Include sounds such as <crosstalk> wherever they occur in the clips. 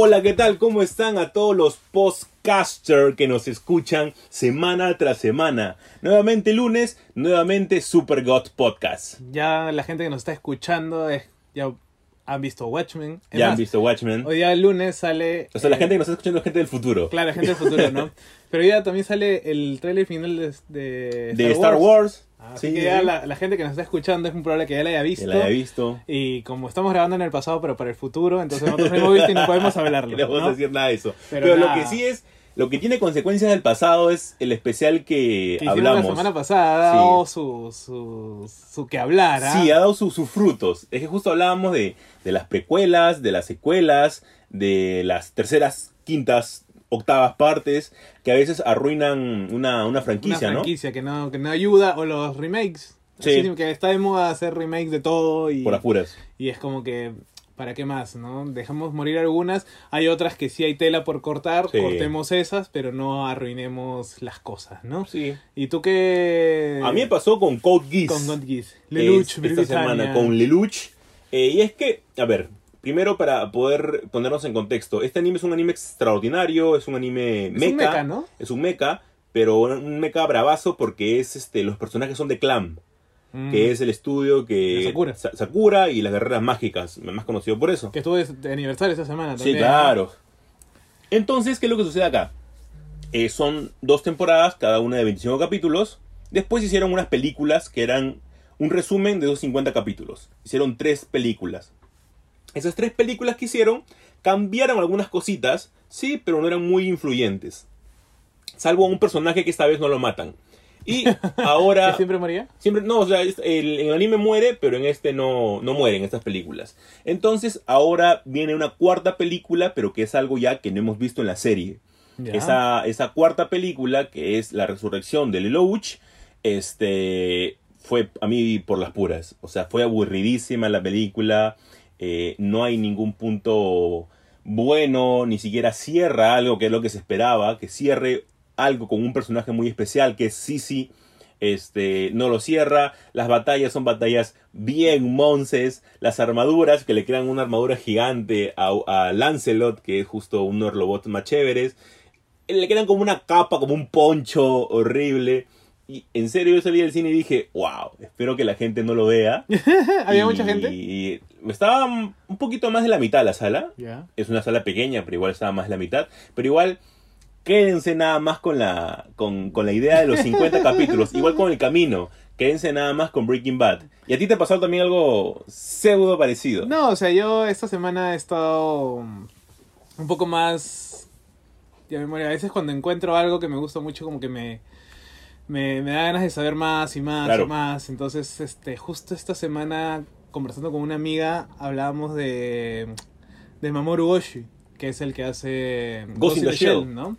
Hola, ¿qué tal? ¿Cómo están a todos los podcasters que nos escuchan semana tras semana? Nuevamente lunes, nuevamente Super God Podcast. Ya la gente que nos está escuchando es, ya han visto Watchmen. Es Ya más, han visto Watchmen. Hoy día el lunes sale... O sea, la eh, gente que nos está escuchando es gente del futuro. Claro, la gente del futuro, ¿no? <laughs> Pero hoy día también sale el trailer final de, de de Star Wars. Así Sí, que ya sí. la, la gente que nos está escuchando es muy probable que ya la haya Que visto. la haya visto. Y como estamos grabando en el pasado, pero para el futuro, entonces nosotros no hemos visto y no podemos <laughs> hablarlo. No a decir nada de eso. Pero Pero, lo que sí es, lo que tiene consecuencias del pasado es el especial que, Que hablamos. la semana pasada, ha dado su, su, su que hablar. ¿ah? Sí, ha dado su- sus frutos. Es que justo hablábamos de, de las precuelas, de las secuelas, de las terceras, quintas, octavas partes, que a veces arruinan una, una franquicia, una ¿no? franquicia que no que no ayuda o los remakes Sí. Así que está de moda hacer remakes de todo y, Por apuras. y es como que para qué más no dejamos morir algunas hay otras que sí hay tela por cortar Sí. cortemos esas pero no arruinemos las cosas no Sí. y tú qué A mí me pasó con Code Geass. con God Geass es Lelouch esta Britannia. semana con Lelouch. Eh, y es que, a ver, primero para poder ponernos en contexto, este anime es un anime extraordinario, es un anime es mecha, un mecha no es un mecha, pero un mecha bravazo porque es este los personajes son de Clam, Mm. que es el estudio que Sakura. Sa- Sakura y las guerreras mágicas, más conocido por eso. que estuvo de, aniversario esta semana Sí, también claro. Entonces, ¿qué es lo que sucede acá? Eh, son dos temporadas, cada una de 25 capítulos. Después hicieron unas películas que eran un resumen de esos 50 capítulos. Hicieron tres películas. Esas tres películas que hicieron cambiaron algunas cositas, sí, pero no eran muy influyentes. Salvo a un personaje que esta vez no lo matan. Y <laughs> ahora... siempre moría Siempre, no, o sea, el, en el anime muere, pero en este no, no muere, en estas películas. Entonces, ahora viene una cuarta película, pero que es algo ya que no hemos visto en la serie. Esa, esa cuarta película, que es la resurrección de Lelouch, este, fue a mí por las puras. O sea, fue aburridísima la película. Eh, no hay ningún punto bueno, ni siquiera cierra algo que es lo que se esperaba, que cierre algo con un personaje muy especial, que es Sisi. Este, no lo cierra, las batallas son batallas bien monces, las armaduras que le crean una armadura gigante a, a Lancelot, que es justo uno de los robots más chéveres, le quedan como una capa, como un poncho horrible. Y en serio yo salí del cine y dije, wow, espero que la gente no lo vea. <laughs> había Y- mucha gente Y estaba un poquito más de la mitad la sala. ya Es una sala pequeña, pero igual estaba más de la mitad. Pero igual, quédense nada más con la, con, con la idea de los 50 <laughs> capítulos. Igual con el camino. Quédense nada más con Breaking Bad. ¿Y a ti te ha pasado también algo pseudo parecido? No, o sea, yo esta semana he estado un poco más de memoria. A veces cuando encuentro algo que me gusta mucho, como que me, me, me da ganas de saber más y más Claro. y más. Entonces, este, justo esta semana, conversando con una amiga, hablábamos de, de Mamoru Oshii, que es el que hace Ghost in the Shell. ¿no?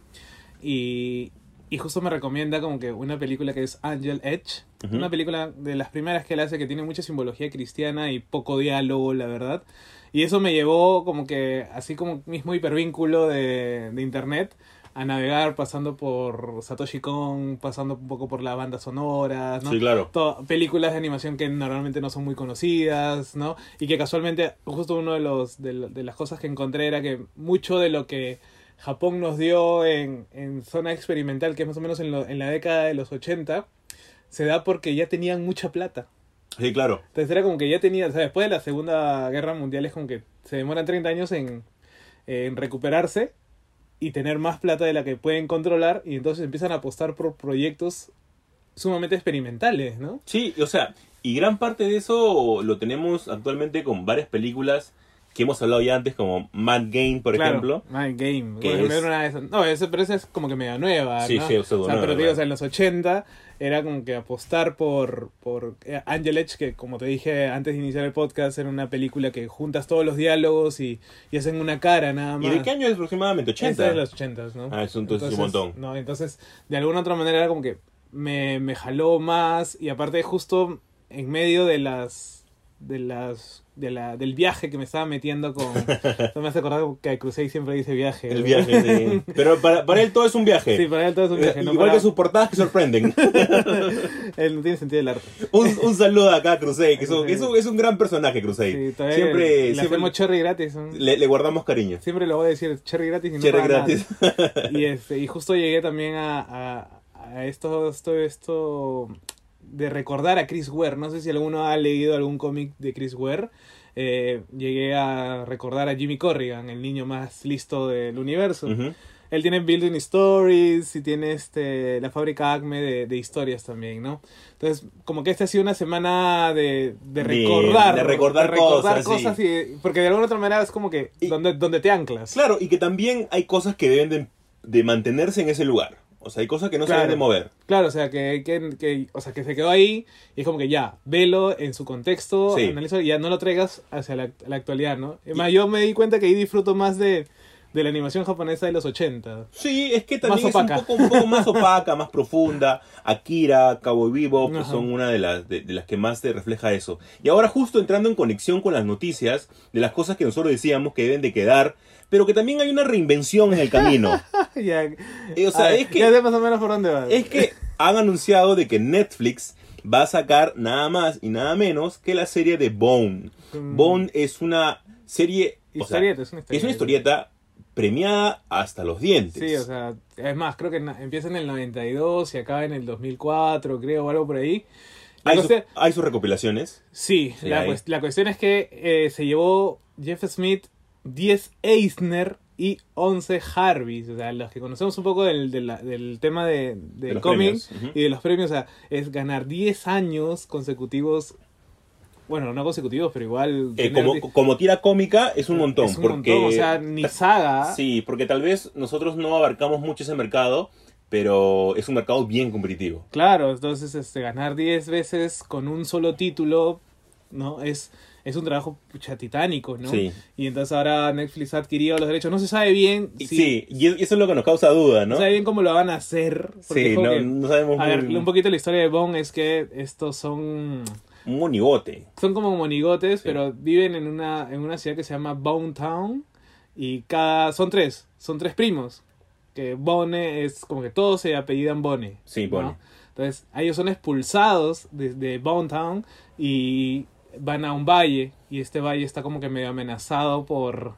Y, y justo me recomienda como que una película que es Angel Edge. Una película de las primeras que él hace que tiene mucha simbología cristiana y poco diálogo, la verdad. Y eso me llevó como que, así como mismo hipervínculo de, de internet, a navegar pasando por Satoshi Kon, pasando un poco por las bandas sonoras, ¿no? Sí, claro. Películas de animación que normalmente no son muy conocidas, ¿no? Y que casualmente, justo uno de los de, las cosas que encontré era que mucho de lo que Japón nos dio en, en zona experimental, que es más o menos en, lo- en la década de los 80, se da porque ya tenían mucha plata. Sí, claro. Entonces era como que ya tenían, o sea, después de la Segunda Guerra Mundial es como que se demoran 30 años en, en recuperarse y tener más plata de la que pueden controlar y entonces empiezan a apostar por proyectos sumamente experimentales, ¿no? Sí, o sea, y gran parte de eso lo tenemos actualmente con varias películas que hemos hablado ya antes, como Mad Game, por Claro, ejemplo. Mind Game. que es- una de esas- No, eso, pero esa es como que media nueva, Sí, ¿no? sí, pseudo o sea, nueva, pero digo, o sea, en los 80 era como que apostar por, por eh, Angel Edge, que como te dije antes de iniciar el podcast, era una película que juntas todos los diálogos y, y hacen una cara nada más. ¿Y de qué año es aproximadamente? Esta 80. es de los 80, ¿no? Ah, eso entonces es un montón. No, entonces, de alguna otra manera era como que me, me jaló más y aparte justo en medio de las de las de la, del viaje que me estaba metiendo con <laughs> no me hace acordar que Crusade siempre dice viaje El viaje, sí. <laughs> Pero para, para él todo es un viaje. sí para él todo es un viaje Eh, no Igual para- que sus portadas que sorprenden. <laughs> él no tiene sentido del arte un, un saludo acá a Crusade, que es un, es un- es un gran personaje, Crusade. sí, todavía siempre le siempre hacemos cherry gratis ¿no? le, le guardamos cariño. siempre lo voy a decir cherry gratis y no Cherry nada. gratis. y este y justo llegué también a, a, a esto, esto esto de recordar a Chris Ware no sé si alguno ha leído algún cómic de Chris Ware Eh, llegué a recordar a Jimmy Corrigan el niño más listo del universo Ujú. él tiene Building Stories y tiene este la fábrica Acme de, de historias también no entonces como que esta ha sido una semana de, de recordar de recordar cosas, cosas sí. y- porque de alguna otra manera es como que Y- donde, donde te anclas Claro, y que también hay cosas que deben de, de mantenerse en ese lugar. O sea, hay cosas que no Claro. se deben de mover. Claro, o sea, que, que, que- o sea, que se quedó ahí y es como que ya, velo en su contexto, Sí. analizo y ya no lo traigas hacia la, la actualidad, ¿no? Además, yo me di cuenta que ahí disfruto más de, de la animación japonesa de los 80. Sí, es que también Más es un poco, un poco más <laughs> opaca, más profunda. Akira, Cowboy Bebop pues son una de las, de, de las que más te refleja eso. Y ahora justo entrando en conexión con las noticias, de las cosas que nosotros decíamos que deben de quedar, pero que también hay una reinvención en el camino. <laughs> <laughs> ya, o sea, a ver, es que- ya sé más o menos por dónde va. es que han anunciado de que Netflix va a sacar nada más y nada menos que la serie de Bone. Mm. Bone es una serie... o sea, Historieta, es una historieta. es una historieta premiada hasta los dientes. Sí, o sea, es más, creo que empieza en el 92 y acaba en el 2004, creo, o algo por ahí. La hay, su- cuestión- hay sus recopilaciones. Sí, la cuestión es que eh, se llevó Jeff Smith 10 Eisner y 11 Harveys. O sea, los que conocemos un poco del, del, del tema de, del los cómic y de los premios, o sea, es ganar 10 años consecutivos. Bueno, no consecutivos, pero igual. Eh, como, como tira cómica es un montón. es un porque, montón, o sea, ni saga. Sí, porque tal vez nosotros no abarcamos mucho ese mercado, pero es un mercado bien competitivo. Claro, entonces este, ganar 10 veces con un solo título, ¿no? Es, es un trabajo pucha, titánico, ¿no? Sí. Y entonces ahora Netflix ha adquirido los derechos. No se sabe bien si, Sí, y eso es lo que nos causa duda, no ¿no? se sabe bien cómo lo van a hacer. Sí, no, que- no sabemos a ver, un poquito la historia de Bond es que estos son un monigote. son como monigotes, Sí. pero viven en una en una ciudad que se llama Bone Town y cada son tres, son tres primos. Que Bone es como que todos se apellidan Bone. Sí, ¿no? Bone. Entonces, ellos son expulsados desde Bone Town y van a un valle y este valle está como que medio amenazado por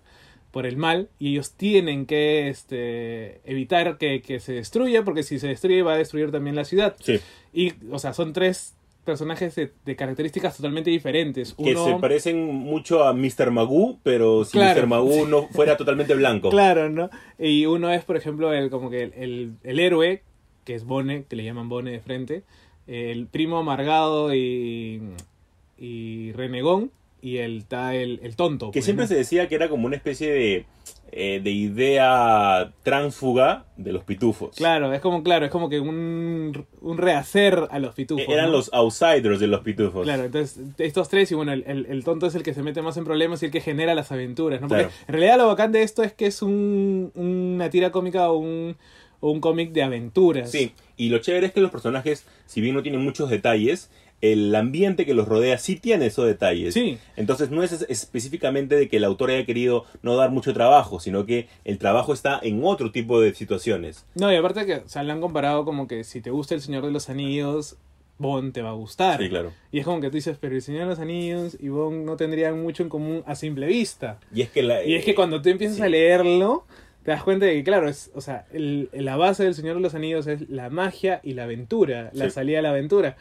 por el mal y ellos tienen que este evitar que, que se destruya porque si se destruye va a destruir también la ciudad Sí, y o sea son tres personajes de, de características totalmente diferentes que uno se parecen mucho a Mr. Magoo, pero si Claro. Mr. Magoo no fuera totalmente blanco. <laughs> Claro, ¿no? Y uno es, por ejemplo, el como que el, el, el héroe, que es Bone, que le llaman Bone de frente, el primo amargado y, y renegón, y el, está el, el tonto. Que pues, siempre ¿no? se decía que era como una especie de, eh, de idea tránsfuga de los pitufos. Claro, es como, claro, es como que un, un rehacer a los pitufos. Eran ¿no? los outsiders de los pitufos. Claro, entonces estos tres y bueno, el, el- el tonto es el que se mete más en problemas y el que genera las aventuras, ¿no? Porque Claro. en realidad lo bacán de esto es que es un, una tira cómica o un, o un cómic de aventuras. Sí, y lo chévere es que los personajes, si bien no tienen muchos detalles, el ambiente que los rodea sí tiene esos detalles. Sí. Entonces no es es- específicamente de que el autor haya querido no dar mucho trabajo, sino que el trabajo está en otro tipo de situaciones. No, y aparte que, o le han comparado como que si te gusta El Señor de los Anillos, Bond te va a gustar. Sí, claro. Y es como que tú dices, pero El Señor de los Anillos y Bond no tendrían mucho en común a simple vista. Y es que, la, Y es que eh, cuando tú empiezas sí. a leerlo, te das cuenta de que, claro, es, o sea, el, la base del Señor de los Anillos es la magia y la aventura, la Sí. salida a la aventura,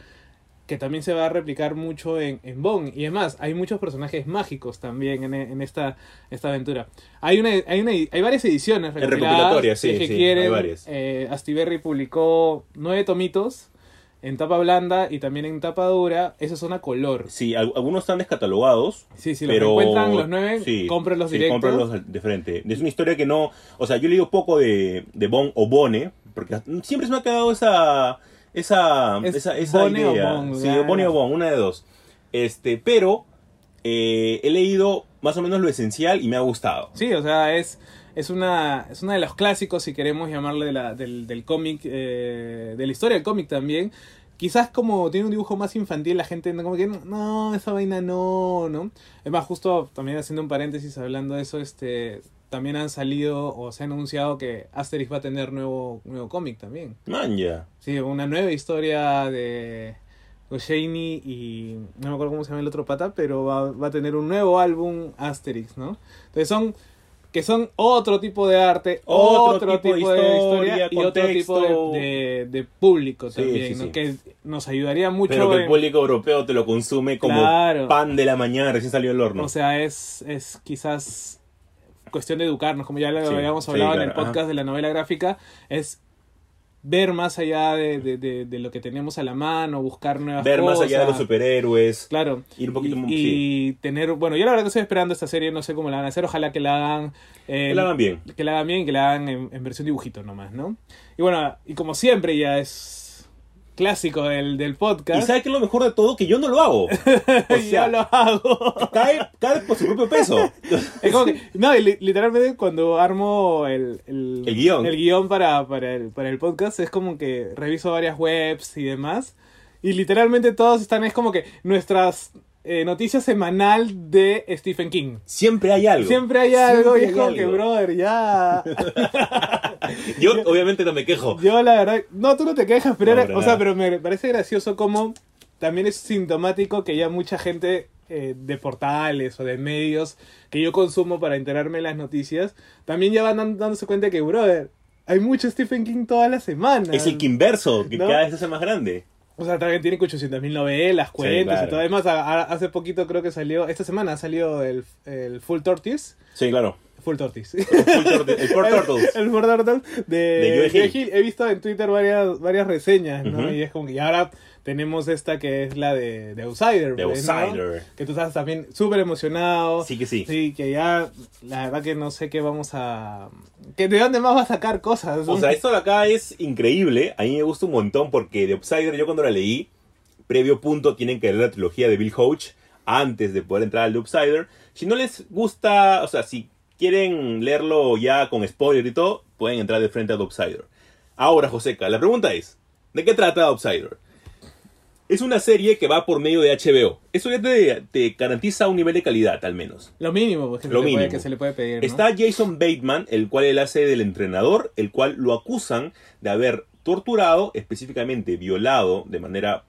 que también se va a replicar mucho en, en Bond. Y es más, hay muchos personajes mágicos también en, en esta, esta aventura. Hay, una, hay, una, hay varias ediciones recopilatorias, sí, es que sí, quieren. hay varias. Eh, Astiberri publicó nueve tomitos en tapa blanda y también en tapa dura. Esos son a color. Sí, al- algunos están descatalogados. Sí, los pero encuentran los nueve, sí, cómprenlos sí, directos. cómprenlos de frente. Es una historia que no, o sea, yo he leído poco de, de Bon o Bone, porque siempre se me ha quedado esa esa Es esa, esa Bone o idea. Bon, sí, ya. o Bone o Bon, una de dos. Este, pero eh, he leído más o menos lo esencial y me ha gustado. Sí, o sea, es, es, una, es una de los clásicos, si queremos llamarle de la, del, del cómic, eh, de la historia del cómic también, quizás como tiene un dibujo más infantil, la gente como que no, esa vaina no, ¿no? Es más, justo también haciendo un paréntesis hablando de eso, este también han salido o se ha anunciado que Asterix va a tener nuevo, nuevo cómic también. Man, ya. Sí, una nueva historia de Goscinny y no me acuerdo cómo se llama el otro pata, pero va, va a tener un nuevo álbum Asterix, ¿no? Entonces son que son otro tipo de arte, Otro otro, tipo tipo, de de historia, y otro tipo de, de- de público Sí, también, sí, ¿no? sí. Que nos ayudaría mucho Pero que el público europeo te lo consume como Claro. pan de la mañana recién salió del horno. O sea, es, es quizás cuestión de educarnos, como ya lo Sí, habíamos sí, hablado en el podcast ajá. de la novela gráfica, es ver más allá de, de, de, de lo que tenemos a la mano, buscar nuevas Ver cosas. más allá de los superhéroes. Claro. Ir un poquito y, más- y tener, bueno, yo la verdad que estoy esperando esta serie, no sé cómo la van a hacer, ojalá que la hagan... eh, Que la hagan bien. que la hagan bien y que la hagan en, en versión dibujito nomás, ¿no? Y bueno, y como siempre ya es clásico del, del Y podcast, ¿sabes qué es lo mejor de todo? Que yo no lo hago. <laughs> O yo sea, lo hago. cae, cae por su propio peso. <laughs> Es como que, no, y li- literalmente cuando armo el, el, El guion. el guion para, para, el, para el podcast, es como que reviso varias webs y demás. Y literalmente todos están, es como que nuestras eh, noticias semanal de Stephen King. Siempre hay algo. Siempre hay algo y Siempre es hay como que, brother, ya. <laughs> Yo obviamente no me quejo. Yo la verdad, no, tú no te quejas, pero, No, era- o sea, pero me parece gracioso como también es sintomático que ya mucha gente eh, de portales o de medios que yo consumo para enterarme de las noticias, también ya van dan- dándose cuenta que, brother, hay mucho Stephen King toda la semana. Es el Kimverso, que ¿No? cada vez se hace más grande. O sea, también tiene 800.000 novelas, cuentos claro. y todo. Además, a- a- hace poquito creo que salió, esta semana ha salido el, el Full Tortoise. Sí, claro. Full Tortoise. El Full Turtle- el Four Turtles. <laughs> El Four Turtles de, De Joe Hill. He visto en Twitter varias, varias reseñas, ¿no? Y es como que y ahora tenemos esta que es la de, de Outsider. The pues, ¿no? Outsider. Que tú estás también súper emocionado. Sí que sí. Sí, que ya, la verdad que no sé qué vamos a... que ¿De dónde más va a sacar cosas? O sea, esto de acá es increíble. A mí me gusta un montón porque The Outsider, yo cuando la leí, previo punto, tienen que leer la trilogía de Bill Hodge antes de poder entrar al The Outsider. Si no les gusta, o sea, si quieren leerlo ya con spoiler y todo, pueden entrar de frente a The Outsider. Ahora, Joseca, la pregunta es, ¿de qué trata The Outsider? Es una serie que va por medio de HBO. Eso ya te, te garantiza un nivel de calidad, al menos. Lo mínimo, pues, que, Lo se, le puede, mínimo. que se le puede pedir, ¿no? Está Jason Bateman, el cual él hace del entrenador, el cual lo acusan de haber torturado, específicamente violado de manera,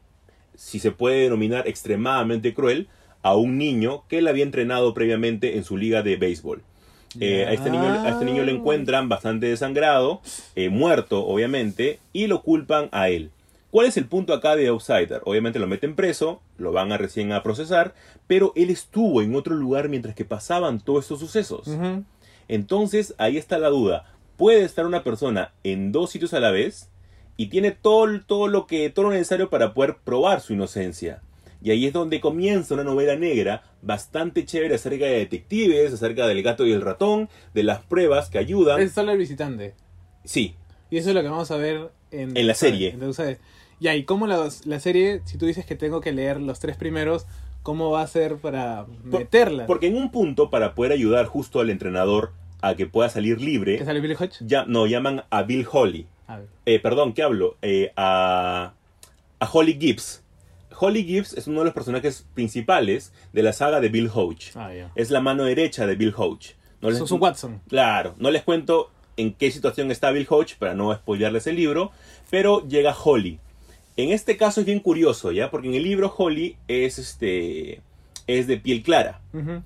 si se puede denominar, extremadamente cruel, a un niño que él había entrenado previamente en su liga de béisbol. Eh, a, este niño, a este niño lo encuentran bastante desangrado, eh, muerto obviamente, y lo culpan a él. ¿Cuál es el punto acá de Outsider? Obviamente lo meten preso, lo van a recién a procesar, pero él estuvo en otro lugar mientras que pasaban todos estos sucesos. Ujú. Entonces ahí está la duda. ¿Puede estar una persona en dos sitios a la vez? Y tiene todo, todo, lo que, todo lo necesario para poder probar su inocencia. Y ahí es donde comienza una novela negra bastante chévere acerca de detectives, acerca del gato y el ratón, de las pruebas que ayudan. Es solo el visitante. Sí, Y eso es lo que vamos a ver en, En la serie. en ¿y cómo la, la serie, si tú dices que tengo que leer los tres primeros, cómo va a ser para Por- meterla? porque en un punto, para poder ayudar justo al entrenador a que pueda salir ¿Que libre, sale Billy Hodge? ya, no, llaman a Bill Holly. A. Eh, perdón, ¿qué hablo? Eh, a, a Holly Gibbs. Holly Gibbs es uno de los personajes principales de la saga de Bill Hodge. Ah. Es la mano derecha de Bill Hodge. No les- un Watson. Claro, no les cuento en qué situación está Bill Hodge para no spoilearles el libro, pero llega Holly. En este caso es bien curioso, ¿ya? Porque en el libro Holly es este es de piel clara. Ujú.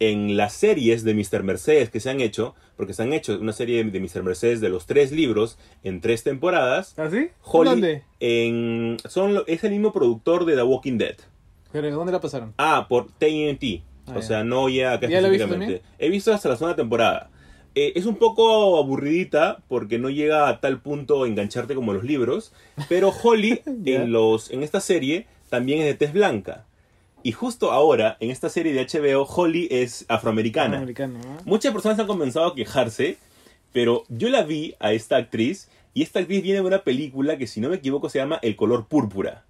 En las series de Mr. Mercedes que se han hecho, porque se han hecho una serie de Mr. Mercedes de los tres libros en tres temporadas, ¿Ah, sí? Holly ¿Dónde? en son es el mismo productor de The Walking Dead. ¿Pero dónde la pasaron? Ah, por TNT. Ah, o ya. sea, no ya acá ¿Ya específicamente. He visto hasta la segunda temporada. Eh, es un poco aburridita porque no llega a tal punto a engancharte como los libros. Pero Holly <laughs> en, los, en esta serie también es de tez blanca. Y justo ahora, en esta serie de HBO, Holly es afroamericana. Muchas personas han comenzado a quejarse, pero yo la vi a esta actriz y esta actriz viene de una película que si no me equivoco se llama El color púrpura,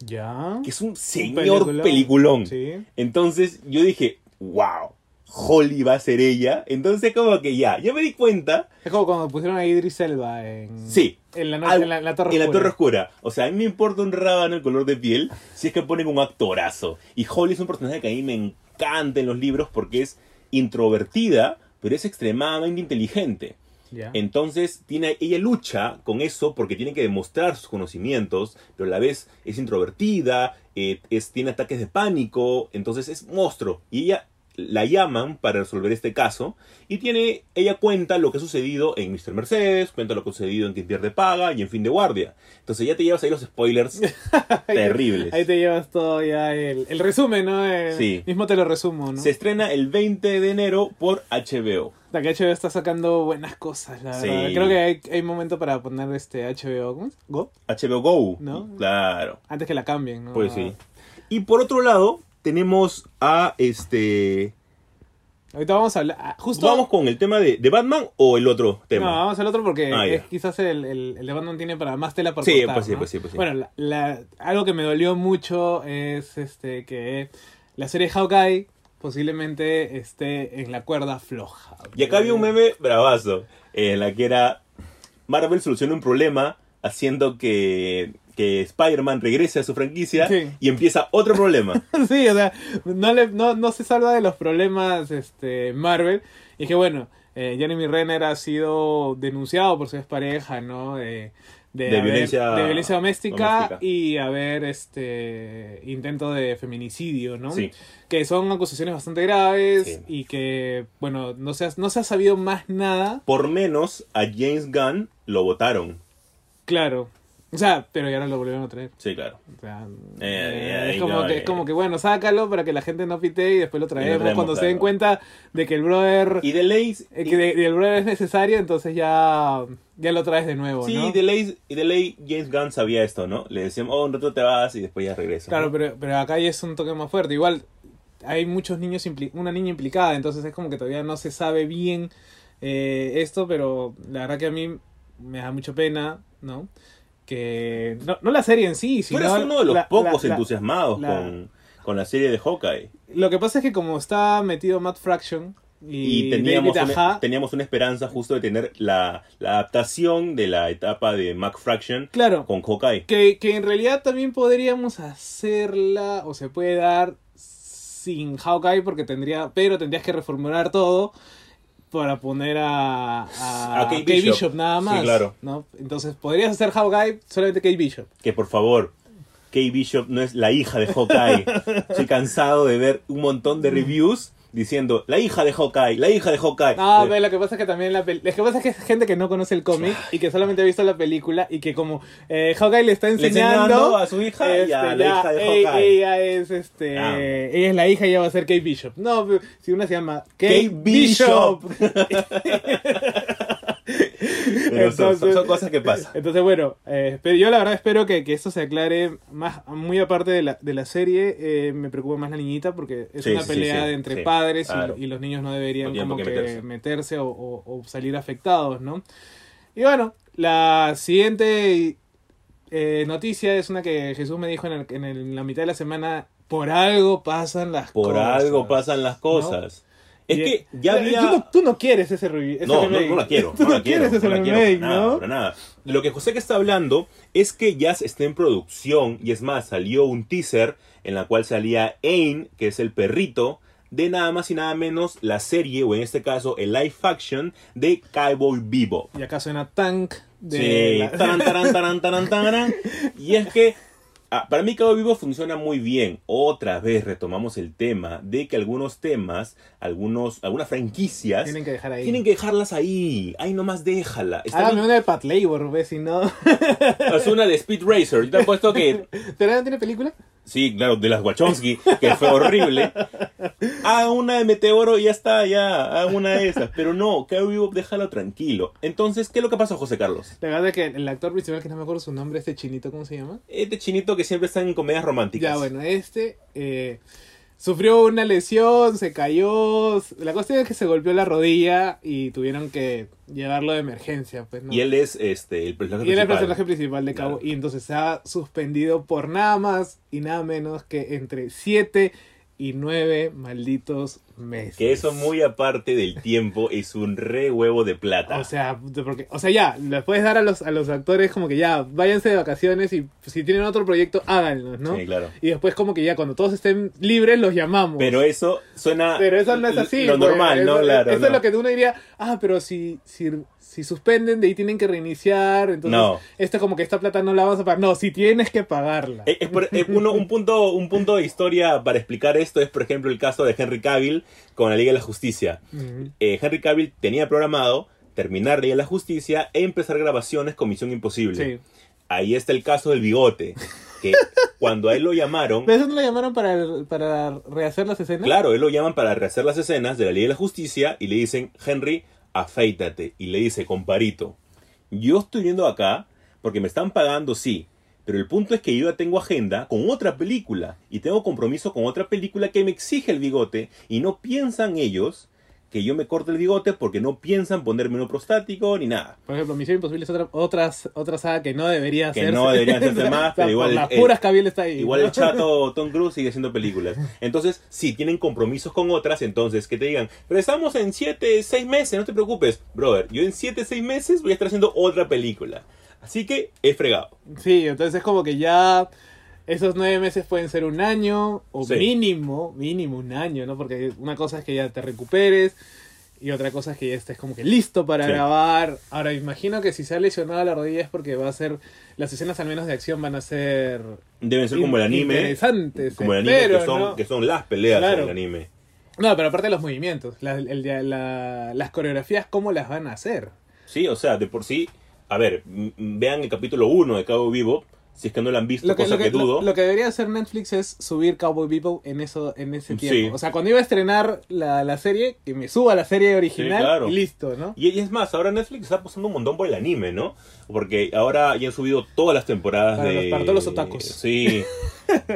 Ya. que es un Un señor peliculón. peliculón. Sí. Entonces yo dije, wow. Holly va a ser ella. Entonces como que ya, yo me di cuenta. Es como cuando pusieron a Idris Elba en, Sí. en, la, no- al- en la, en la Torre en la Oscura. Torre Oscura. O sea, a mí me importa un rábano el color de piel si es que ponen un actorazo. Y Holly es un personaje que a mí me encanta en los libros porque es introvertida, pero es extremadamente inteligente. Entonces, tiene, ella lucha con eso porque tiene que demostrar sus conocimientos, pero a la vez es introvertida, eh, es, tiene ataques de pánico, entonces es monstruo. Y ella la llaman para resolver este caso y tiene, ella cuenta lo que ha sucedido en Mr. Mercedes, cuenta lo que ha sucedido en Quien Pierde Paga y en Fin de Guardia. Entonces ya te llevas ahí los spoilers <laughs> terribles. Ahí te llevas todo ya el, el resumen, ¿no? El- Sí. Mismo te lo resumo, ¿no? Se estrena el 20 de enero por HBO. La que HBO está sacando buenas cosas, la Sí. verdad. Creo que hay, hay momento para poner este HBO ¿cómo es? Go HBO Go. ¿No? Claro. antes que la cambien, ¿no? Pues sí. Y por otro lado, tenemos a este. Ahorita vamos a hablar. ah, Justo. ¿Vamos con el tema de, de Batman o el otro No, tema? vamos al otro porque Ah, es quizás el, el, el de Batman tiene para más tela por Sí, cortar, pues sí, ¿no? pues sí, pues sí. Bueno, la- la- algo que me dolió mucho es este que la serie Hawkeye posiblemente esté en la cuerda floja. Y acá había un meme bravazo, en la que era Marvel soluciona un problema haciendo que, que Spider-Man regrese a su franquicia Sí. y empieza otro problema. <laughs> Sí, o sea, no, le, no, no se salva de los problemas este, Marvel. Y que bueno, eh, Jeremy Renner ha sido denunciado por su expareja, ¿no? De, De haber- violencia de violencia doméstica, doméstica. y haber este intento de feminicidio, ¿no? Sí. Que son acusaciones bastante graves Sí. y que, bueno, no se, ha, no se ha sabido más nada. Por menos a James Gunn lo votaron. Claro. O sea, pero ya ahora lo volvieron a traer. Sí, claro. O sea, Eh, eh, eh, es, como no, que, eh. es como que, bueno, sácalo para que la gente no pite y después lo traemos. traemos, Cuando se den cuenta de que el brother, Y de eh, que de- de el brother es necesario, entonces ya, ya lo traes de nuevo, Sí, ¿no? de ley, y de ley James Gunn sabía esto, ¿no? Le decían, oh, un rato te vas y después ya regresas. Claro, ¿no? pero, pero acá ya es un toque más fuerte. Igual hay muchos niños, impli- una niña implicada, entonces es como que todavía no se sabe bien eh, esto, pero la verdad que a mí me da mucha pena, ¿no? Que no, no la serie en sí, Tú sino eres uno de los la- pocos la- entusiasmados la- con, con la serie de Hawkeye. Lo que pasa es que como está metido Matt Fraction y, Y teníamos David una, Aja, teníamos una esperanza justo de tener la, la adaptación de la etapa de Mac Fraction claro, con Hawkeye. que, que en realidad también podríamos hacerla o se puede dar sin Hawkeye porque tendría, pero tendrías que reformular todo para poner a, a, A Kate Kate Bishop. Bishop. nada Sí, más, claro. ¿no? Entonces podrías hacer Hawkeye solamente Kate Bishop. Que por favor, Kate Bishop no es la hija de Hawkeye. <laughs> Estoy cansado de ver un montón de reviews diciendo la hija de Hawkeye, la hija de Hawkeye. No, Eh, pero lo que pasa es que también la pel- lo que pasa es que es gente que no conoce el cómic y que solamente ha visto la película y que como eh, Hawkeye le está Le enseñando, a su hija y a este, la ya, hija de ey- Hawkeye. Ella es este, ella es la hija y ella va a ser Kate Bishop. No, si una se llama Kate, Kate Bishop. <laughs> <laughs> Pero son, son- son cosas que pasan. Entonces, bueno, eh, pero yo la verdad espero que, que esto se aclare más, muy aparte de la, de la serie. eh, me preocupa más la niñita porque es Sí, una sí, pelea sí, de entre padres y- claro. y, los niños no deberían No como por que meterse, meterse. o, o- o salir afectados, ¿no? Y bueno, la siguiente eh, noticia es una que Jesús me dijo en, el- en el- en la mitad de la semana. Por algo pasan las Por cosas. algo pasan las cosas. Es que ya había... Tú no, tú no quieres ese, ese No, no, remake. <laughs> no la quiero. Tú no no, la quiero, quieres ese no quiero remake, para nada, ¿no? para nada. Lo que José que está hablando es que ya está en producción y es más, salió un teaser en la cual salía Ain, que es el perrito, de nada más y nada menos la serie, o en este caso el live action de Cowboy Bebop. Y acá suena Tank de Sí, la- taran, taran, taran, taran, taran. <laughs> Y es que ah, para mí Cabo Vivo funciona muy bien. Otra vez retomamos el tema de que algunos temas, algunos, algunas franquicias, Tienen que dejar ahí. tienen que dejarlas ahí. Ahí nomás déjala. Está Hágame bien- una de Pat Labor, ¿ves? Si no. Es una de Speed Racer. Yo te he puesto que. <laughs> ¿Pero no tiene película? Sí, claro, de las Wachowski, que fue horrible. Haga una de Meteoro y ya está, ya. Haga una de esas. Pero no, Cabo Vivo déjalo tranquilo. Entonces, ¿qué es lo que pasa, José Carlos? La verdad es que el actor principal, que no me acuerdo su nombre, este chinito, ¿cómo se llama? Este chinito que siempre está en comedias románticas. Ya, bueno, este eh, sufrió una lesión, se cayó. La cuestión es que se golpeó la rodilla y tuvieron que llevarlo de emergencia, pues, ¿no? Y él es este, el personaje Y él es el principal. personaje principal de Cabo. Claro. Y entonces se ha suspendido por nada más y nada menos que entre 7 y 9 malditos meses. Que eso muy aparte del tiempo es un re huevo de plata. O sea, porque, o sea, ya, les puedes dar a los, a los actores como que ya, váyanse de vacaciones y si tienen otro proyecto, háganlo, ¿no? Sí, claro. Y después como que ya cuando todos estén libres, los llamamos. Pero eso suena Pero eso no es así. lo pues. normal, ¿no? Eso, Claro. eso no. es lo que uno diría, ah, pero si, si, si suspenden, de ahí tienen que reiniciar, entonces No. esto como que esta plata no la vamos a pagar. No, si tienes que pagarla. Eh, es por- eh, uno- un, punto, un punto de historia para explicar esto es, por ejemplo, el caso de Henry Cavill con la Liga de la Justicia. Eh, Henry Cavill tenía programado terminar Liga de la Justicia e empezar grabaciones con Misión Imposible. Sí. Ahí está el caso del bigote, que <laughs> cuando a él lo llamaron, ¿Pero eso no lo llamaron para, para rehacer las escenas? claro, él lo llaman para rehacer las escenas de la Liga de la Justicia y le dicen, Henry, afeítate. Y le dice, comparito, yo estoy viendo acá porque me están pagando, sí. Pero el punto es que yo ya tengo agenda con otra película y tengo compromiso con otra película que me exige el bigote y no piensan ellos que yo me corte el bigote porque no piensan ponerme uno prostático ni nada. Por ejemplo, Misión Imposible es otra, otra, otra saga que no debería Que hacerse. no deberían hacerse <laughs> más, pero igual las puras está ahí. Igual ¿no? el chato <laughs> Tom Cruise sigue haciendo películas. Entonces, si tienen compromisos con otras, entonces que te digan, pero estamos en 7, 6 meses, no te preocupes. Brother, yo en 7, 6 meses voy a estar haciendo otra película. Así que he fregado. Sí, entonces es como que ya esos nueve meses pueden ser un año o Sí. mínimo, mínimo un año, ¿no? Porque una cosa es que ya te recuperes y otra cosa es que ya estés como que listo para Sí. grabar. Ahora, imagino que si se ha lesionado la rodilla es porque va a ser, las escenas al menos de acción van a ser Deben ser como el anime. interesantes. Como el anime, espero, que, son, ¿no? que son las peleas Claro. del anime. No, pero aparte de los movimientos, la- el- la- las coreografías, ¿cómo las van a hacer? Sí, o sea, de por sí. A ver, vean el capítulo 1 de Cabo Vivo. Si es que no lo han visto, Lo que, cosa lo, que, dudo. lo que debería hacer Netflix es subir Cowboy Bebop en eso en ese Sí. tiempo. O sea, cuando iba a estrenar la, la serie, que me suba la serie original Sí, claro. y listo, ¿no? Y, y es más, ahora Netflix está apostando un montón por el anime, ¿no? Porque ahora ya han subido todas las temporadas Para de... los- para todos los otakus. Sí,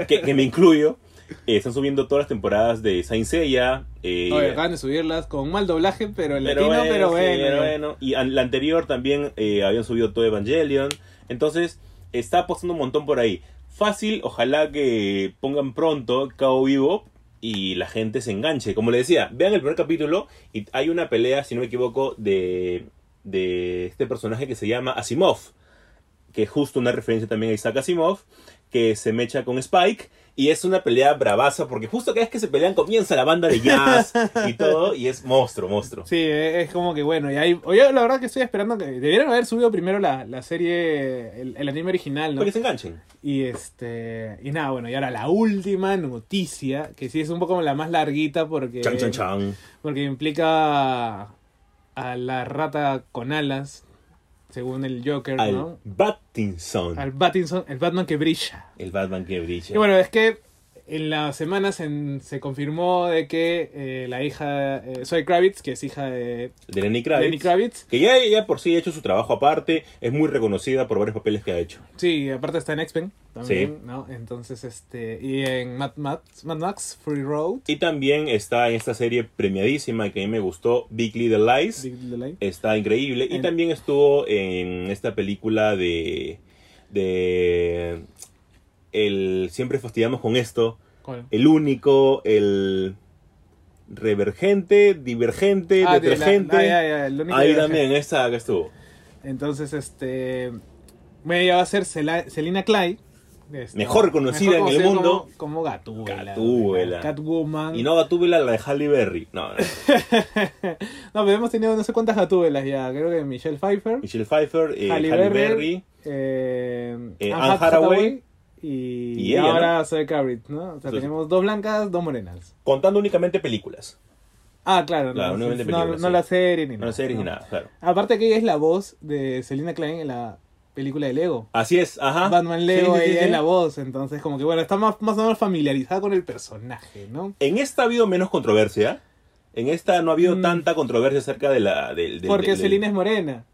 que, que me incluyo. Eh, están subiendo todas las temporadas de Saint Seiya. eh, Oye, acaban de subirlas con mal doblaje, pero en pero latino, pero sí, bueno. pero bueno. Y an- la anterior también eh, habían subido todo Evangelion. Entonces, está apostando un montón por ahí. Fácil, ojalá que pongan pronto Cabo Vivo y la gente se enganche. Como le decía, vean el primer capítulo y hay una pelea, si no me equivoco, de, de este personaje que se llama Asimov. Que es justo una referencia también a Isaac Asimov. Que se mecha con Spike. Y es una pelea bravaza porque justo cada vez que se pelean comienza la banda de jazz y <laughs> todo. Y es monstruo, monstruo. Sí, es como que bueno, y ahí, oye, la verdad que estoy esperando que debieron haber subido primero la, la serie, el, el anime original, ¿no? Para que se enganchen. Y este, y nada, bueno, y ahora la última noticia, que sí es un poco la más larguita porque Chan, chan, chan. porque implica a la rata con alas, según el Joker, Al ¿no? Battinson. Al Battinson, el Batman que brilla. El Batman que brilla. Y bueno, es que en las semanas en- se confirmó de que eh, la hija, eh, Zoe Kravitz, que es hija de de Lenny Kravitz. Lenny Kravitz, Que ya, ya por sí ha hecho su trabajo aparte. Es muy reconocida por varios papeles que ha hecho. sí, aparte está en X-Men también, Sí. ¿no? Entonces, este, y en Mad Max, Mad Max, Free Road, Y también está en esta serie premiadísima que a mí me gustó, Big Little Lies. Big Little Lies. Está increíble. Y también estuvo en esta película de. de. El. Siempre fastidiamos con esto. ¿Cuál? El único, el. Revergente, divergente, Ah, de la- detergente. ah, ya, ya, el único Ahí también, esta que estuvo. Entonces, este. Bueno, ella va a ser Selina Clyde. este, Mejor conocida en el mundo. Como, como Gatúbela. Gatúbela. Catwoman. Y no Gatúbela, la de Halle Berry. No, no. <laughs> no, pero hemos tenido no sé cuántas Gatúbelas ya. Creo que Michelle Pfeiffer. Michelle Pfeiffer, eh, Halle Halle Berry, Berry. eh, Eh, Anne Anne Hathaway. Y, Y ella, ahora Zoe Kravitz, ¿no? O sea, Entonces- tenemos dos blancas, dos morenas. Contando únicamente películas. Ah, claro, Claro, no, películas, no la serie ni nada. No hay series ni ¿no? nada, claro. Aparte que ella es la voz de Selina Klein en la película de Lego. Así es, ajá. Batman Lego, Sí, sí, sí, ella sí. es la voz, entonces como que bueno, está más, más o menos familiarizada con el personaje, ¿no? En esta ha habido menos controversia. En esta no ha habido Mm. tanta controversia acerca de la. del- del- Porque Selina es morena.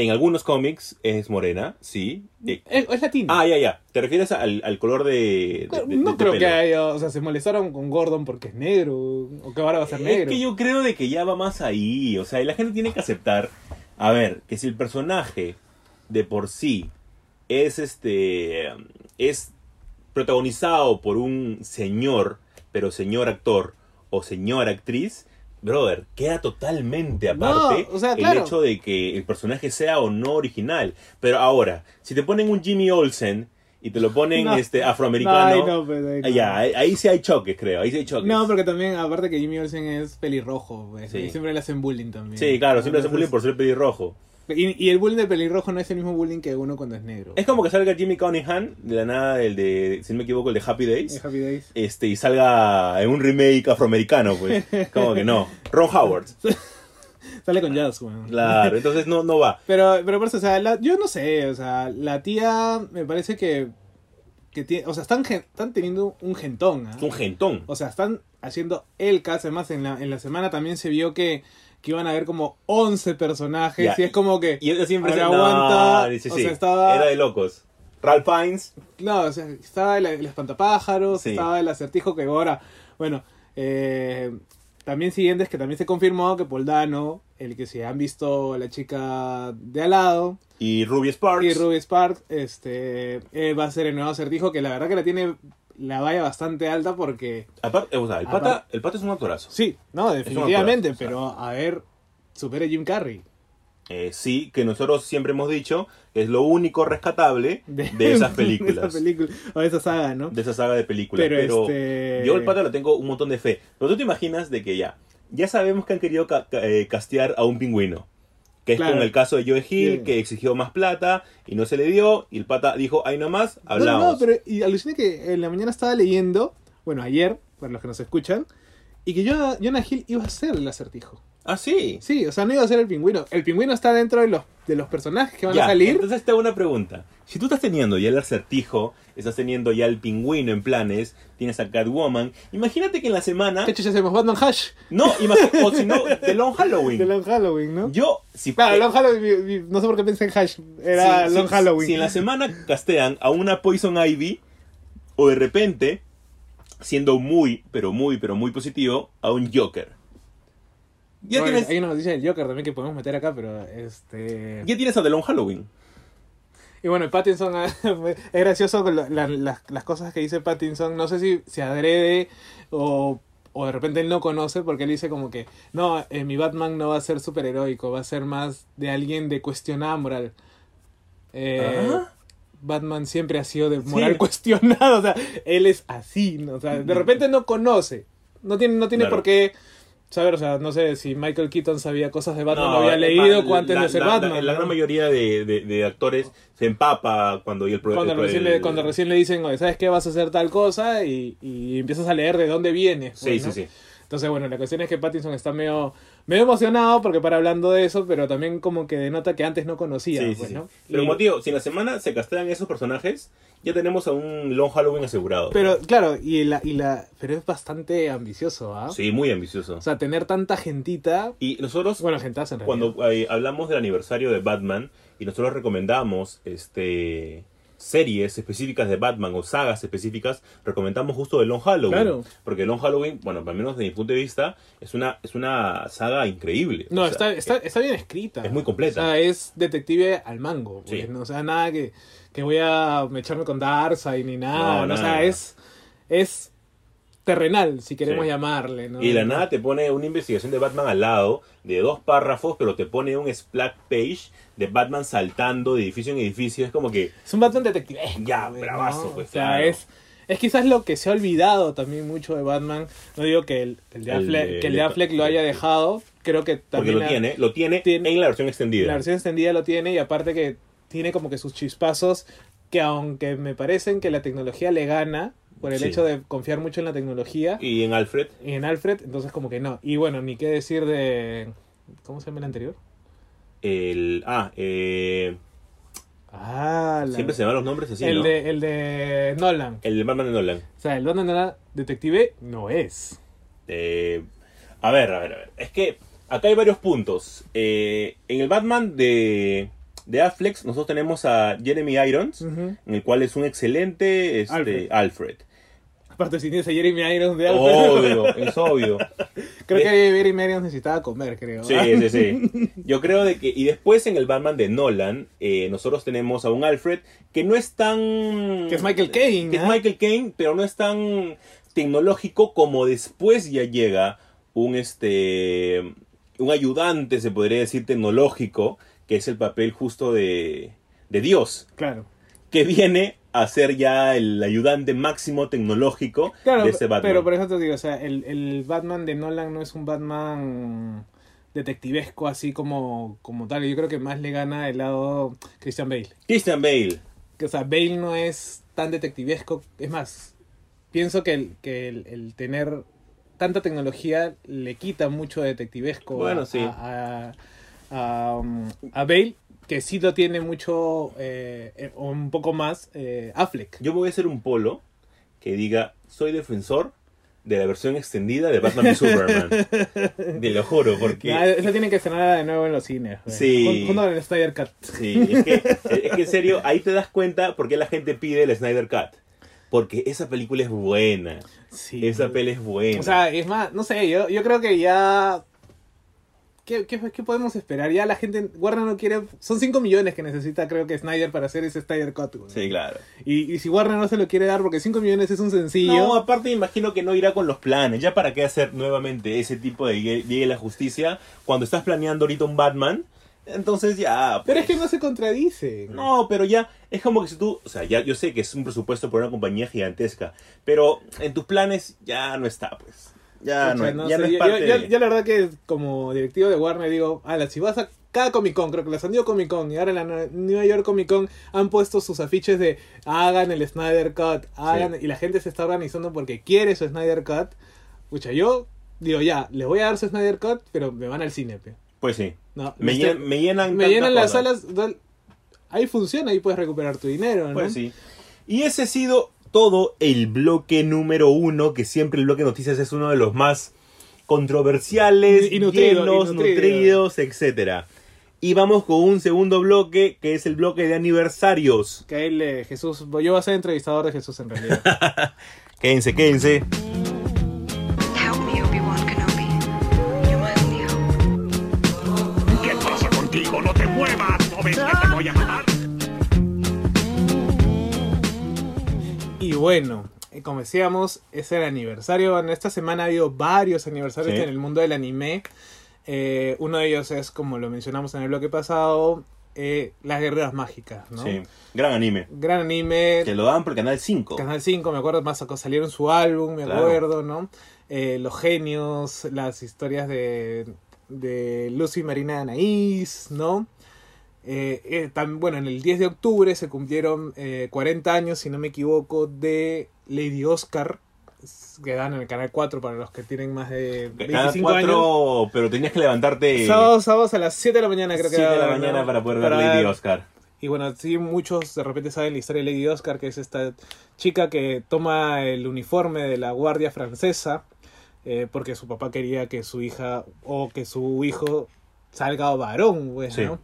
En algunos cómics es morena, sí. Eh, Es, es latina. ah, ya, ya. ¿Te refieres al, al color de. no de creo pelo? que haya, o sea, se molestaron con Gordon porque es negro, o que ahora va a ser Es negro. que yo creo de que ya va más ahí. O sea, y la gente tiene que aceptar. A ver, que si el personaje de por sí es este. es protagonizado por un señor, pero señor actor, o señora actriz, brother, queda totalmente aparte o sea, el hecho de que el personaje sea o no original. Pero ahora, si te ponen un Jimmy Olsen y te lo ponen No. este afroamericano, no, pues, ahí ahí, ahí sí hay choques, creo, ahí sí hay choques. No, porque también, aparte que Jimmy Olsen es pelirrojo, pues, Sí. y siempre le hacen bullying también. Sí, claro, siempre hacen bullying por ser pelirrojo. Y, y el bullying de pelirrojo no es el mismo bullying que uno cuando es negro. Es como que salga Jimmy Cunningham, de la nada, el de, si no me equivoco, el de Happy Days. Es Happy Days. este, y salga en un remake afroamericano, pues. <laughs> Como que no. Ron Howard. <laughs> Sale con jazz, weón. Claro, entonces no, no va. Pero, pero por eso, o sea, la- yo no sé, o sea, la tía me parece que, que tiene, o sea, están, están teniendo un gentón, ¿ah? Es un gentón. O sea, están haciendo el cast, además en la, en la semana también se vio que, que iban a haber como 11 personajes y es como que... Y ella siempre se aguanta, dice, o sí, sea, estaba- Era de locos. Ralph Fiennes. No, o sea, estaba el, el espantapájaros, Sí. estaba el acertijo que ahora, bueno, eh, también siguientes que también se confirmó que Poldano, el que se han visto la chica de al lado, Y Ruby Sparks. y Ruby Sparks, este, eh, va a ser el nuevo acertijo que la verdad que la tiene la valla bastante alta porque, Aparte, o sea, el pata, Aparte- el pata es un actorazo. sí, no, definitivamente, actorazo, pero a ver, supere Jim Carrey. Eh, sí, que nosotros siempre hemos dicho que es lo único rescatable <laughs> de, esas <laughs> de esa películas. película, o de esa saga, ¿no? de esa saga de películas. Pero, Pero, este- yo el pata lo tengo un montón de fe. Pero tú te imaginas de que ya, ya sabemos que han querido ca- ca- eh, castear a un pingüino. Que es con el caso de Joe Hill, Bien. que exigió más plata y no se le dio. Y el pata dijo, ahí nomás, No, hablamos. No, no, pero y aluciné que en la mañana estaba leyendo, bueno, ayer, para los que nos escuchan, y que Jonah, Jonah Hill iba a ser el acertijo. Ah, sí. Sí, o sea, no iba a ser el pingüino. El pingüino está dentro de los, de los personajes que van Ya, a salir. Entonces te hago una pregunta. Si tú estás teniendo ya el acertijo, estás teniendo ya el pingüino en planes, tienes a Catwoman, imagínate que en la semana... ¿Qué chucha hacemos? Batman Hash No, <laughs> o si no, The Long Halloween. de Long Halloween, ¿no? Yo, si Claro, Long Halloween, no sé por qué pensé en Hash. Era si- Long si- Halloween. Si en la semana castean a una Poison Ivy, o de repente, siendo muy, pero muy, pero muy positivo, a un Joker. Ya, Bueno, tienes, Hay una noticia del Joker también que podemos meter acá, pero este... ya tienes a The Long Halloween. Y bueno, el Pattinson ah, <laughs> es gracioso con la- la- las, las cosas que dice Pattinson. No sé si se adrede o, o de repente él no conoce porque él dice como que no, eh, mi Batman no va a ser superheroico, va a ser más de alguien de cuestionada moral. Eh, Ajá. Batman siempre ha sido de moral Sí. <laughs> cuestionada, o sea, él es así, ¿no? o sea, de repente no conoce, no tiene, no tiene Claro. por qué saber, o sea, no sé si Michael Keaton sabía cosas de Batman, No, lo había leído más, antes la- de ser la- Batman. La, la gran mayoría de, de- de actores se empapa cuando y el cuando, el- recién le, cuando recién le dicen, oye, ¿sabes qué? Vas a hacer tal cosa y, y empiezas a leer de dónde vienes. Sí, pues, sí, ¿no? sí. Entonces, bueno, la cuestión es que Pattinson está medio, medio emocionado porque para hablando de eso, pero también como que denota que antes no conocía. Sí, sí, pues, sí. ¿no? Pero Y- como digo, si en la semana se castean esos personajes, ya tenemos a un Long Halloween asegurado. pero claro, y la, y la, pero es bastante ambicioso, ¿ah? Sí, muy ambicioso. O sea, tener tanta gentita, y nosotros, bueno, gentaza en realidad. cuando eh, hablamos del aniversario de Batman y nosotros recomendamos este series específicas de Batman o sagas específicas, recomendamos justo de Long Halloween. Claro. Porque Long Halloween, bueno, al menos desde mi punto de vista, es una, es una saga increíble. No, O sea, está, está, está bien escrita. es muy completa. O sea, es detective al mango. Sí. pues, ¿no? O sea, nada que, que voy a echarme con Darkseid ni nada. No, ¿no? O sea, es, es terrenal, si queremos Sí. llamarle. ¿no? Y de la nada te pone una investigación de Batman al lado, de dos párrafos, pero te pone un splash page de Batman saltando de edificio en edificio. Es como que, Es un Batman detective. Ya, bravazo, pues, O sea, claro. es, es quizás lo que se ha olvidado también mucho de Batman. No digo que el, el de El Affleck, que el de Affleck lo haya dejado. Creo que porque también lo la- tiene, lo tiene, tiene- en la versión extendida. La versión extendida lo tiene y aparte que tiene como que sus chispazos que aunque me parecen que la tecnología le gana por el Sí. hecho de confiar mucho en la tecnología Y en Alfred, y en Alfred, entonces como que no. Y bueno, ni qué decir de... ¿Cómo se llama el anterior? el... Ah, eh, Ah, la- siempre se van los nombres así, el, ¿no? de, el de Nolan. El de Batman de Nolan. O sea, el Batman de Nolan detective no es. Eh, a ver, a ver, a ver. Es que acá hay varios puntos. Eh, en el Batman de, de Affleck, nosotros tenemos a Jeremy Irons, en el cual es un excelente este, Alfred. Alfred. Aparte si tienes a Jeremy Irons de Alfred. Obvio, es obvio. <laughs> creo que Jeremy Irons necesitaba comer, creo. Sí, sí, sí. <laughs> Yo creo de que. Y después en el Batman de Nolan, eh, nosotros tenemos a un Alfred que no es tan. Que es Michael Caine, Que es. Michael Caine, pero no es tan tecnológico como después ya llega un este un ayudante, se podría decir tecnológico, que es el papel justo de, de Dios, Claro. que viene a ser ya el ayudante máximo tecnológico Claro, de ese Batman. pero por eso te digo, o sea, el, el Batman de Nolan no es un Batman detectivesco así como, como tal. Yo creo que más le gana el lado Christian Bale. Christian Bale, Que, o sea, Bale no es tan detectivesco. Es más, pienso que el, que el, el tener tanta tecnología le quita mucho detectivesco Bueno, a, sí. a, a, um, a Bale, que sí lo tiene mucho, eh, eh, un poco más, eh, Affleck. yo voy a hacer un polo que diga, soy defensor de la versión extendida de Batman y Superman. <laughs> Te lo juro, porque... Ah, Eso tiene que estrenar de nuevo en los cines. güey. Sí. Jun- Junto con el Snyder Cut. Sí, es que, es que en serio, ahí te das cuenta por qué la gente pide el Snyder Cut. Porque esa película es buena. Sí. Esa peli es buena. O sea, es más, no sé, yo, yo creo que ya... ¿Qué, qué, qué podemos esperar? Ya la gente... Warner no quiere... Son 5 millones que necesita, creo que Snyder para hacer ese Snyder Cut. güey. sí, claro. Y, y si Warner no se lo quiere dar porque 5 millones es un sencillo... No, aparte imagino que no irá con los planes. Ya para qué hacer nuevamente ese tipo de Liga de la Justicia cuando estás planeando ahorita un Batman. Entonces ya... Pero pues, es que no se contradice. No, pero ya es como que si tú, o sea, ya yo sé que es un presupuesto por una compañía gigantesca, pero en tus planes ya no está, pues. Ya no, ya sé, no es yo, parte yo- yo- de- yo la verdad que como directivo de Warner digo, ala, si vas a cada Comic Con, creo que la San Diego Comic Con y ahora la Nue- New York Comic Con han puesto sus afiches de hagan el Snyder Cut, hagan, y la gente se está organizando porque quiere su Snyder Cut. Pucha, yo digo ya, les voy a dar su Snyder Cut, pero me van al cine, pe. Pues sí. No, Me, este- llen- me llenan me llenan las salas, ahí funciona, ahí puedes recuperar tu dinero, ¿no? Pues sí. Y ese ha sido todo el bloque número uno, que siempre el bloque de noticias es uno de los más controversiales, Y- y nutrido, llenos, y nutrido. nutridos, etcétera. Y vamos con un segundo bloque, que es el bloque de aniversarios. Que ahí le, Jesús, yo voy a ser entrevistador de Jesús en realidad. <laughs> Quédense, quédense. ¿Qué pasa contigo? ¡No te muevas! ¿No bueno, eh, como decíamos, es el aniversario. Esta semana ha habido varios aniversarios Sí. en el mundo del anime. Eh, uno de ellos es, como lo mencionamos en el bloque pasado, eh, Las Guerreras Mágicas, ¿no? Sí, gran anime. Gran anime. Que lo daban por Canal 5. Canal 5, me acuerdo, más salieron su álbum, me Claro. acuerdo, ¿no? Eh, los genios, las historias de, de Lucy Marina de Anaís, ¿no? Eh, eh, tam- bueno, en el 10 de octubre se cumplieron eh, 40 años, si no me equivoco, de Lady Oscar, que dan en el Canal 4 para los que tienen más de Cada 25 años. cuatro, pero tenías que levantarte Sábados, sábados a las 7 de la mañana, creo que 7 de la mañana ¿no? para poder ver Lady Oscar. Y bueno, sí, muchos de repente saben la historia de Lady Oscar, que es esta chica que toma el uniforme de la guardia francesa eh, porque su papá quería que su hija o que su hijo salga varón, pues, Sí. ¿no?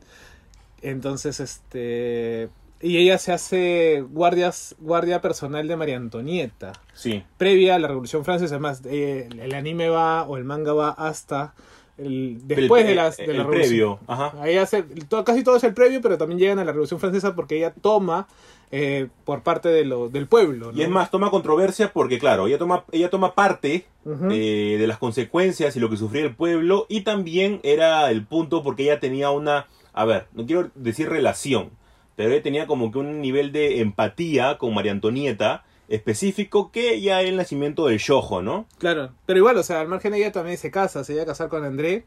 Entonces, este... Y ella se hace guardias, guardia personal de María Antonieta Sí, previa a la Revolución Francesa. Además, eh, el anime va o el manga va hasta el, después El- de, las, de el la Revolución. previo, ajá. Ahí hace, todo- casi todo es el previo, pero también llegan a la Revolución Francesa porque ella toma eh, por parte de lo, del pueblo. Y es más, toma controversia porque, claro, ella toma, ella toma parte eh, de las consecuencias y lo que sufría el pueblo. Y también era el punto porque ella tenía una, a ver, no quiero decir relación, pero ella tenía como que un nivel de empatía con María Antonieta específico que ya era el nacimiento del shojo, ¿no? Claro, pero igual, o sea, al margen de ella también se casa, se iba a casar con André.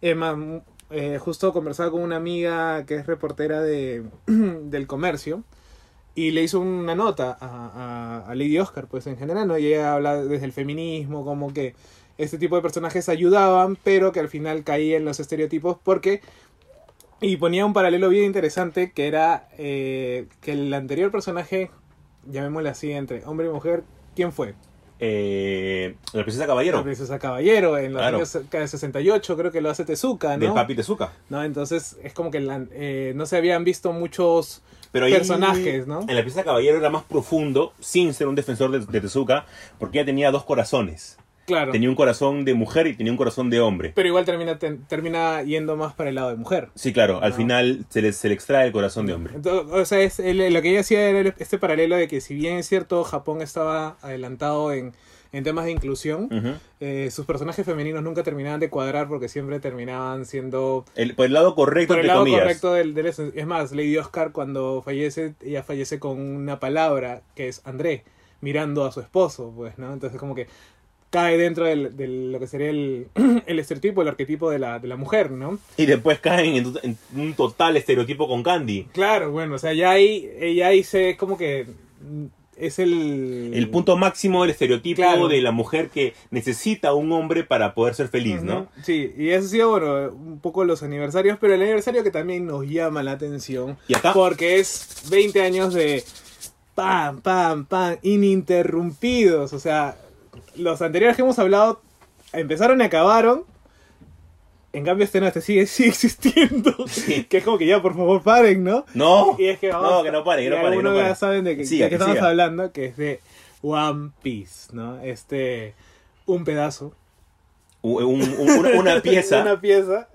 Es más, eh, justo conversaba con una amiga que es reportera de, <clears throat> del comercio y le hizo una nota a, a- a Lady Oscar, pues en general, ¿no? Y ella habla desde el feminismo, como que este tipo de personajes ayudaban, pero que al final caían en los estereotipos porque... Y ponía un paralelo bien interesante que era eh, que el anterior personaje, llamémosle así, entre hombre y mujer, ¿quién fue? Eh, la princesa caballero La princesa Caballero, en los Claro. años ca- 68 creo que lo hace Tezuka, ¿no? del papi Tezuka. ¿no? Entonces es como que la- eh, no se habían visto muchos Pero ahí, personajes, ¿no? En la princesa caballero era más profundo, sin ser un defensor de, de Tezuka, porque ella tenía dos corazones. Claro. Tenía un corazón de mujer y tenía un corazón de hombre. Pero igual termina, termina yendo más para el lado de mujer. Sí, claro, al Ah. final se le, se le extrae el corazón de hombre. Entonces, o sea, es, el- lo que ella hacía era este paralelo de que si bien es cierto, Japón estaba adelantado en, en temas de inclusión. Ujú. Eh, sus personajes femeninos nunca terminaban de cuadrar porque siempre terminaban siendo El- por el lado correcto, por el entre lado comillas. correcto del, del. Es más, Lady Oscar cuando fallece, ella fallece con una palabra que es André, mirando a su esposo, pues, ¿no? Entonces como que cae dentro del, de lo que sería el, <clears throat> el estereotipo, el arquetipo de la, de la mujer, ¿no? Y después caen en, un total estereotipo con Candy. Claro, bueno, o sea, ya ahí, ella ahí se como que es el... El punto máximo del estereotipo Claro. de la mujer que necesita un hombre para poder ser feliz, ¿no? Sí, y eso ha sido, bueno, un poco los aniversarios, pero el aniversario que también nos llama la atención, Y acá- porque es 20 años de pam, pam, pam, ininterrumpidos, o sea, los anteriores que hemos hablado empezaron y acabaron, en cambio este no, este sigue, <laughs> sigue existiendo, Sí. que es como que ya, por favor, paren, ¿no? No, Y es que vamos no, que no pare, que no pare, que no algunos pare. ya saben de qué estamos siga. hablando, que es de One Piece, ¿no? Este, un pedazo. Un- un- un- una, <laughs> pieza Una pieza.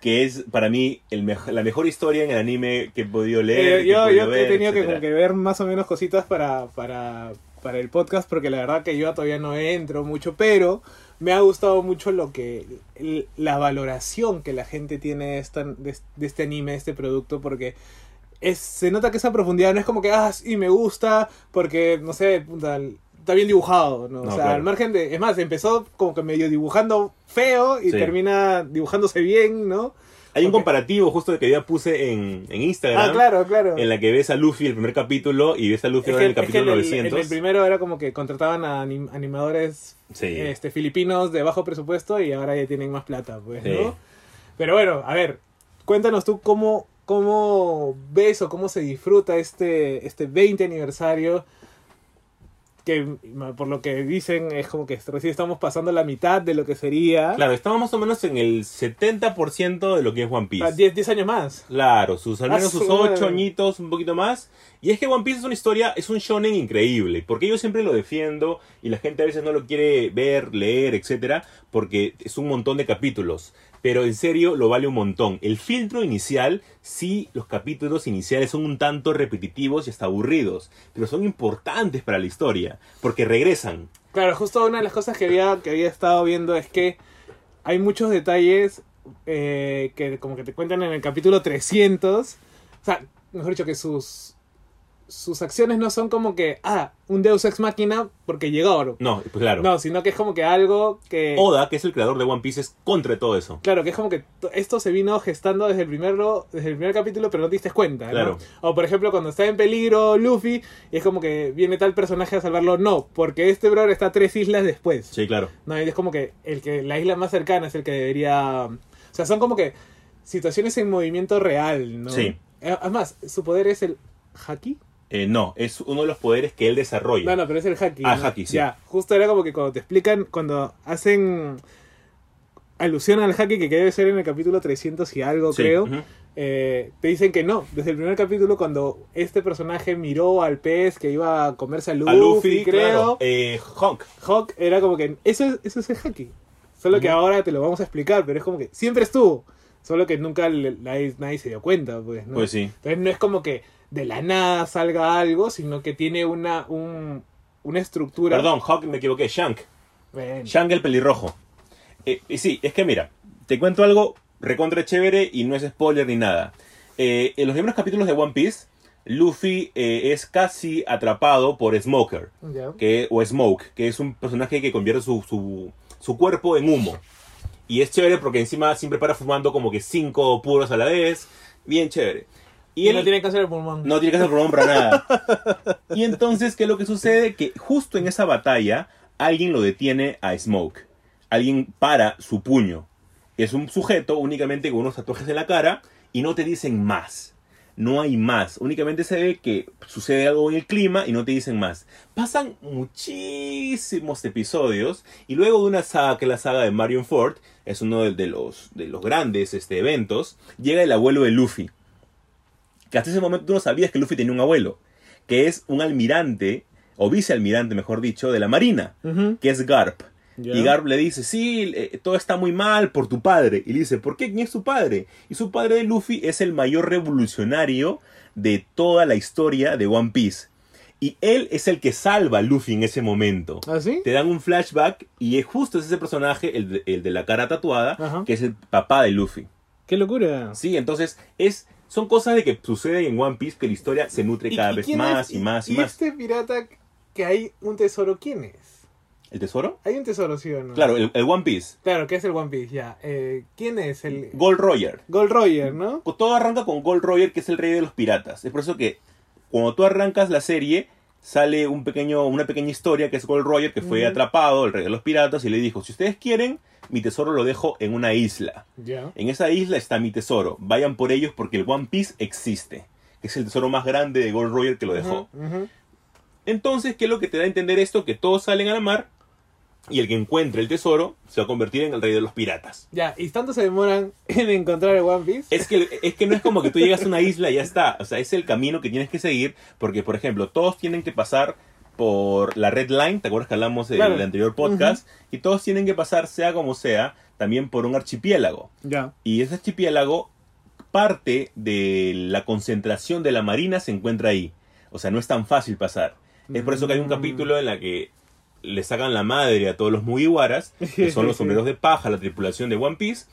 que es para mí el mej- la mejor historia en el anime que he podido leer. Eh, que he yo podido yo he tenido que, como que ver más o menos cositas para, para, para el podcast, porque la verdad que yo todavía no entro mucho, pero me ha gustado mucho lo que la valoración que la gente tiene de, esta- de, de este anime, de este producto, porque es, se nota que esa profundidad no es como que, ah, sí, me gusta, porque, no sé, puta, está bien dibujado, ¿no? No, o sea, claro. al margen de, es más, empezó como que medio dibujando feo y Sí. termina dibujándose bien, ¿no? Hay un comparativo justo que ya puse en, en Instagram. Ah, claro, claro. En la que ves a Luffy el primer capítulo y ves a Luffy Es ahora en el es que capítulo en el- 900. en el primero era como que contrataban a anim- animadores Sí. este, filipinos de bajo presupuesto y ahora ya tienen más plata, pues, Sí. ¿no? Pero bueno, a ver, cuéntanos tú cómo, cómo ves o cómo se disfruta este, este 20 aniversario que por lo que dicen es como que recién estamos pasando la mitad de lo que sería Claro, estamos más o menos en el 70% de lo que es One Piece. ah, 10, 10 años más. Claro, sus al Ah, menos sus su ocho madre. añitos, un poquito más. Y es que One Piece es una historia, es un shonen increíble. Porque yo siempre lo defiendo y la gente a veces no lo quiere ver, leer, etcétera, porque es un montón de capítulos. Pero en serio lo vale un montón. El filtro inicial, sí, los capítulos iniciales son un tanto repetitivos y hasta aburridos. Pero son importantes para la historia. Porque regresan. Claro, justo una de las cosas que había, que había estado viendo es que hay muchos detalles eh, que como que te cuentan en el capítulo 300. O sea, mejor dicho, que sus, sus acciones no son como que, ah, un Deus Ex Máquina porque llegaron. No, pues claro. No, sino que es como que algo que... Oda, que es el creador de One Piece, es contra todo eso. Claro, que es como que to- esto se vino gestando desde el primero, desde el primer capítulo, pero no te diste cuenta, ¿no? Claro. O por ejemplo, cuando está en peligro Luffy, y es como que viene tal personaje a salvarlo. No, porque este brother está tres islas después. Sí, claro. No, y es como que el que la isla más cercana es el que debería. O sea, son como que situaciones en movimiento real, ¿no? Sí. Eh, Además, su poder es el haki. Eh, no, es uno de los poderes que él desarrolla. No, no, pero es el haki. Ah, ¿no? haki, sí. Ya, justo era como que cuando te explican, cuando hacen alusión al haki que debe ser en el capítulo 300 y algo, Sí, creo. eh, te dicen que no. Desde el primer capítulo, cuando este personaje miró al pez que iba a comerse a Luffy, A Luffy, creo. claro. Eh, Honk. Hawk era como que eso es, eso es el haki. Solo que ahora te lo vamos a explicar, pero es como que siempre estuvo. Solo que nunca le- nadie, nadie se dio cuenta, pues, ¿no? Pues sí. Entonces no es como que de la nada salga algo, sino que tiene una, un- una estructura. Perdón, Hawk, me equivoqué. Shank. Bueno, Shank el pelirrojo. Eh, y sí, es que mira, te cuento algo recontra chévere y no es spoiler ni nada. Eh, en los primeros capítulos de One Piece, Luffy eh, es casi atrapado por Smoker. que, o Smoke, que es un personaje que convierte su, su, su cuerpo en humo. Y es chévere porque encima siempre para fumando como que cinco puros a la vez. Bien chévere. Y, él no tiene cáncer de pulmón. no tiene que hacer pulmón para nada. <laughs> Y entonces, ¿qué es lo que sucede? Que justo en esa batalla, alguien lo detiene a Smoke. Alguien para su puño. Es un sujeto únicamente con unos tatuajes en la cara y no te dicen más. No hay más. Únicamente se ve que sucede algo en el clima y no te dicen más. Pasan muchísimos episodios y luego de una saga que es la saga de Marion Ford, es uno de, de los, de los grandes este, eventos, llega el abuelo de Luffy que hasta ese momento tú no sabías que Luffy tenía un abuelo, que es un almirante, o vicealmirante mejor dicho, de la Marina, que es Garp. Y Garp le dice, sí, eh, todo está muy mal por tu padre. Y le dice, ¿por qué? ¿Quién es tu padre? Y su padre de Luffy es el mayor revolucionario de toda la historia de One Piece. Y él es el que salva a Luffy en ese momento. ¿Ah, sí? Te dan un flashback y es justo ese personaje, el de, el de la cara tatuada, Ajá. que es el papá de Luffy. ¡Qué locura! Sí, entonces es, son cosas de que suceden en One Piece que la historia se nutre cada vez quién más es? y más y, ¿Y más. este pirata que hay un tesoro, quién es? ¿El tesoro? Hay un tesoro, ¿sí o no? Claro, el, el One Piece. Claro, que es el One Piece, ya. Eh, ¿Quién es el...? Gold Roger. Gold Roger, ¿no? Todo arranca con Gold Roger, que es el rey de los piratas. Es por eso que cuando tú arrancas la serie, sale un pequeño, una pequeña historia que es Gold Roger, que fue atrapado, el rey de los piratas, y le dijo, si ustedes quieren, mi tesoro lo dejo en una isla. En esa isla está mi tesoro. Vayan por ellos porque el One Piece existe. Es el tesoro más grande de Gold Roger que lo dejó. Entonces, ¿qué es lo que te da a entender esto? Que todos salen a la mar y el que encuentre el tesoro se va a convertir en el rey de los piratas. Ya, ¿y tanto se demoran en encontrar el One Piece? Es que, es que no es como que tú llegas a una isla y ya está. O sea, es el camino que tienes que seguir. Porque, por ejemplo, todos tienen que pasar por la Red Line. ¿Te acuerdas que hablamos del Claro. anterior podcast? Y todos tienen que pasar, sea como sea, también por un archipiélago. Y ese archipiélago, parte de la concentración de la marina se encuentra ahí. O sea, no es tan fácil pasar. Es por eso que hay un Mm. capítulo en la que le sacan la madre a todos los Mugiwaras, que son los <laughs> sombreros de paja, la tripulación de One Piece,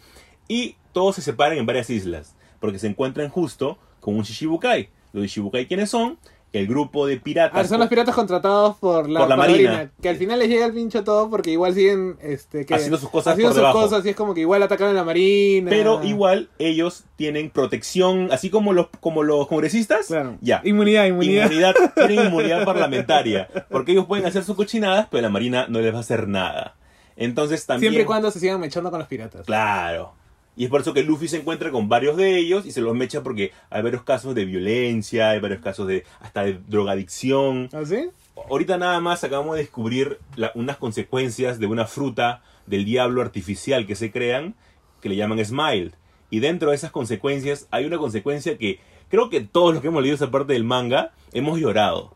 y todos se separan en varias islas, porque se encuentran justo con un Shishibukai. Los Shishibukai, ¿quiénes son? El grupo de piratas. Ah, son los piratas contratados por la, Por la marina. Que al final les llega el pincho todo porque igual siguen este, que- Haciendo sus cosas haciendo por sus debajo. cosas y es como que igual atacan a la marina. Pero igual ellos tienen protección, así como los, como los congresistas. Claro. Ya. Inmunidad, inmunidad. Inmunidad, <laughs> tienen inmunidad parlamentaria. Porque ellos pueden hacer sus cochinadas, pero la Marina no les va a hacer nada. Entonces también. Siempre y cuando se sigan mechando con los piratas. Claro. Y es por eso que Luffy se encuentra con varios de ellos y se los mecha porque hay varios casos de violencia, hay varios casos de hasta de drogadicción. ¿Ah, sí? Ahorita nada más acabamos de descubrir la- unas consecuencias de una fruta del diablo artificial que se crean, que le llaman Smile. Y dentro de esas consecuencias hay una consecuencia que creo que todos los que hemos leído esa parte del manga hemos llorado.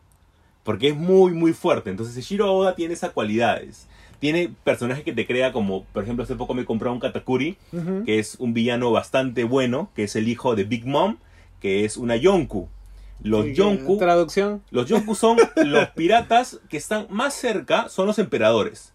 Porque es muy, muy fuerte. Entonces Shiro Oda tiene esas cualidades. Tiene personajes que te crea como, por ejemplo, hace poco me compré un Katakuri, que es un villano bastante bueno, que es el hijo de Big Mom, que es una Yonku. Los Yonku Traducción. los Yonku son <laughs> los piratas que están más cerca, son los emperadores.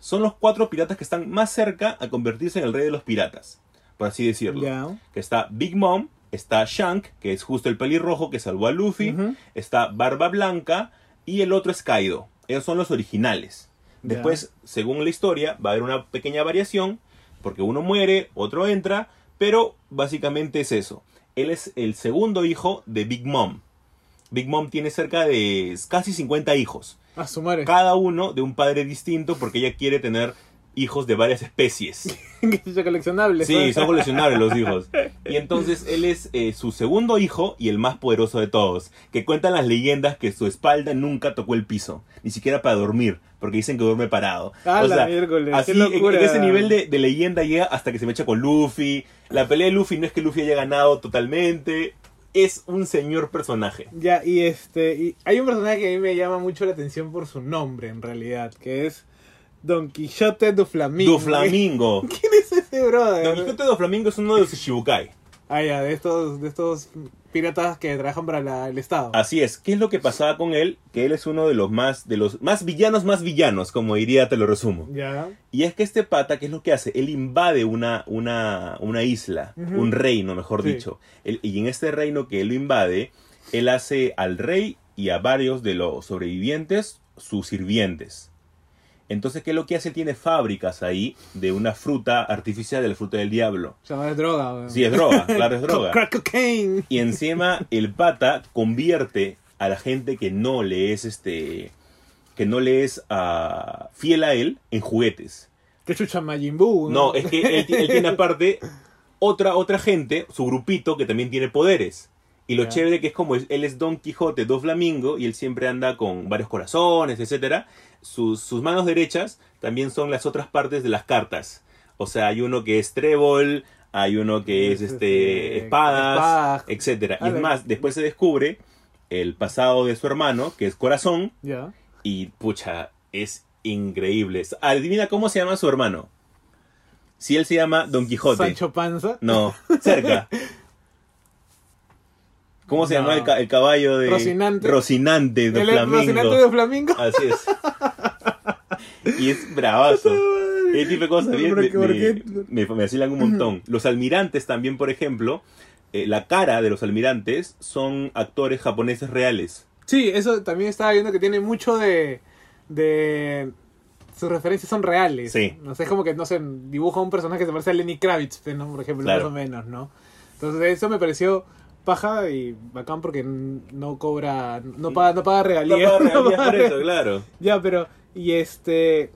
Son los cuatro piratas que están más cerca a convertirse en el rey de los piratas, por así decirlo. Que está Big Mom, está Shank, que es justo el pelirrojo que salvó a Luffy, está Barba Blanca y el otro es Kaido. Ellos son los originales. Después, según la historia, va a haber una pequeña variación, porque uno muere, otro entra, pero básicamente es eso. Él es el segundo hijo de Big Mom. Big Mom tiene cerca de casi 50 hijos, A su madre. cada uno de un padre distinto porque ella quiere tener hijos de varias especies. <laughs> que es coleccionable. Sí, son coleccionables los hijos. <laughs> Y entonces él es eh, su segundo hijo y el más poderoso de todos. Que cuentan las leyendas que su espalda nunca tocó el piso, ni siquiera para dormir, porque dicen que duerme parado. Ah, la miércoles, así qué en- locura. en ese nivel de, de leyenda llega hasta que se me echa con Luffy. La pelea de Luffy no es que Luffy haya ganado totalmente. Es un señor personaje. Ya, y este. Y hay un personaje que a mí me llama mucho la atención por su nombre, en realidad, que es Don Quijote du Flamingo. Do Flamingo. <laughs> ¿Quién es ese brother? Don Quijote do Flamingo es uno de los Shibukai. Ah, ya, de estos, de estos piratas que trabajan para la- el Estado. Así es. ¿Qué es lo que pasaba con él? Que él es uno de los más, de los más villanos, más villanos, como diría, te lo resumo. Ya. Y es que este pata, ¿qué es lo que hace? Él invade una, una, una isla, un reino, mejor Sí. dicho. Él- y en este reino que él lo invade, él hace al rey y a varios de los sobrevivientes sus sirvientes. Entonces, ¿qué es lo que hace? Tiene fábricas ahí de una fruta artificial, de la fruta del diablo. O sea, es droga. Sí, es droga, claro, es <laughs> droga. Crack cocaine. Y encima el pata convierte a la gente que no le es este que no le es ah, fiel a él en juguetes. Que chucha Majin Buu. No, es que él, él tiene aparte otra otra gente, su grupito que también tiene poderes. Y lo Ya. chévere que es como él es Don Quijote, Do Flamingo y él siempre anda con varios corazones, etcétera. Sus, sus manos derechas también son las otras partes de las cartas. O sea, hay uno que es trébol, hay uno que es Es, este espadas, etcétera. Y es más, después se descubre el pasado de su hermano, que es Corazón, y pucha, es increíble. Adivina cómo se llama su hermano. Si él se llama Don Quijote. Sancho Panza. No, cerca. ¿Cómo se No. llama el, ca- el caballo de Rocinante. Rocinante de ¿El Flamingo. Rocinante de Flamingo? Así es. <laughs> y es bravazo. Ese tipo de cosas bien, ¿Por qué- por me, qué? me, me vacilan un montón. Los almirantes también, por ejemplo, eh, la cara de los almirantes son actores japoneses reales. Sí, eso también estaba viendo que tiene mucho de. de sus referencias son reales. Sí. No sé, es como que, no sé, dibuja un personaje que se parece a Lenny Kravitz, ¿no? por ejemplo, Claro. más o menos, ¿no? Entonces, eso me pareció paja y bacán porque no cobra. no paga, no paga No <laughs> regalías. paga no regalías paga por eso, <laughs> claro. Ya, pero, y este.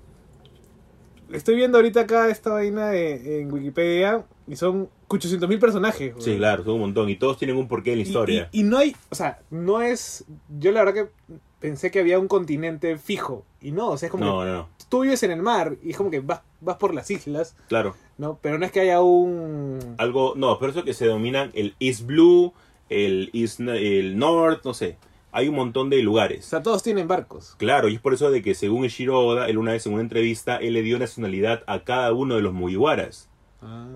Estoy viendo ahorita acá esta vaina de- en Wikipedia y son 800 mil personajes. Sí, claro, son un montón. Y todos tienen un porqué en la historia. Y, y no hay, o sea, no es. Yo la verdad que pensé que había un continente fijo. Y no, o sea, es como No, que no, no. tú vives en el mar y es como que vas, vas por las islas, Claro. ¿no? Pero no es que haya un. Algo, no, pero eso que se dominan el East Blue, el East, el North, no sé. Hay un montón de O lugares. sea, todos tienen barcos. Claro, y es por eso de que según Eshiro Oda, él una vez en una entrevista, él le dio nacionalidad a cada uno de los Mugiwaras.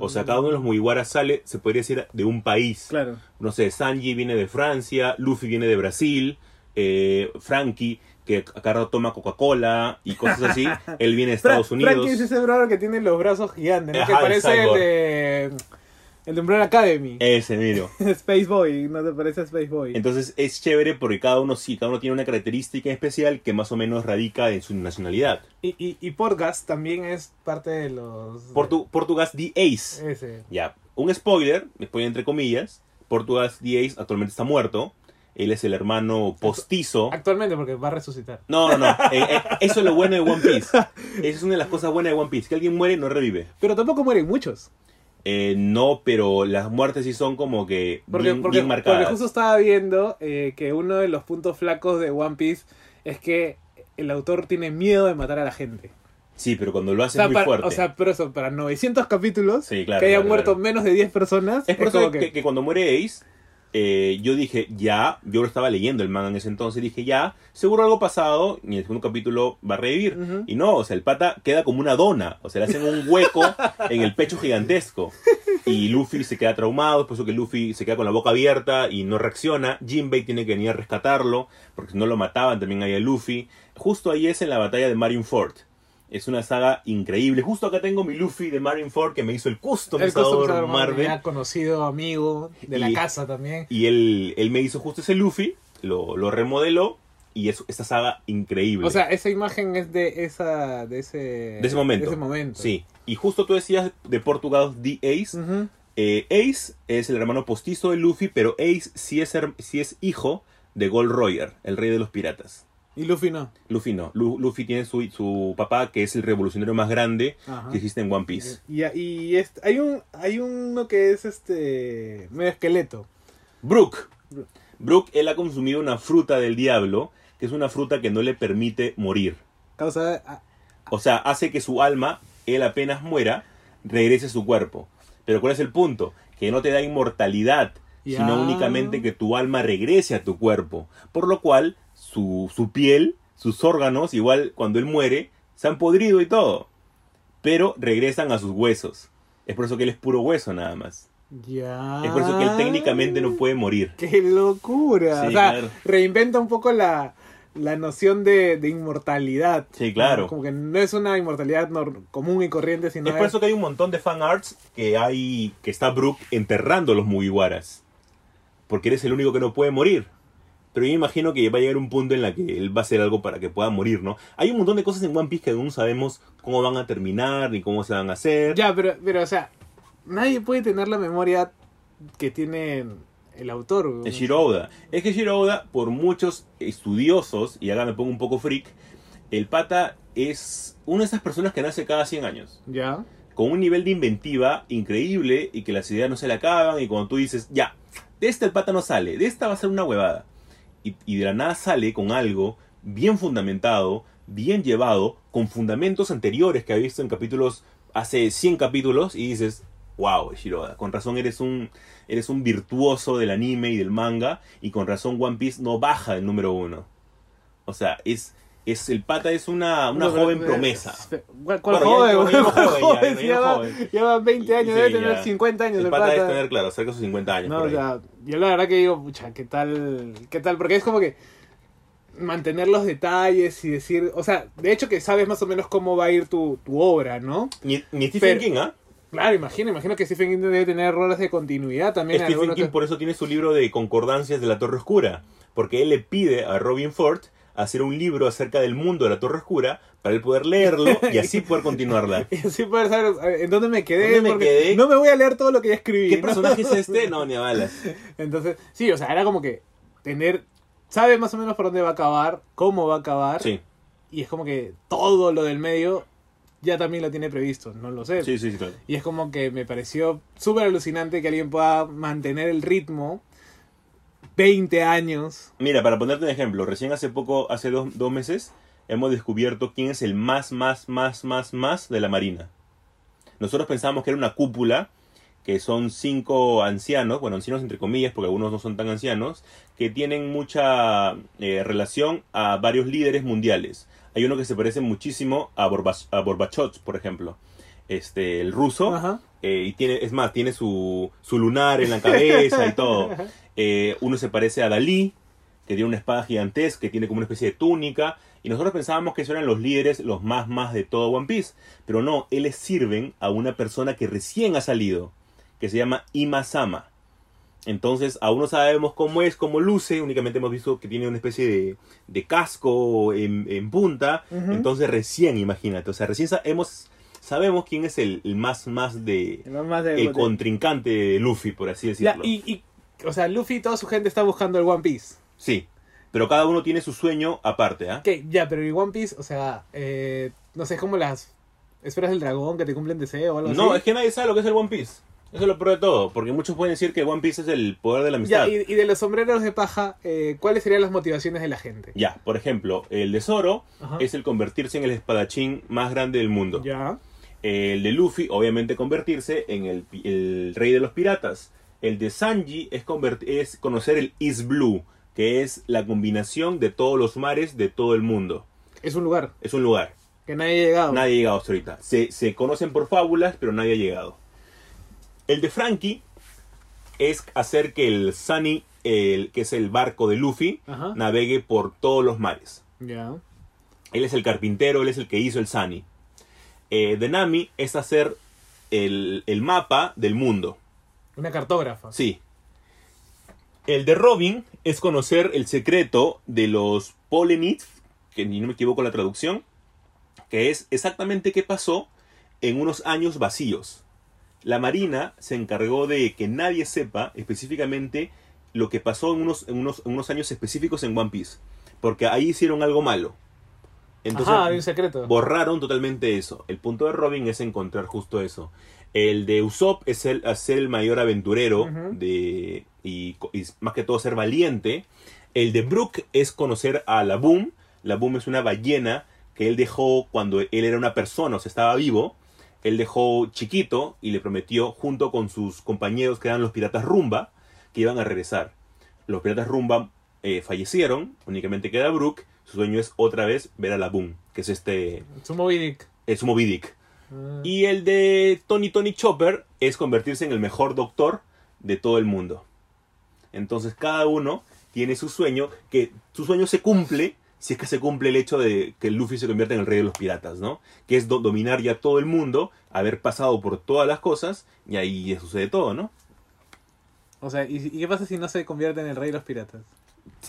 O sea, cada uno de los Mugiwaras sale, se podría decir, de un país. Claro. No sé, Sanji viene de Francia, Luffy viene de Brasil, eh, Frankie, que acá toma Coca-Cola y cosas así, <laughs> él viene de Estados Unidos. Frankie es ese brother que tiene los brazos gigantes, ¿no? Ajá, que parece el de. El de Umbrella Academy. Ese, miro. <laughs> Space Boy, ¿no te parece a Space Boy? Entonces es chévere porque cada uno sí, cada uno tiene una característica especial que más o menos radica en su nacionalidad. Y, y, y Portgas también es parte de los. Portu Portugas The Ace. Ese. Ya, un spoiler, spoiler entre comillas, Portugas The Ace actualmente está muerto. Él es el hermano postizo. Actualmente, porque va a resucitar. No, no, no. <laughs> eh, eh, eso es lo bueno de One Piece. Esa es una de las cosas buenas de One Piece. Que alguien muere no revive. Pero tampoco mueren muchos. Eh, no, pero las muertes sí son como que Porque, bien, porque, bien marcadas. porque justo estaba viendo eh, que uno de los puntos flacos de One Piece es que el autor tiene miedo de matar a la gente. Sí, pero cuando lo O hace sea, es muy para, fuerte. o sea, pero eso, para 900 capítulos, Sí, claro, que hayan claro, muerto claro. menos de 10 personas, Es eso que, que... que cuando muere Ace, eh, yo dije, ya, yo lo estaba leyendo el manga en ese entonces, dije, ya, seguro algo pasado, y el segundo capítulo va a revivir. Y no, o sea, el pata queda como una dona, o sea, le hacen un hueco <laughs> en el pecho gigantesco. Y Luffy se queda traumado, por eso que Luffy se queda con la boca abierta y no reacciona. Jinbei tiene que venir a rescatarlo, porque si no lo mataban también ahí a Luffy. Justo ahí es en la batalla de Marineford. Es una saga increíble. Justo acá tengo mi Luffy de Marineford que me hizo el el customizador customizador Marvel. ya conocido amigo de la Y- casa también. Y él, él me hizo justo ese Luffy, lo, lo remodeló y es esta saga increíble. O sea, esa imagen es de esa de ese de ese momento. de ese momento. Sí. Y justo tú decías de Portugal The Ace. Eh, Ace es el hermano postizo de Luffy, pero Ace sí es, sí es hijo de Gold Roger, el rey de los piratas. Y Luffy no. Luffy no. Lu- Luffy tiene su, su papá, que es el revolucionario más grande Ajá. que existe en One Piece. Y, y este- hay un hay uno que es este medio esqueleto. Brook. Brook. Brook, él ha consumido una fruta del diablo, que es una fruta que no le permite morir. Causa ah, O sea, hace que su alma, él apenas muera, regrese a su cuerpo. Pero ¿cuál es el punto? Que no te da inmortalidad, sino únicamente que tu alma regrese a tu cuerpo. Por lo cual, su, su piel, sus órganos, igual cuando él muere, se han podrido y todo. Pero regresan a sus huesos. Es por eso que él es puro hueso nada más. ya. Es por eso que él técnicamente no puede morir. <laughs> ¡Qué locura! Sí, o sea, claro. reinventa un poco la, la noción de, de inmortalidad. Sí, claro. Como que no es una inmortalidad común y corriente, sino Es por eso que hay un montón de fan arts que hay que está Brook enterrando a los Mugiwaras. Porque eres el único que no puede morir. Pero yo imagino que va a llegar un punto en la que él va a hacer algo para que pueda morir, ¿no? Hay un montón de cosas en One Piece que aún no sabemos cómo van a terminar ni cómo se van a hacer. Ya, pero, pero, o sea, nadie puede tener la memoria que tiene el autor. Es Shiro Oda. Es que Shiro Oda, por muchos estudiosos, y acá me pongo un poco freak, el pata es una de esas personas que nace cada 100 años. Ya. con un nivel de inventiva increíble y que las ideas no se le acaban y cuando tú dices, ya, de esta el pata no sale, de esta va a ser una huevada. Y, de la nada sale con algo bien fundamentado, bien llevado, con fundamentos anteriores que ha visto en capítulos, hace 100 capítulos y dices, wow, Shiroda, con razón eres un, eres un virtuoso del anime y del manga y con razón One Piece no baja del número uno. O sea, es, Es, el pata es una, una No, joven pero- promesa. ¿Cuál, <laughs> joven? ya- ya ¿Cuál joven, ya, joven? ya Lleva, joven. lleva 20 años, Sí, debe tener ya. 50 años El el pata pata. debe tener, claro, cerca de sus 50 años. No, por o ahí. sea, yo la verdad que digo, pucha, ¿qué tal? ¿Qué tal? Porque es como que mantener los detalles y decir, o sea, de hecho que sabes más o menos cómo va a ir tu, tu obra, ¿no? Ni, ni Stephen Pero- King, ¿ah? Claro, imagino, imagino que Stephen King debe tener roles de continuidad también. en Stephen King que- por eso tiene su libro de concordancias de la Torre Oscura, porque él le pide a Robin Ford hacer un libro acerca del mundo de la Torre Oscura para él poder leerlo y así <laughs> poder continuarla. Y así poder saber en dónde me quedé. ¿Dónde me quedé? No me voy a leer todo lo que ya escribí. ¿Qué ¿no? personaje es este? <laughs> No, ni a balas. Entonces, sí, o sea, era como que tener. Sabe más o menos por dónde va a acabar, cómo va a acabar. Sí, Y es como que todo lo del medio ya también lo tiene previsto, no lo sé. sí, sí, sí, claro. Y es como que me pareció súper alucinante que alguien pueda mantener el ritmo 20 años. Mira, para ponerte un ejemplo, recién hace poco, hace dos, dos meses, hemos descubierto quién es el más, más, más, más, más de la Marina. Nosotros pensábamos que era una cúpula, que son cinco ancianos, bueno, ancianos entre comillas, porque algunos no son tan ancianos, que tienen mucha eh, relación a varios líderes mundiales. Hay uno que se parece muchísimo a, Borbach- a Borbachov, por ejemplo. Este, el ruso. Ajá. Eh, y tiene, es más, tiene su, su lunar en la cabeza y todo. <laughs> Eh, uno se parece a Dalí, que tiene una espada gigantesca, que tiene como una especie de túnica. Y nosotros pensábamos que esos eran los líderes, los más más de todo One Piece. Pero no, ellos sirven a una persona que recién ha salido, que se llama Ima-sama. Entonces, aún no sabemos cómo es, cómo luce, únicamente hemos visto que tiene una especie de, de casco en, en punta. Entonces, recién, imagínate, o sea, recién hemos, sabemos quién es el, el más más de, No más de- el contrincante de Luffy, por así decirlo. y, y, o sea, Luffy y toda su gente está buscando el One Piece. Sí, pero cada uno tiene su sueño aparte, ¿ah? Que ya, pero el One Piece, o sea, eh, no sé, es como las esferas del dragón que te cumplen deseo o algo No, así. es que nadie sabe lo que es el One Piece. Eso es lo peor de todo, porque muchos pueden decir que One Piece es el poder de la amistad. Ya, y, y de los sombreros de paja, eh, ¿cuáles serían las motivaciones de la gente? Ya, por ejemplo, el de Zoro Ajá. es el convertirse en el espadachín más grande del mundo. Ya. El de Luffy, obviamente, convertirse en el, rey de los piratas. El de Sanji es, es conocer el East Blue, que es la combinación de todos los mares de todo el mundo. Es un lugar Es un lugar. que nadie ha llegado. Nadie ha llegado hasta ahorita. Se, se conocen por fábulas, pero nadie ha llegado. El de Frankie es hacer que el Sunny, el, que es el barco de Luffy, Ajá. navegue por todos los mares. Ya. Él es el carpintero, él es el que hizo el Sunny. Eh, de Nami es hacer el, el mapa del mundo. Una cartógrafa. Sí. El de Robin es conocer el secreto de los Polenith, que ni no me equivoco la traducción, que es exactamente qué pasó en unos años vacíos. La Marina se encargó de que nadie sepa específicamente lo que pasó en unos, en unos, en unos años específicos en One Piece, porque ahí hicieron algo malo. Entonces, Ajá, hay un secreto. borraron totalmente eso. El punto de Robin es encontrar justo eso. El de Usopp es el, ser el mayor aventurero de, y más que todo ser valiente. El de Brook es conocer a la Boom. La Boom es una ballena que él dejó cuando él era una persona, o sea, estaba vivo. Él dejó chiquito y le prometió, junto con sus compañeros que eran los piratas Rumba, que iban a regresar. Los piratas Rumba eh, fallecieron, únicamente queda Brook. Su sueño es otra vez ver a la Boom, que es este. Su Moby Dick. Es Dick. Ah. Y el de Tony Tony Chopper es convertirse en el mejor doctor de todo el mundo. Entonces cada uno tiene su sueño, que su sueño se cumple si es que se cumple el hecho de que Luffy se convierta en el rey de los piratas, ¿no? Que es do- dominar ya todo el mundo, haber pasado por todas las cosas, y ahí sucede todo, ¿no? O sea, ¿y, ¿y qué pasa si no se convierte en el rey de los piratas?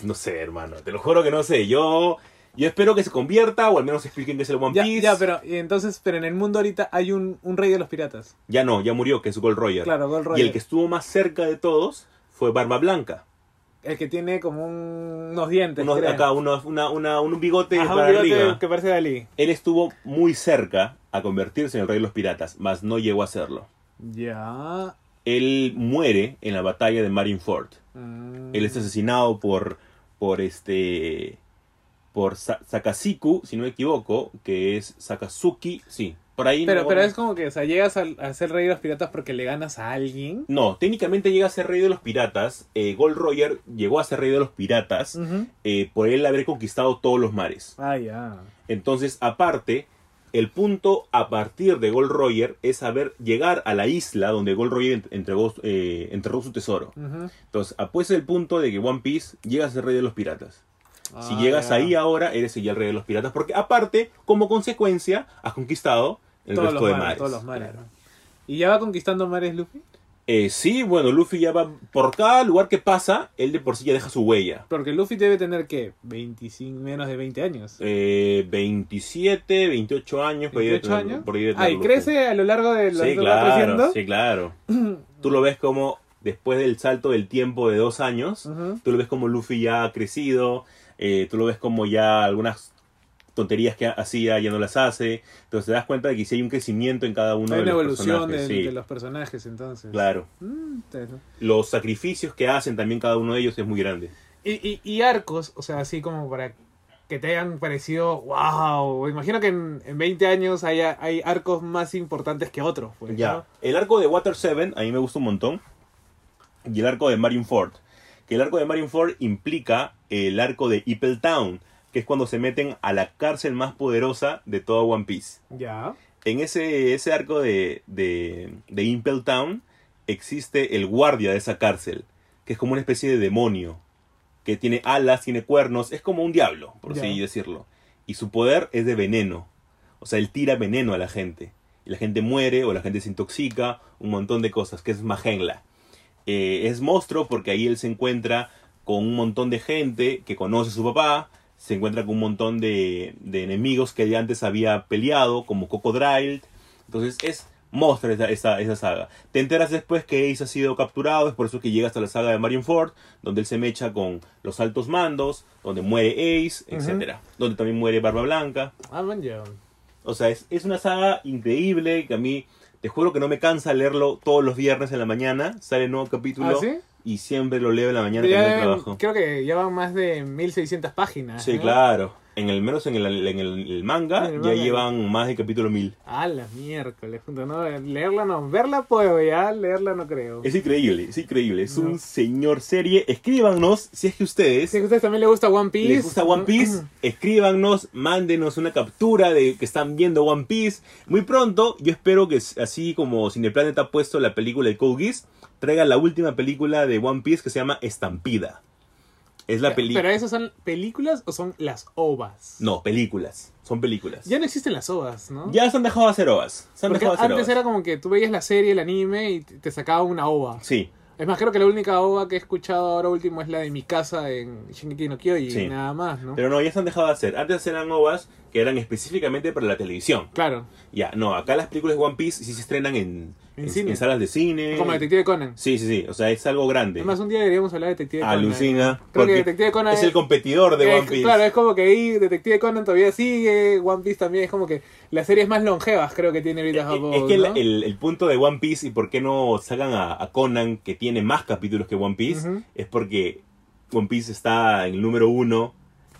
No sé, hermano, te lo juro que no sé. Yo, yo espero que se convierta, o al menos expliquen qué es el One Ya, Piece. ya, pero y entonces, pero en el mundo ahorita hay un, un rey de los piratas. Ya no, ya murió, que es Gold Roger. Claro, Gold Y Roger. el que estuvo más cerca de todos fue Barba Blanca. El que tiene como un- unos dientes. Unos- acá unos- una, una- un bigote Ajá, un para bigote arriba. que parece Dalí. Él estuvo muy cerca a convertirse en el rey de los piratas, mas no llegó a hacerlo. Ya. Él muere en la batalla de Marineford. Mm. Él es asesinado por por este por Sa- Sakasiku, si no me equivoco, que es Sakazuki, sí, Por ahí Pero, no- pero es como que, o sea, llegas a, a ser rey de los piratas porque le ganas a alguien. No, técnicamente llega a ser rey de los piratas. Eh, Gold Roger llegó a ser rey de los piratas eh, por él haber conquistado todos los mares. Ah, ya. Entonces, aparte, el punto a partir de Gold Roger es saber llegar a la isla donde Gold Roger entregó, eh, enterró su tesoro. Entonces, apuesta el punto de que One Piece llega a ser rey de los piratas. si Ah, llegas ya. ahí ahora, eres ya el rey de los piratas. Porque aparte, como consecuencia, has conquistado el todos resto los de mares, mares. todos los mares. Claro. ¿no? ¿Y ya va conquistando mares Luffy? Eh, sí, bueno, Luffy ya va... Por cada lugar que pasa, él de por sí ya deja su huella. Porque Luffy debe tener, ¿qué? 25, menos de 20 años. Eh, 27, 28 años. por ahí debe 28 tener- años. por Ah, y Luffy. crece a lo largo de los Sí, claro, sí, claro. <clears throat> Tú lo ves como, después del salto del tiempo de dos años, tú lo ves como Luffy ya ha crecido, eh, tú lo ves como ya algunas tonterías que hacía ya no las hace, entonces te das cuenta de que sí hay un crecimiento en cada uno Hay de una los evolución de, personajes. sí, de los personajes, entonces. Claro. Mm. Los sacrificios que hacen también cada uno de ellos es muy grande. Y, y, y arcos, o sea, así como para que te hayan parecido, wow. Imagino que en, en 20 años haya, hay arcos más importantes que otros. Pues, Ya. ¿no? El arco de Water 7 a mí me gusta un montón. Y el arco de Marineford. Que el arco de Marineford implica el arco de Town, que es cuando se meten a la cárcel más poderosa de todo One Piece. Ya. En ese, ese arco de, de, de Impel Town existe el guardia de esa cárcel, que es como una especie de demonio, que tiene alas, tiene cuernos, es como un diablo, por Ya. así decirlo. Y su poder es de veneno, o sea, él tira veneno a la gente. Y la gente muere o la gente se intoxica, un montón de cosas, que es Magenla. Eh, es monstruo porque ahí él se encuentra con un montón de gente que conoce a su papá, se encuentra con un montón de, de enemigos que ya antes había peleado, como Cocodrile. Entonces es monstruo esa, esa, esa saga. Te enteras después que Ace ha sido capturado, es por eso que llega hasta la saga de Marineford, donde él se mecha con los altos mandos, donde muere Ace, Ujú. etcétera Donde también muere Barba Blanca. Ah. O sea, es, es una saga increíble que a mí, te juro que no me cansa leerlo todos los viernes en la mañana. Sale un nuevo capítulo ¿Ah, sí? Y siempre lo leo en la mañana Ya deben- trabajo. creo que llevan más de 1600 páginas. Sí, ¿no? claro. En el menos en el, en el, el manga el ya manga. llevan más de capítulo 1000. Ah, la miércoles. No, leerla no. Verla puedo ya, leerla no creo. Es increíble, es increíble. Es No. un señor serie. Escríbanos si es que ustedes Si a ustedes también les gusta One Piece. les gusta One Piece. Escríbanos, mándenos una captura de que están viendo One Piece. Muy pronto, yo espero que así como Cineplanet ha puesto la película de Code Geass, traiga la última película de One Piece que se llama Estampida. Es la película. ¿Pero esas son películas o son las ovas? No, películas. Son películas. Ya no existen las ovas, ¿no? Ya se han dejado de hacer ovas. Se han Porque dejado de hacer antes ovas. era como que tú veías la serie, el anime y te sacaban una ova. Sí, Es más, creo que la única ova que he escuchado ahora último es la de mi casa en Shingeki no Kyojin, Sí. nada más, ¿no? pero no, ya se han dejado de hacer. Antes eran ovas que eran específicamente para la televisión. Claro, Ya, no, acá las películas de One Piece sí se estrenan en, En en- cine. en salas de cine. como Detective Conan. Sí, sí, sí. O sea, es algo grande. Además, un día deberíamos hablar de Detective Conan. Alucina. Creo porque que Detective Conan es el competidor de One Piece. Claro, es como que ahí Detective Conan todavía sigue, One Piece también es como que las series más longevas creo que tiene ahorita Japón. es que el, ¿no? el- el punto de One Piece y por qué no sacan a, a Conan, que tiene más capítulos que One Piece, es porque One Piece está en el número uno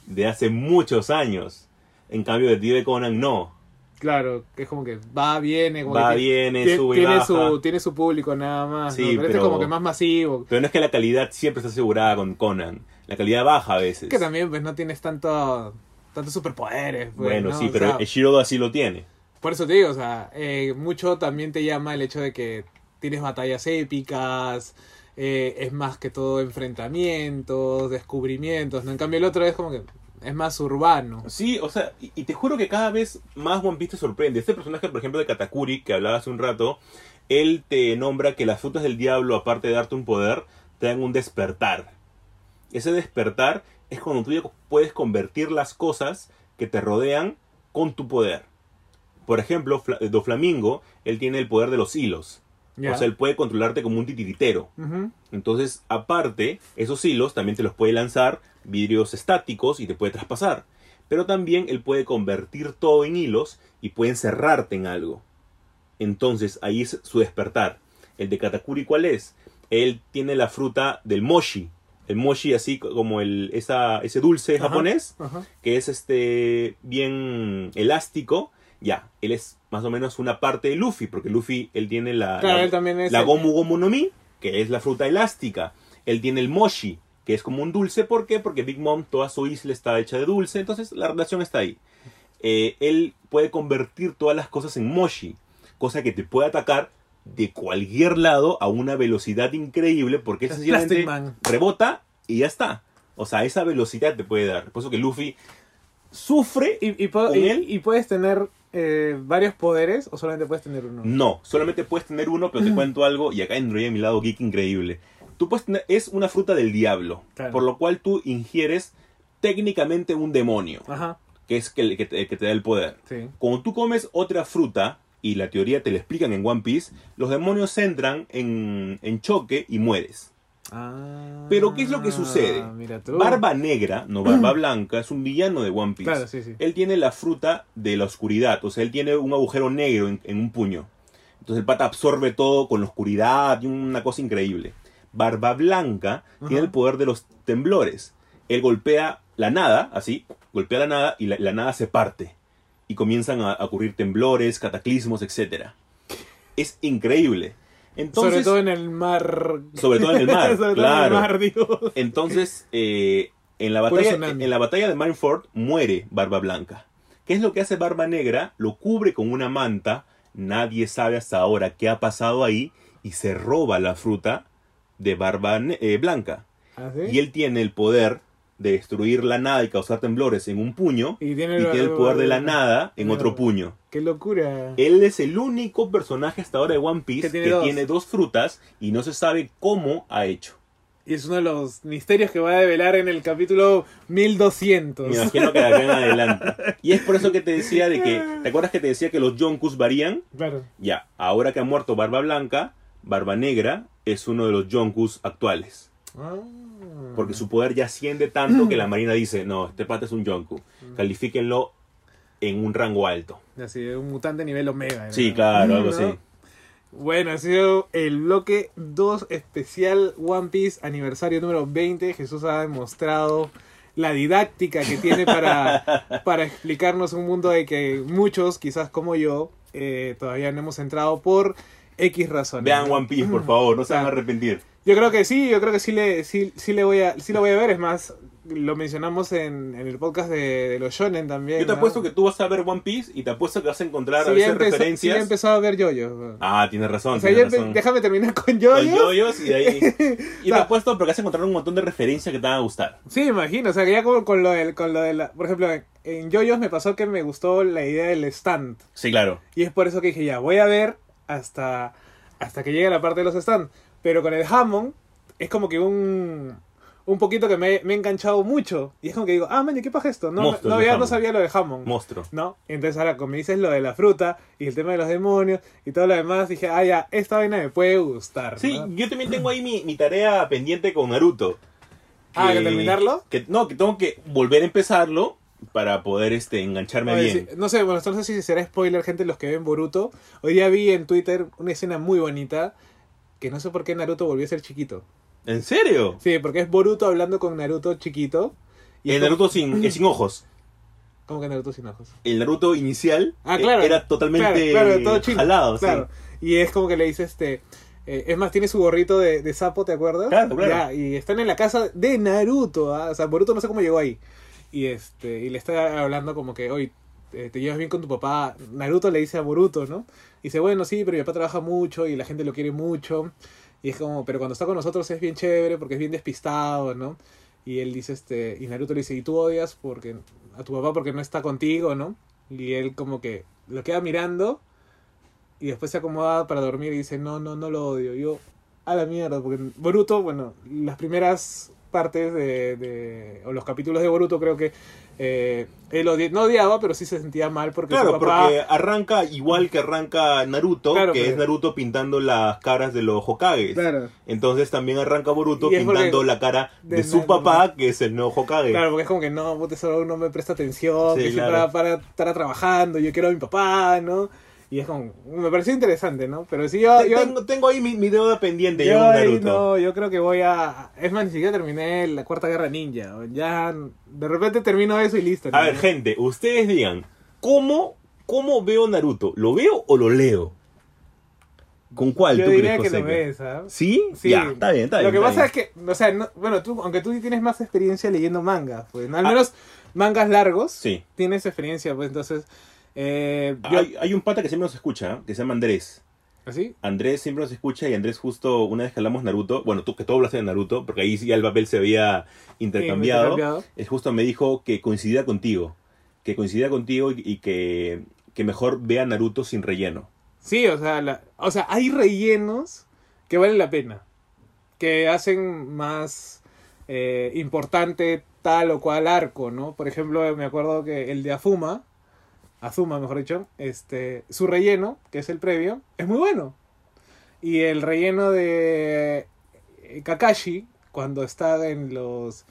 de hace muchos años. En cambio, de Conan no. Claro, que es como que va, viene, como Va, que viene, tie- sube y tiene baja. su tiene su público nada más. Sí, ¿no? pero, este es como que más masivo. Pero no es que la calidad siempre está asegurada con Conan. La calidad baja a veces. Que también pues no tienes tanto tantos superpoderes. pues, bueno, ¿no? sí, O pero sea, el Shirodo así lo tiene. Por eso te digo, o sea, eh, mucho también te llama el hecho de que tienes batallas épicas, eh, es más que todo enfrentamientos, descubrimientos, ¿no? En cambio el otro es como que es más urbano. Sí, o sea, y, te juro que cada vez más One Piece te sorprende. Este personaje, por ejemplo, de Katakuri, que hablaba hace un rato, él te nombra que las frutas del diablo, aparte de darte un poder, te dan un despertar. Ese despertar es cuando tú ya puedes convertir las cosas que te rodean con tu poder. Por ejemplo, Fla- Doflamingo, él tiene el poder de los hilos. O sea, él puede controlarte como un titiritero. Entonces, aparte, esos hilos también te los puede lanzar vidrios estáticos y te puede traspasar. Pero también él puede convertir todo en hilos y puede encerrarte en algo. Entonces, ahí es su despertar. El de Katakuri, ¿cuál es? Él tiene la fruta del moshi. El moshi así como el, esa, ese dulce japonés que es este bien elástico, ya, él es más o menos una parte de Luffy, porque Luffy, él tiene la, Claro, la, él también es la el- Gomu Gomu no Mi, que es la fruta elástica. Él tiene el Moshi, que es como un dulce. ¿Por qué? Porque Big Mom, toda su isla está hecha de dulce, entonces la relación está ahí. Eh, él puede convertir todas las cosas en Moshi, cosa que te puede atacar de cualquier lado a una velocidad increíble, porque él Es sencillamente rebota y ya está. O sea, esa velocidad te puede dar. Por eso que Luffy sufre ¿Y, y, puedes tener eh, varios poderes o solamente puedes tener uno? No, solamente puedes tener uno, pero te cuento algo, y acá entré mi lado geek increíble. Tú puedes tener, es una fruta del diablo, Claro. por lo cual tú ingieres técnicamente un demonio, Ajá, que es que, que te, que te da el poder. sí. Cuando tú comes otra fruta, y la teoría te la explican en One Piece, los demonios entran en, en choque y mueres. Ah, Pero ¿qué es lo que sucede? Mira tú. Barba Negra, no Barba Blanca, es un villano de One Piece. Claro, sí, sí. Él tiene la fruta de la oscuridad, o sea, él tiene un agujero negro en, en un puño. Entonces el pata absorbe todo con la oscuridad y una cosa increíble. Barba Blanca tiene el poder de los temblores. Él golpea la nada, así, golpea la nada y la, la nada se parte. Y comienzan a, a ocurrir temblores, cataclismos, etc. Es increíble. Entonces, Sobre todo en el mar. sobre todo en el mar, <laughs> Sobre todo claro. en el mar, digo. Entonces, eh, en, la batalla, en la batalla de Marineford muere Barba Blanca. ¿Qué es lo que hace Barba Negra? Lo cubre con una manta. Nadie sabe hasta ahora qué ha pasado ahí. Y se roba la fruta de Barba eh, Blanca. ¿Ah, sí? Y él tiene el poder de destruir la nada y causar temblores en un puño. Y Y tiene tiene, el- poder de la nada en otro puño. Qué locura. Él es el único personaje hasta ahora de One Piece Que que tiene dos frutas y no se sabe cómo ha hecho. Y es uno de los misterios que va a develar en el capítulo 1200. Me imagino que de acá en adelante. Y es por eso que te decía de que, ¿te acuerdas que te decía que los Yonkus varían? Claro. Ya, ahora que ha muerto Barba Blanca, Barba Negra es uno de los Yonkus actuales. Ah. Porque su poder ya asciende tanto que la <clears throat> marina dice, no, este pata es un Yonku. Califíquenlo en un rango alto. Así, un mutante nivel omega. Sí, claro, algo <laughs> ¿No? así. Bueno, ha sido el bloque 2 especial One Piece aniversario número 20. Jesús ha demostrado la didáctica que tiene para, <laughs> para explicarnos un mundo de que muchos, quizás como yo, eh, todavía no hemos entrado por X razones. Vean. One Piece, por favor, no se van a <laughs> arrepentir. Yo creo que sí, yo creo que sí le, sí, sí le, voy, a, sí lo voy a ver. Es más, lo mencionamos en, en el podcast de, de los Shonen también. Yo te ¿no? apuesto que tú vas a ver One Piece y te apuesto que vas a encontrar Sí, a veces empezó- sí, referencias. ya he empezado a ver yoyos. Ah, tienes razón. O sea, tienes razón. déjame terminar con Con yoyos. yoyos y de ahí. <laughs> Y te apuesto porque vas a encontrar un montón de referencias que te van a gustar. Sí, imagino, o sea, que ya con, con lo del, con lo de la, por ejemplo, en, en Yoyos me pasó que me gustó la idea del stand. Sí, claro. Y es por eso que dije, ya, voy a ver hasta, hasta que llegue la parte de los stands. Pero con el Hammond es como que un, un poquito que me, me he enganchado mucho. Y es como que digo, ah, man, ¿qué pasa esto? No, no, ya no sabía lo de Hammond. Monstruo. ¿No? Entonces ahora como me dices lo de la fruta y el tema de los demonios y todo lo demás, dije, ah, ya, esta vaina me puede gustar. Sí, ¿no? yo también tengo ahí mi, mi tarea pendiente con Naruto. Ah, ¿que terminarlo? Que, no, que tengo que volver a empezarlo para poder este, engancharme Oye, bien. sí, no sé, bueno, no sé si será spoiler, gente, los que ven Boruto. Hoy día vi en Twitter una escena muy bonita que no sé por qué Naruto volvió a ser chiquito. ¿En serio? Sí, porque es Boruto hablando con Naruto chiquito. Y el como- Naruto sin, <clears throat> eh, sin ojos. ¿Cómo que Naruto sin ojos? El Naruto inicial Ah, eh, claro. era totalmente Claro, claro, todo chino. jalado. sí. Claro. Y es como que le dice este. eh, es más, tiene su gorrito de, de sapo, ¿te acuerdas? Claro, claro. Ya, y están en la casa de Naruto. ¿ah? O sea, Boruto no sé cómo llegó ahí. Y este y le está hablando como que, oye, te, te llevas bien con tu papá. Naruto le dice a Boruto, ¿no? Y dice, bueno, sí, pero mi papá trabaja mucho y la gente lo quiere mucho. Y es como, pero cuando está con nosotros es bien chévere porque es bien despistado, ¿no? Y él dice, este, y Naruto le dice, ¿y tú odias porque, a tu papá porque no está contigo, ¿no? Y él como que lo queda mirando y después se acomoda para dormir y dice, no, no, no lo odio. Yo, a la mierda, porque Boruto, bueno, las primeras partes de, de o los capítulos de Boruto creo que eh, él odi- no odiaba, pero sí se sentía mal porque Claro, su papá... porque arranca igual que arranca Naruto, Claro, que pero- es Naruto pintando las caras de los Hokages. Claro. Entonces también arranca Boruto pintando la cara de, de su papá, que es el nuevo Hokage. Claro, porque es como que no, puta, solo no me presta atención, Sí, que siempre va para estar trabajando, yo quiero a mi papá, ¿no? Y es como, me pareció interesante, ¿no? Pero sí, yo, yo, tengo, tengo ahí mi, mi deuda pendiente yo ahí Naruto. no, yo creo que voy a... Es más, ni siquiera terminé la Cuarta Guerra Ninja, ya de repente termino eso y listo. A ver, gente, ustedes digan, ¿cómo ¿cómo veo Naruto? ¿Lo veo o lo leo? ¿Con cuál Yo tú diría crees, que lo ves, ¿ah? ¿Sí? Sí. Ya, está bien, está bien. Lo que pasa bien. es que, o sea, no- bueno, tú, aunque tú tienes más experiencia leyendo mangas, pues, ¿no? al Ah. menos mangas largos, Sí. tienes experiencia, pues, entonces, eh, yo- Hay, hay un pata que siempre nos escucha, que se llama Andrés. ¿así? Andrés siempre nos escucha y Andrés justo una vez que hablamos Naruto, bueno, tú que tú hablaste de Naruto, porque ahí sí ya el papel se había intercambiado, intercambiado. es justo me dijo que coincidía contigo, que coincidía contigo y, y que, que mejor vea Naruto sin relleno. Sí, o sea, la- o sea, hay rellenos que valen la pena, que hacen más eh, importante tal o cual arco, ¿no? Por ejemplo, me acuerdo que el de Afuma, Azuma, mejor dicho, este, su relleno, que es el previo, es muy bueno. Y el relleno de eh, Kakashi, cuando está en los...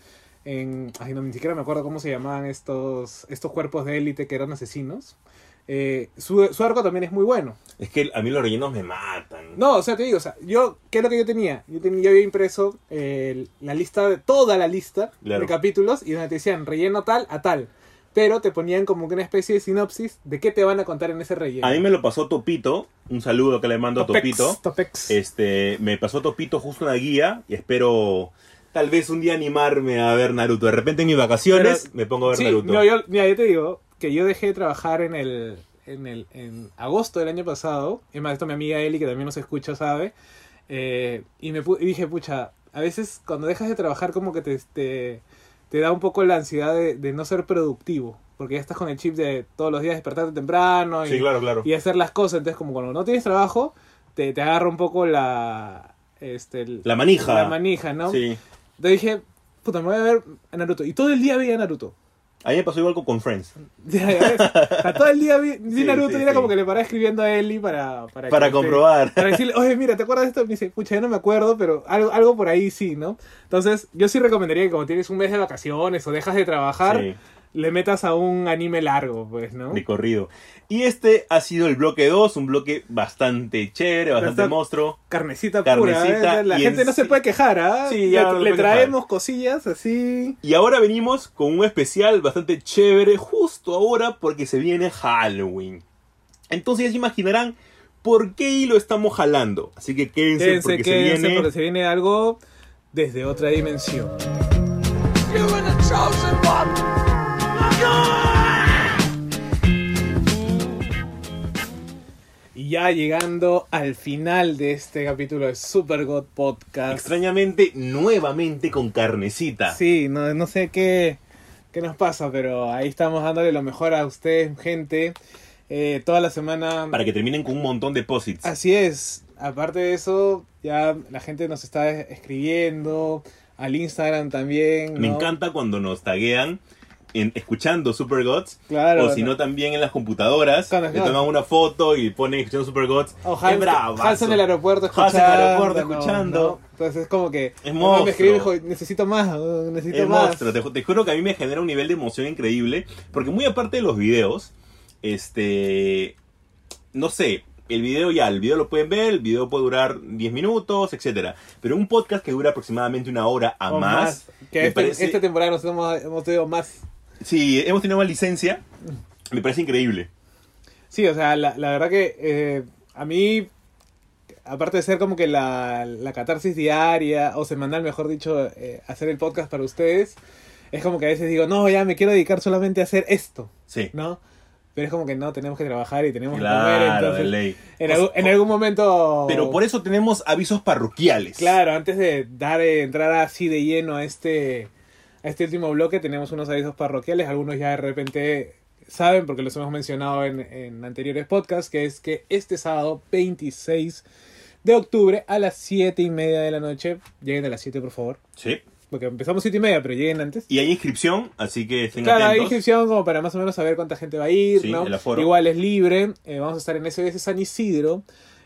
En, ay, no, ni siquiera me acuerdo cómo se llamaban estos, estos cuerpos de élite que eran asesinos. eh, su, su arco también es muy bueno. Es que a mí los rellenos me matan. No, o sea, te digo, o sea, yo, ¿qué es lo que yo tenía? Yo, tenía, yo había impreso eh, la lista de toda la lista Claro. de capítulos y donde te decían relleno tal a tal. Pero te ponían como que una especie de sinopsis de qué te van a contar en ese relleno. A mí me lo pasó Topito, un saludo que le mando a Topito. Topex. Este, me pasó Topito justo una guía y espero tal vez un día animarme a ver Naruto. De repente en mis vacaciones Pero- me pongo a ver Sí, Naruto. no, yo, mira, yo te digo que yo dejé de trabajar en el en el en agosto del año pasado. Es más, esto mi amiga Eli, que también nos escucha, sabe. Eh, y me y dije, pucha, a veces cuando dejas de trabajar como que te, te, te da un poco la ansiedad de, de no ser productivo. Porque ya estás con el chip de todos los días despertarte temprano y, Sí, claro, claro. y hacer las cosas. Entonces, como cuando no tienes trabajo, te, te agarra un poco la... Este, el- La manija. La manija, ¿no? Sí. Entonces dije, puta, me voy a ver a Naruto. Y todo el día veía Naruto. A mí me pasó igual con, Friends. Ya, ya ves. O sea, todo el día vi, vi Naruto sí, y era sí. como que le paraba escribiendo a Eli para... Para, Para que- comprobar. Para decirle, oye, mira, ¿te acuerdas de esto? Me dice, pucha, yo no me acuerdo, pero algo, algo por ahí sí, ¿no? Entonces, yo sí recomendaría que como tienes un mes de vacaciones o dejas de trabajar, Sí, le metas a un anime largo, pues, ¿no? de corrido. Y este ha sido el bloque 2, un bloque bastante chévere, bastante monstruo. Carnecita, Carnecita pura, ¿eh? La y gente en no se puede quejar, ¿ah? Sí, ya le, traemos cosillas así... Y ahora venimos con un especial bastante chévere, justo ahora porque se viene Halloween. Entonces ya se imaginarán por qué lo estamos jalando. Así que quédense, Quédense, porque quédense, se viene... porque se viene algo desde otra dimensión. Y ya llegando al final de este capítulo de Super God Podcast. Extrañamente, nuevamente con carnecita. Sí, no, no sé qué, qué nos pasa, pero ahí estamos dándole lo mejor a ustedes, gente. Eh, toda la semana. Para que terminen con un montón de posits. Así es. Aparte de eso, ya la gente nos está escribiendo. Al Instagram también. Me encanta cuando nos taguean en, escuchando Super Gods. Claro. o si no, también en las computadoras. Claro, Le claro. toman una foto y ponen escuchando Super Gods. O ¡Qué Hans! Hans en el aeropuerto Hans en escuchando. el aeropuerto escuchando. ¿no? Entonces es como que. Es monstruo. Me dijo, necesito más, oh, necesito Es más. monstruo, te, ju- te juro que a mí me genera un nivel de emoción increíble. Porque muy aparte de los videos, este. No sé, el video ya, el video lo pueden ver, el video puede durar 10 minutos, etcétera. Pero un podcast que dura aproximadamente una hora a O más. Que este- parece- esta temporada nos hemos, hemos tenido más. Sí, hemos tenido más licencia. Me parece increíble. Sí, o sea, la, la verdad que eh, a mí, aparte de ser como que la, la catarsis diaria o semanal, mejor dicho, eh, hacer el podcast para ustedes, es como que a veces digo, no, ya me quiero dedicar solamente a hacer esto, Sí. ¿no? Pero es como que no, tenemos que trabajar y tenemos que Claro, comer, de entonces ley. en, algún, en algún momento... Pero por eso tenemos avisos parroquiales. Claro, antes de dar eh, entrar así de lleno a este, este último bloque, tenemos unos avisos parroquiales. Algunos ya de repente saben, porque los hemos mencionado en, en anteriores podcasts, que es que este sábado 26 de octubre a las 7 y media de la noche, lleguen a las 7 por favor, Sí. porque empezamos 7 y media, pero lleguen antes. Y hay inscripción, así que estén Claro, hay atentos. inscripción como para más o menos saber cuánta gente va a ir, Sí, ¿no? el aforo. Igual es libre. eh, vamos a estar en SBS San Isidro.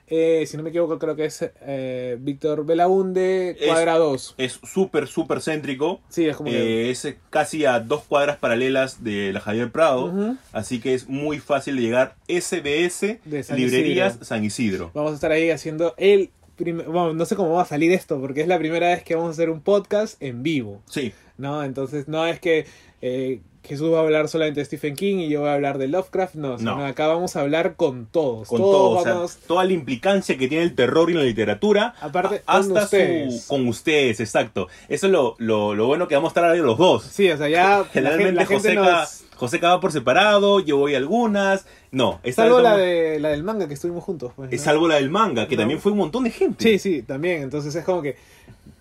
Eh, si no me equivoco, creo que es eh, Víctor Belaunde, cuadra 2. Es súper, súper céntrico. Sí, es como que... Eh, es casi a dos cuadras paralelas de la Javier Prado. Así que es muy fácil de llegar. SBS De San Librerías Isidro. San Isidro. Vamos a estar ahí haciendo el... Bueno, no sé cómo va a salir esto, porque es la primera vez que vamos a hacer un podcast en vivo. Sí. ¿No? Entonces no es que eh, Jesús va a hablar solamente de Stephen King y yo voy a hablar de Lovecraft, no, sino No. acá vamos a hablar con todos. Con todos todo, o sea, vamos- toda la implicancia que tiene el terror y la literatura. Aparte, a- con hasta ustedes. su. Con ustedes, exacto. Eso es lo, lo, lo bueno que vamos a estar ahí los dos. Sí, o sea, ya la, Generalmente la gente Joseca, nos... Joseca va por separado, yo voy a algunas. No, esta Salvo la, vamos- de, la del manga que estuvimos juntos. pues, es ¿no? salvo la del manga, que No. también fue un montón de gente. Sí, sí, también. Entonces es como que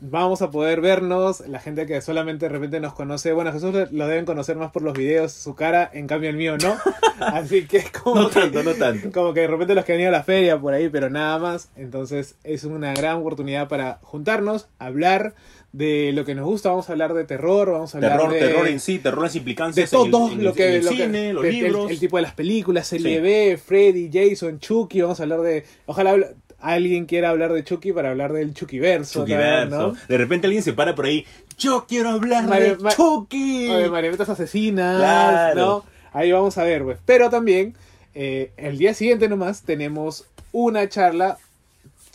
vamos a poder vernos. La gente que solamente de repente nos conoce, bueno, Jesús lo- deben conocer más por los videos, su cara, en cambio el mío no. <laughs> Así que es como No que, tanto, no tanto. como que de repente los que han ido a la feria por ahí, pero nada más. Entonces es una gran oportunidad para juntarnos, hablar de lo que nos gusta. Vamos a hablar de terror, vamos a hablar Terror, de... terror en sí, terror las implicancias de en el- todo en el, lo que, en el lo que- cine, los de- el- libros. El, tipo de las películas, serie Sí. Freddy, Jason, Chucky, vamos a hablar de ojalá alguien quiera hablar de Chucky para hablar del Chucky verso, Chuckyverso. De repente alguien se para por ahí. Yo quiero hablar Mario- de Chucky. O de marionetas asesinas, Claro. ¿no? Ahí vamos a ver, pues. Pero también, eh, el día siguiente nomás, tenemos una charla.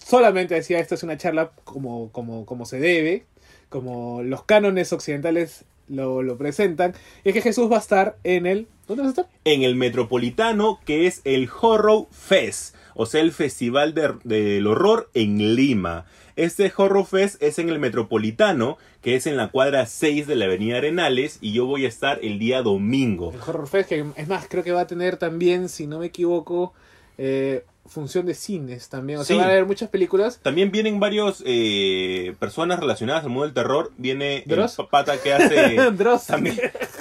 Solamente decía, esto es una charla como, como, como se debe, como los cánones occidentales lo, lo presentan. Y es que Jesús va a estar en el... ¿Dónde vas a estar? en el Metropolitano, que es el Horror Fest, o sea, el Festival de- del Horror en Lima. Este Horror Fest es en el Metropolitano, que es en la cuadra 6 de la Avenida Arenales, y yo voy a estar el día domingo. El Horror Fest, que es más, creo que va a tener también, si no me equivoco, eh, función de cines también. O sea, Sí. van a haber muchas películas. También vienen varios eh, personas relacionadas al mundo del terror. Viene ¿Dross? el pata que hace... <laughs> Dross. También.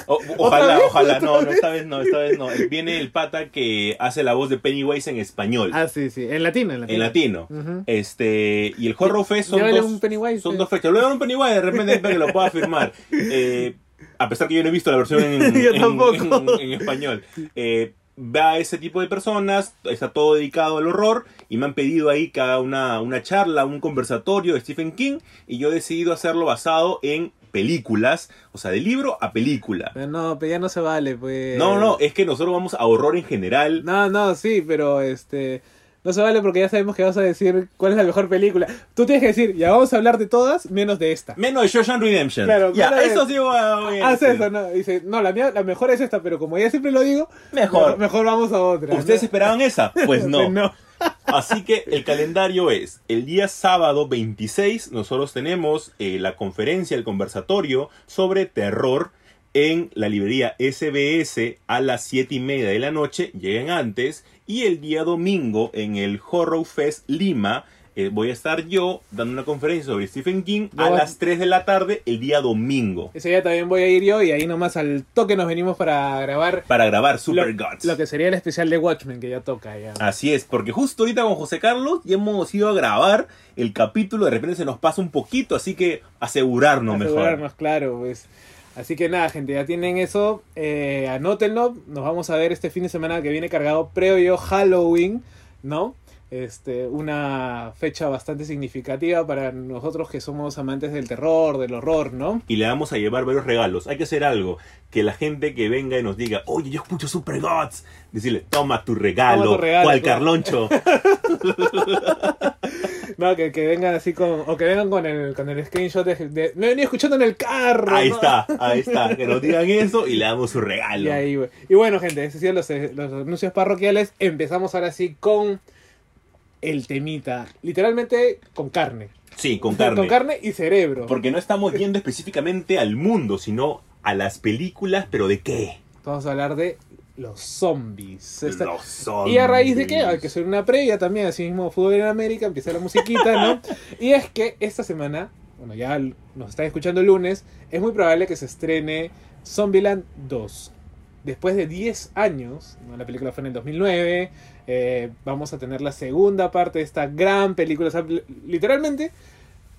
O- <laughs> ojalá, ojalá, no, no, esta vez no, esta vez no. Viene el pata que hace la voz de Pennywise en español, Ah, sí, sí. En latino, en latino. en latino. Este, y el Horror Fest son dos, un Pennywise, son eh. dos fechas. Luego un Pennywise, de repente para que lo pueda firmar. <laughs> Eh, a pesar que yo no he visto la versión en, <laughs> en- en español. Eh, va a ese tipo de personas, está todo dedicado al horror y me han pedido ahí cada una, una charla, un conversatorio de Stephen King y yo he decidido hacerlo basado en películas, o sea, de libro a película. Pero no, pero ya no se vale, pues. No, no, es que nosotros vamos a horror en general. No, no, sí, pero este. No se vale porque ya sabemos que vas a decir cuál es la mejor película. Tú tienes que decir, ya vamos a hablar de todas menos de esta. Menos de Shawshank Redemption. Claro, ya, eso sí voy a- voy a Haz eso, ¿no? Dice, no, la mía, la mejor es esta, pero como ya siempre lo digo, Mejor. mejor vamos a otra. ¿Ustedes ¿no? esperaban esa? <laughs> Pues no. Pues no. Así que el calendario es el día sábado 26, nosotros tenemos eh, la conferencia, el conversatorio sobre terror en la librería SBS a las 7 y media de la noche, lleguen antes, y el día domingo en el Horror Fest Lima eh, voy a estar yo dando una conferencia sobre Stephen King No a vas- las 3 de la tarde el día domingo Ese día también voy a ir yo y ahí nomás al toque nos venimos para grabar para grabar Super lo, Gods. lo que sería el especial de Watchmen que ya toca ya. Así es, porque justo ahorita con José Carlos ya hemos ido a grabar el capítulo, de repente se nos pasa un poquito, así que asegurarnos, mejor. asegurarnos, claro, pues. Así que nada, gente, ya tienen eso. Eh, anótenlo. Nos vamos a ver este fin de semana que viene cargado previo Halloween, ¿no? Este, una fecha bastante significativa para nosotros que somos amantes del terror, del horror, ¿no? Y le vamos a llevar varios regalos. Hay que hacer algo. Que la gente que venga y nos diga, oye, yo escucho Super Gods. Decirle, toma tu regalo. Toma tu regalo, cual claro. Carloncho. <laughs> No, que, que vengan así con. O que vengan con el, con el screenshot de. de- me venía escuchando en el carro. ahí ¿no? está, ahí está. Que nos digan eso y le damos su regalo. Y, ahí, y bueno, gente, esos son los, los anuncios parroquiales. Empezamos ahora sí con el temita. Literalmente con carne. Sí, con carne. Con carne y cerebro. Porque no estamos <laughs> yendo específicamente al mundo, sino a las películas, pero ¿de qué? Vamos a hablar de los zombies. Esta- Los zombies. Y a raíz de que hay que hacer una previa también, así mismo Fútbol en América, empieza la musiquita, ¿no? <laughs> y es que esta semana, bueno, ya nos están escuchando el lunes, es muy probable que se estrene Zombieland 2. Después de 10 años, ¿no? la película fue en el 2009, eh, vamos a tener la segunda parte de esta gran película. O sea, li- literalmente,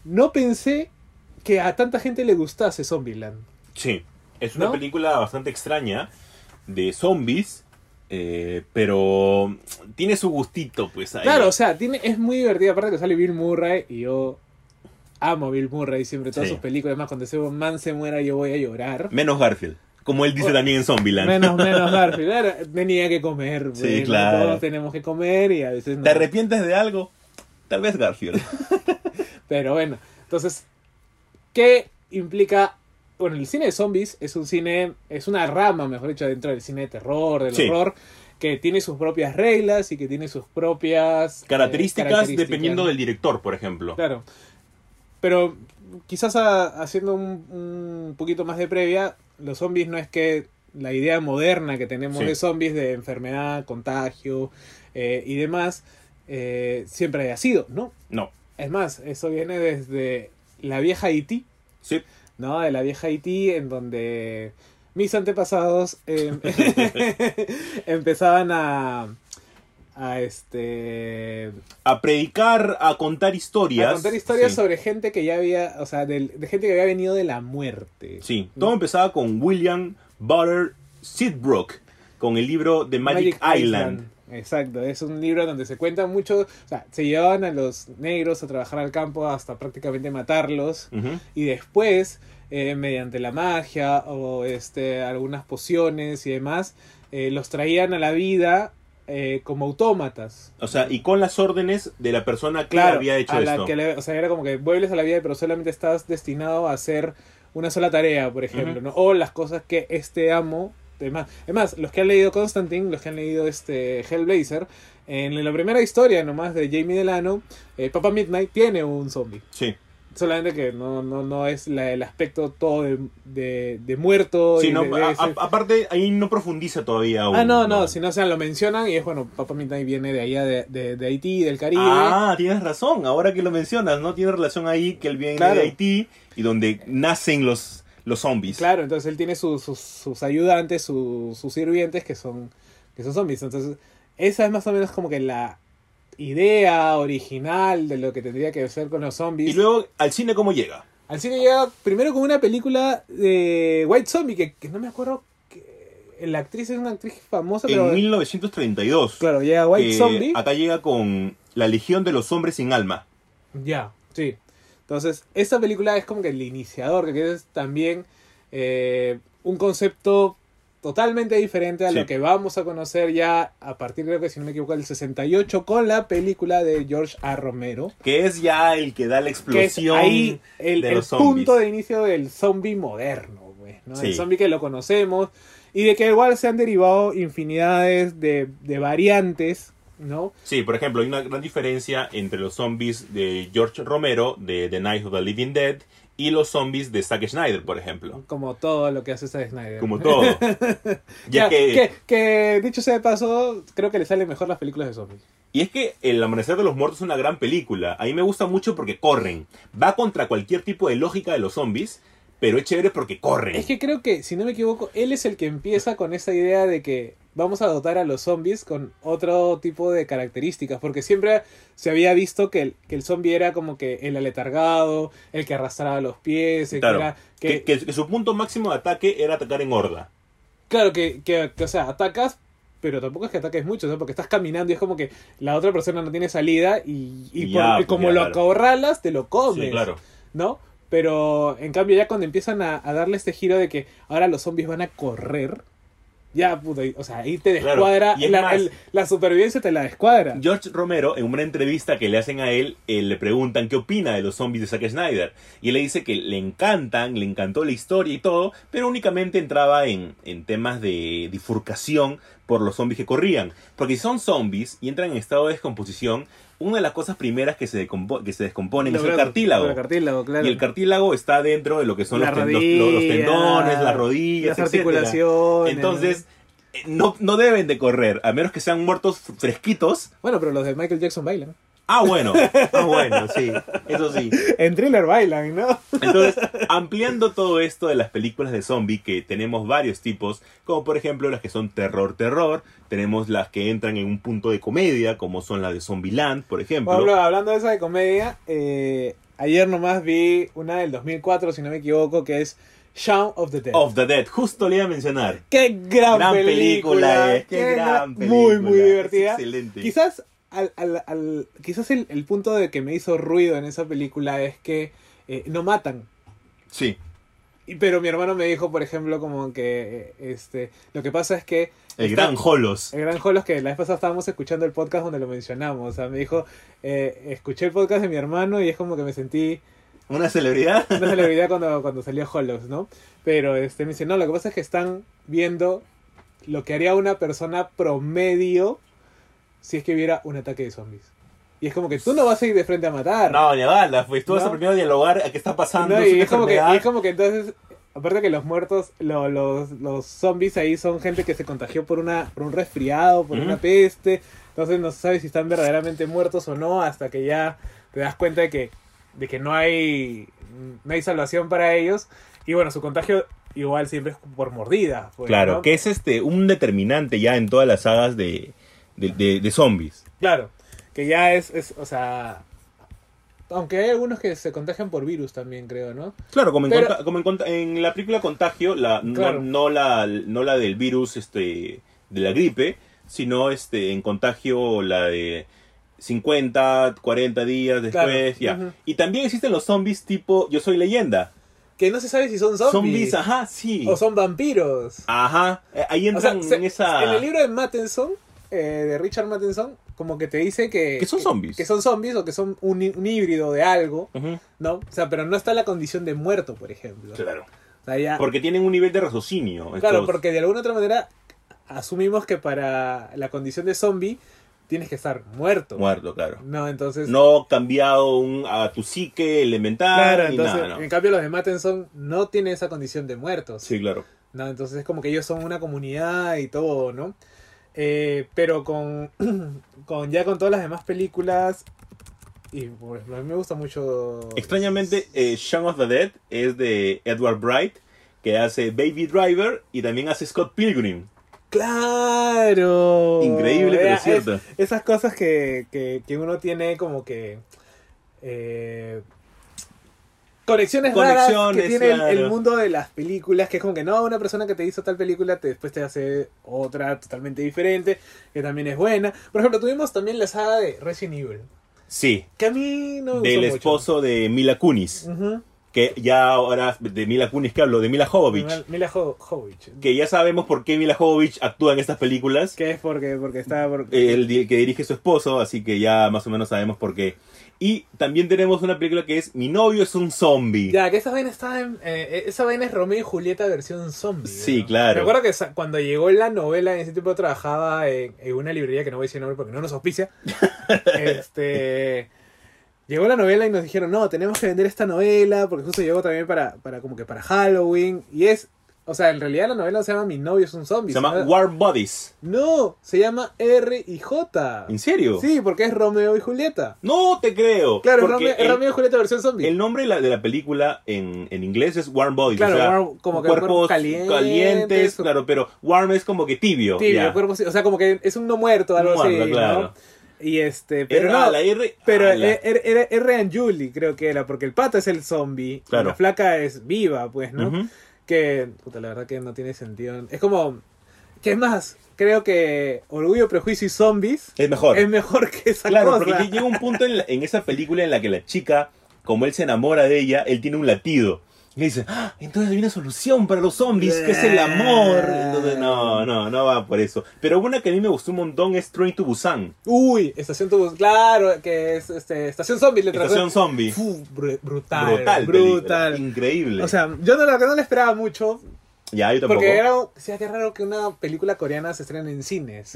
no pensé que a tanta gente le gustase Zombieland. Sí, es una ¿No? película bastante extraña de zombies, eh, pero tiene su gustito, pues ahí. Claro, o sea, tiene, es muy divertida. Aparte que sale Bill Murray y yo amo a Bill Murray siempre, todas Sí. sus películas. Además, cuando ese man se muera, yo voy a llorar. Menos Garfield, como él dice también en Zombieland. Menos, menos <laughs> Garfield. Tenía que comer. Sí, bueno, claro. Todos tenemos que comer y a veces no. ¿Te arrepientes de algo? Tal vez Garfield. <laughs> Pero bueno, entonces, ¿qué implica bueno, el cine de zombies es un cine, es una rama, mejor dicho, dentro del cine de terror, del Sí. horror, que tiene sus propias reglas y que tiene sus propias eh, Características, dependiendo del director, por ejemplo. Claro. Pero quizás a- haciendo un, un poquito más de previa, los zombies no es que la idea moderna que tenemos Sí. de zombies, de enfermedad, contagio eh, y demás, eh, siempre haya sido, ¿no? No. Es más, eso viene desde la vieja Haití, Sí. ¿no? De la vieja Haití, en donde mis antepasados eh, <laughs> <laughs> empezaban a, a este A predicar, a contar historias. a contar historias Sí. sobre gente que ya había, o sea, del- de, gente que había venido de la muerte. Sí, todo empezaba con William Butter Sidbrook, con el libro The Magic, Island. Exacto, es un libro donde se cuenta mucho, o sea, se llevaban a los negros a trabajar al campo hasta prácticamente matarlos y después, eh, mediante la magia o este, algunas pociones y demás, eh, los traían a la vida eh, como autómatas. O sea, y con las órdenes de la persona que Claro, había hecho a la esto. que le- o sea, era como que vuelves a la vida, pero solamente estás destinado a hacer una sola tarea, por ejemplo. ¿no? O las cosas que este amo. Demás. Es más, los que han leído Constantine, los que han leído este Hellblazer, en la primera historia nomás de Jamie Delano, eh, Papa Midnight tiene un zombie. Sí, Solamente que no, no, no es la- el aspecto todo de, de, de muerto. sí y no, de- de a- ese- a- aparte ahí no profundiza todavía aún. Ah, no, no, si no, o sea, lo mencionan y es bueno, Papa Midnight viene de allá, de, Haití, del Caribe. Ah, tienes razón, ahora que lo mencionas, ¿no? Tiene relación ahí que él viene Claro. de Haití y donde nacen los, los zombies. Claro, entonces él tiene sus, sus, sus ayudantes, su- sus sirvientes que son, que son zombies. Entonces, esa es más o menos como que la idea original de lo que tendría que ser con los zombies. Y luego, ¿al cine cómo llega? Al cine llega primero con una película de White Zombie, que, que no me acuerdo. Que, la actriz es una actriz famosa, pero. En 1932. Claro, llega White que Zombie. Acá llega con La Legión de los Hombres sin Alma. Ya, sí. Entonces, esta película es como que el iniciador, que es también eh, un concepto totalmente diferente a Sí. lo que vamos a conocer ya a partir, creo que si no me equivoco, del 68 con la película de George A. Romero. Que es ya el que da la Que es explosión ahí el, de el los zombies. punto de inicio del zombie moderno, güey, ¿no? El zombie que lo conocemos y de que igual se han derivado infinidades de, de variantes, ¿no? Sí, por ejemplo, hay una gran diferencia entre los zombies de George Romero, de The Night of the Living Dead, y los zombies de Zack Snyder, por ejemplo. Como todo lo que hace Zack Snyder. Como todo. <laughs> ya Ya, que... que, que, dicho sea de paso, creo que le salen mejor las películas de zombies. Y es que El Amanecer de los Muertos es una gran película. A mí me gusta mucho porque corren. Va contra cualquier tipo de lógica de los zombies, pero es chévere porque corren. Es que creo que, si no me equivoco, él es el que empieza con esa idea de que vamos a dotar a los zombies con otro tipo de características, porque siempre se había visto que el, que el zombie era como que el aletargado, el que arrastraba los pies, el Claro. que era... Que, su punto máximo de ataque era atacar en horda. Claro, que, que, o sea, atacas, pero tampoco es que ataques mucho, ¿no? porque estás caminando y es como que la otra persona no tiene salida y, por- y pues, como ya, lo claro. acorralas, te lo comes. Sí, claro. ¿no? Pero en cambio ya cuando empiezan a, a darle este giro de que ahora los zombies van a correr, ya puta, o sea, ahí te Claro, descuadra, y la, más- el- la supervivencia te la descuadra. George Romero, en una entrevista que le hacen a él, eh, le preguntan qué opina de los zombies de Zack Snyder. Y él le dice que le encantan, le encantó la historia y todo, pero únicamente entraba en, en temas de bifurcación por los zombies que corrían. Porque si son zombies y entran en estado de descomposición, una de las cosas primeras que se, decompo- que se descomponen es el cartílago. El cartílago, claro. Y el cartílago está dentro de lo que son los, ten- los- los- los rodilla, tendones, las rodillas, las etcétera. articulaciones. Entonces, eh, no, no deben de correr, a menos que sean muertos fresquitos. Bueno, pero los de Michael Jackson bailan. Ah, bueno. <laughs> Ah, bueno, sí. Eso sí. En thriller bailan, ¿no? Entonces, <laughs> ampliando todo esto de las películas de zombie, que tenemos varios tipos, como por ejemplo las que son terror-terror, tenemos las que entran en un punto de comedia, como son las de Zombieland, por ejemplo. Por ejemplo, hablando de esa de comedia, eh, ayer nomás vi una del 2004, si no me equivoco, que es Shaun of the Dead. Of the Dead, justo le iba a mencionar. ¡Qué gran, Gran película, película! eh, qué gran Muy, película, muy es divertida. excelente. Quizás, al, al- al- quizás el, el punto de que me hizo ruido en esa película es que eh, no matan. Sí. Y- Pero mi hermano me dijo, por ejemplo, como que este lo que pasa es que... El está- gran Holos. El gran Jolos, que la vez pasada estábamos escuchando el podcast donde lo mencionamos. O sea, me dijo, eh, escuché el podcast de mi hermano y es como que me sentí Una celebridad. una <laughs> celebridad cuando, cuando salió Hollows, ¿no? Pero este me dice, no, lo que pasa es que están viendo lo que haría una persona promedio si es que viera un ataque de zombies. Y es como que tú no vas a ir de frente a matar. No, ni a bala, pues tú vas No. a primero dialogar a qué está pasando. No, es y es como, que, y es como que entonces, aparte que los muertos, lo- los, los zombies ahí son gente que se contagió por una por un resfriado, por una peste, entonces no se sabe si están verdaderamente muertos o no hasta que ya te das cuenta de que, de que no hay no hay salvación para ellos y bueno, su contagio igual siempre es por mordida. pues, Claro, ¿no? que es este un determinante ya en todas las sagas de, de, de- de zombies. Claro, que ya es, es, o sea, aunque hay algunos que se contagian por virus también, creo, ¿no? Claro, como en, Pero- como en, en la película Contagio, la, no- Claro. no, la, no la del virus este, de la gripe, sino este, en Contagio la de 50, 40 días después, Claro, ya. Y también existen los zombies tipo Yo Soy Leyenda. Que no se sabe si son zombies, Zombies, ajá, sí. o son vampiros. Ajá, eh, ahí O sea, entran se- en esa... en el libro de Mattenson, eh, de Richard Mattenson, como que te dice que... Que son zombies. Que son zombies o que son un, hí- un híbrido de algo, ¿no? O sea, pero no está la condición de muerto, por ejemplo. Claro. O sea, ya... Porque tienen un nivel de raciocinio. Claro, porque de alguna otra manera asumimos que para la condición de zombie tienes que estar muerto. Muerto, claro. No, entonces... No cambiado un, a tu psique elemental Claro, entonces, nada, ¿no? en cambio los de Mattenson no tienen esa condición de muertos. Sí, claro. ¿no? Entonces es como que ellos son una comunidad y todo, ¿no? Eh, pero con, <clears throat> con ya con todas las demás películas, y por ejemplo, a mí me gusta mucho... Extrañamente, eh, Shaun of the Dead es de Edward Bright, que hace Baby Driver y también hace Scott Pilgrim. ¡Claro! Increíble, pero Es- cierto. esas cosas que, que, que uno tiene como que... eh, conexiones, raras Conexiones, que tiene el- mundo de las películas, que es como que no, una persona que te hizo tal película te, después te hace otra totalmente diferente, que también es buena. Por ejemplo, tuvimos también la saga de Resident Evil, Sí, que a mí no me del gustó esposo de Mila Kunis. Ujú. Que ya ahora, de Mila Kunis que hablo, de Mila Jovovich. Mila- Jo- Jovovich. Que ya sabemos por qué Mila Jovovich actúa en estas películas. Que es porque, porque está... por- El que dirige su esposo, así que ya más o menos sabemos por qué. Y también tenemos una película que es Mi novio es un zombie. Ya, que esa vaina está en, eh, esa vaina es Romeo y Julieta versión zombie. Sí, ¿no? claro. Me acuerdo que cuando llegó la novela, en ese tiempo trabajaba en, en una librería que no voy a decir el nombre porque no nos auspicia. <laughs> este llegó la novela y nos dijeron, no, tenemos que vender esta novela, porque justo llegó también para, para como que para Halloween. Y es, o sea, en realidad la novela no se llama Mi novio es un zombie. Se llama sino- War Bodies. No, se llama R y J. ¿En serio? Sí, porque es Romeo y Julieta. No te creo. Claro, es Romeo, es el- Romeo y Julieta versión zombie. El nombre de la, de la película en, en inglés es Warm Bodies. Claro, o sea, warm, como que cuerpos calientes, calientes, o- claro, pero warm es como que tibio. Tibio, ya. cuerpo, o sea, como que es un no muerto, algo Muerto, así, ¿no? claro. Y este, pero Era no, la R. pero ah, la- era, era, era and Julie, creo que era, porque el pata es el zombie, y Claro. la flaca es viva, pues, ¿no? Que, puta, la verdad que no tiene sentido. Es como, ¿qué más? Creo que Orgullo, Prejuicio y Zombies Es mejor. es mejor que esa Claro, cosa. porque llega un punto en, la- en esa película en la que la chica, como él se enamora de ella, él tiene un latido. Y dice, "Ah, entonces hay una solución para los zombies, que es el amor. Entonces, no, no, no va por eso. Pero una que a mí me gustó un montón es Train to Busan. Uy, Estación Tubus, claro, que es este, Estación Zombie, le Estación zombie. Brutal, Brutal, brutal. película, Increíble. O sea, yo no, verdad no le esperaba mucho, ya, yo tampoco. Porque era, decía que raro que una película coreana se estrene en cines.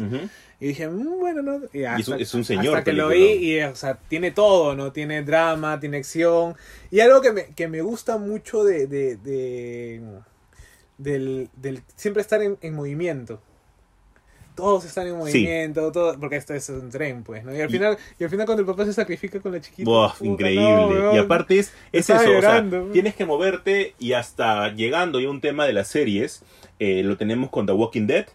Y dije, "Mm, bueno, ¿no? Y, es un- es un señor Hasta que lo vi y, o sea, tiene todo, ¿no? Tiene drama, tiene acción. Y algo que me, que me gusta mucho de... de, de- del, del siempre estar en, en movimiento. Todos están en movimiento, todo, porque esto es un tren, pues, ¿no? Y al final, y al final cuando el papá se sacrifica con la chiquita. Increíble. no, y aparte es, es eso, o sea, llorando. tienes que moverte y hasta llegando ya un tema de las series, eh, lo tenemos con The Walking Dead.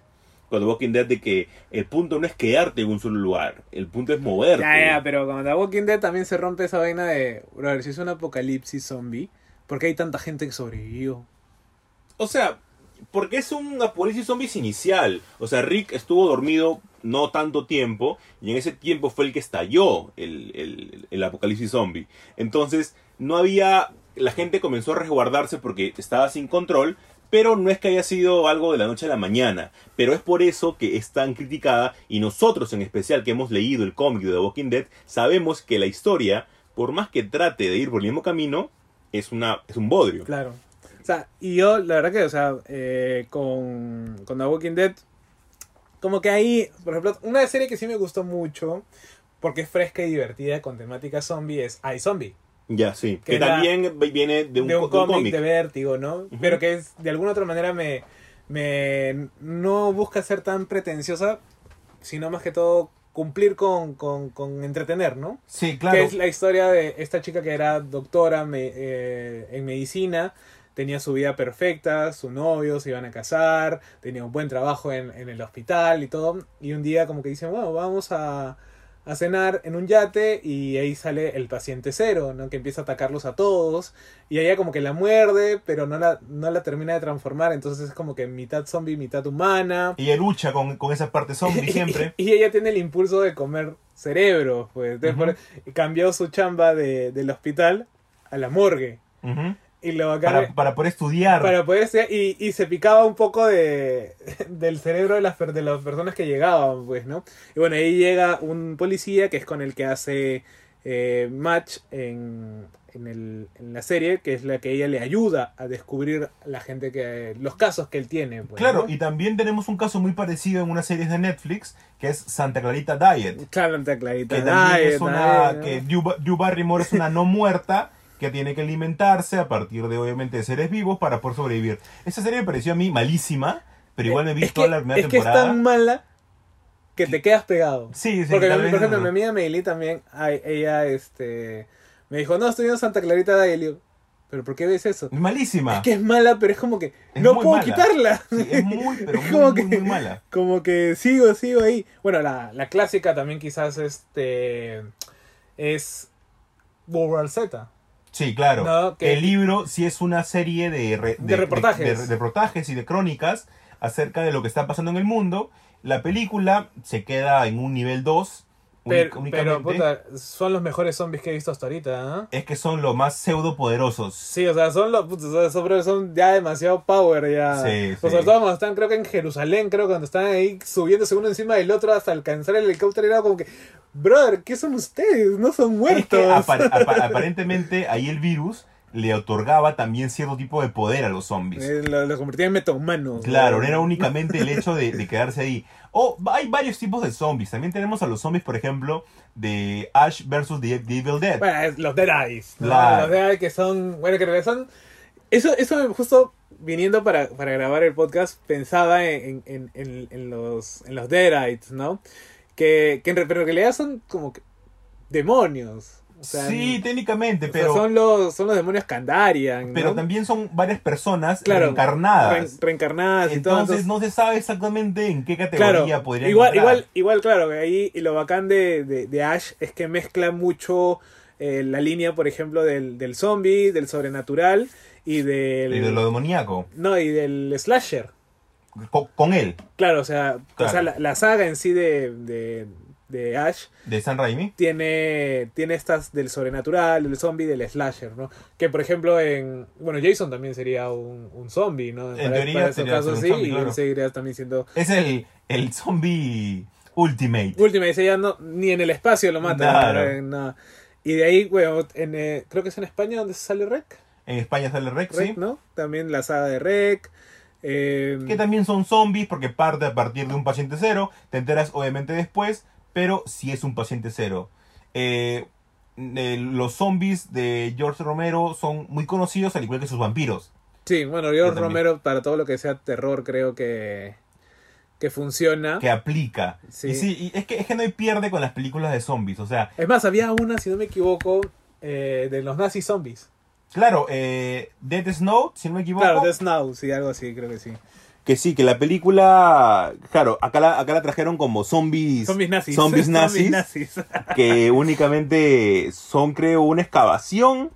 Con The Walking Dead de que el punto no es quedarte en un solo lugar, el punto es moverte. Ya, ya, pero con The Walking Dead también se rompe esa vaina de, brother, si es un apocalipsis zombie, ¿por qué hay tanta gente que sobrevivió? O sea, porque es un apocalipsis zombies inicial. O sea, Rick estuvo dormido no tanto tiempo y en ese tiempo fue el que estalló el, el- apocalipsis zombie. Entonces, no había... La gente comenzó a resguardarse porque estaba sin control, pero no es que haya sido algo de la noche a la mañana. Pero es por eso que es tan criticada y nosotros en especial que hemos leído el cómic de The Walking Dead, sabemos que la historia, por más que trate de ir por el mismo camino, es, una, es un bodrio. Claro. O sea, y yo, la verdad que, o sea, eh, con, con The Walking Dead, como que ahí, por ejemplo, una serie que sí me gustó mucho, porque es fresca y divertida con temática zombie, es iZombie. Ya, sí. Que también viene de un, de un co- de un cómic cómic. de Vértigo, ¿no? Pero que es, de alguna otra manera me, me no busca ser tan pretenciosa, sino más que todo cumplir con, con, con entretener, ¿no? Sí, claro. Que es la historia de esta chica que era doctora me- eh, en medicina, tenía su vida perfecta, su novio, se iban a casar, tenía un buen trabajo en, en el hospital y todo. Y un día como que dicen, bueno, vamos a, a cenar en un yate y ahí sale el paciente cero, ¿no? Que empieza a atacarlos a todos. Y ella como que la muerde, pero no la, no la termina de transformar. Entonces es como que mitad zombie, mitad humana. Ella lucha con, con esa parte zombie <laughs> siempre. <laughs> Y ella tiene el impulso de comer cerebro, pues. Entonces, Ujú. por- cambió su chamba de, del hospital a la morgue. Y lo bacán para, para poder estudiar. para poder ser- y, y se picaba un poco de <laughs> del cerebro de las, de las personas que llegaban, pues, ¿no? Y bueno, ahí llega un policía que es con el que hace eh, match en, en, el- en la serie, que es la que ella le ayuda a descubrir la gente que los casos que él tiene. pues, Claro, ¿no? y también tenemos un caso muy parecido en una serie de Netflix que es Santa Clarita Diet. Claro, está clarita. Que es una. ¿no? que Drew Barrymore es una no muerta que tiene que alimentarse a partir de, obviamente, de seres vivos para poder sobrevivir. Esa serie me pareció a mí malísima, pero igual me vi es toda que, la primera es que es temporada. tan mala que te quedas pegado. Sí, sí, Porque, por ejemplo, mi amiga Meili también, ella este, me dijo, no, estoy viendo Santa Clarita de digo, ¿pero por qué ves eso? Es malísima. Es que es mala, pero es como que Es no puedo mala. quitarla. Sí, es muy, <laughs> pero Es muy, como que- muy mala. Como que sigo, sigo ahí. Bueno, la, la clásica también quizás este es World Z. Sí, claro. No, que- El libro sí es una serie de, re- De reportajes. de- de reportajes y de crónicas acerca de lo que está pasando en el mundo. La película se queda en un nivel 2. Pero, puta, son los mejores zombies que he visto hasta ahorita, ¿ah? Es que son los más pseudo poderosos. Sí, o sea, son los putos, son, son ya demasiado power ya. Sí, O sí. sobre todo cuando están, creo que en Jerusalén, creo cuando están ahí subiéndose uno encima del otro hasta alcanzar el helicóptero y era como que, brother, ¿qué son ustedes? No son Es muertos. que <laughs> aparentemente ahí el virus le otorgaba también cierto tipo de poder a los zombies. Eh, lo, lo convertía en metahumanos. Claro, ¿no? no era únicamente el hecho de, de quedarse ahí. O hay varios tipos de zombies. También tenemos a los zombies, por ejemplo, de Ash versus the, the Evil Dead. Bueno, es los Dead Eyes. Los Dead Eyes que son. Bueno, que en realidad son. Eso, eso justo viniendo para, para grabar el podcast, pensaba en, en, en, en los, en los Dead Eyes, ¿no? Que, que en, pero en realidad son como que demonios. O sea, sí, técnicamente, o sea, pero, son, los, son los demonios Kandarian. ¿no? pero también son varias personas Claro, reencarnadas. Re- reencarnadas y todo. Entonces no se sabe exactamente en qué categoría Claro, podrían igual, entrar. igual, igual, claro, que ahí y lo bacán de, de, de Ash es que mezcla mucho eh, la línea, por ejemplo, del, del zombie, del sobrenatural y del... Y de lo demoníaco. No, y del slasher. Con, con él, Claro, o sea, o sea la, la saga en sí de, de, de Ash de San Raimi. tiene, tiene estas del sobrenatural, del zombie, del slasher, ¿no? Que por ejemplo en... Bueno, Jason también sería un, un zombie, ¿no? En teoría esos sería casos un sí, zombie, y claro. seguiría también siendo... Es el, el zombie ultimate. Última, dice ya no, ni en el espacio lo matan. Claro. no. Y de ahí, bueno, en, eh, creo que es en España donde sale Rec. En España sale Rex, Rec, sí. ¿no? También la saga de Rec. eh, Que también son zombies porque parte a partir de un paciente cero. Te enteras obviamente después, pero sí es un paciente cero. Eh, eh, los zombies de George Romero son muy conocidos, al igual que sus vampiros. sí, bueno, George. Romero, para todo lo que sea terror, creo que, que funciona. Que aplica. Sí. Y sí, y es que, es que no hay pierde con las películas de zombies. O sea, Es más, había una, si no me equivoco, eh, de los nazi zombies. claro, eh, Dead Snow, si no me equivoco. Claro, The Snow, sí, algo así, creo que sí. Que sí, que la película, claro, acá la, acá la trajeron como zombies. Zombies nazis. Zombies <laughs> nazis. nazis. <laughs> que únicamente son, creo, una excavación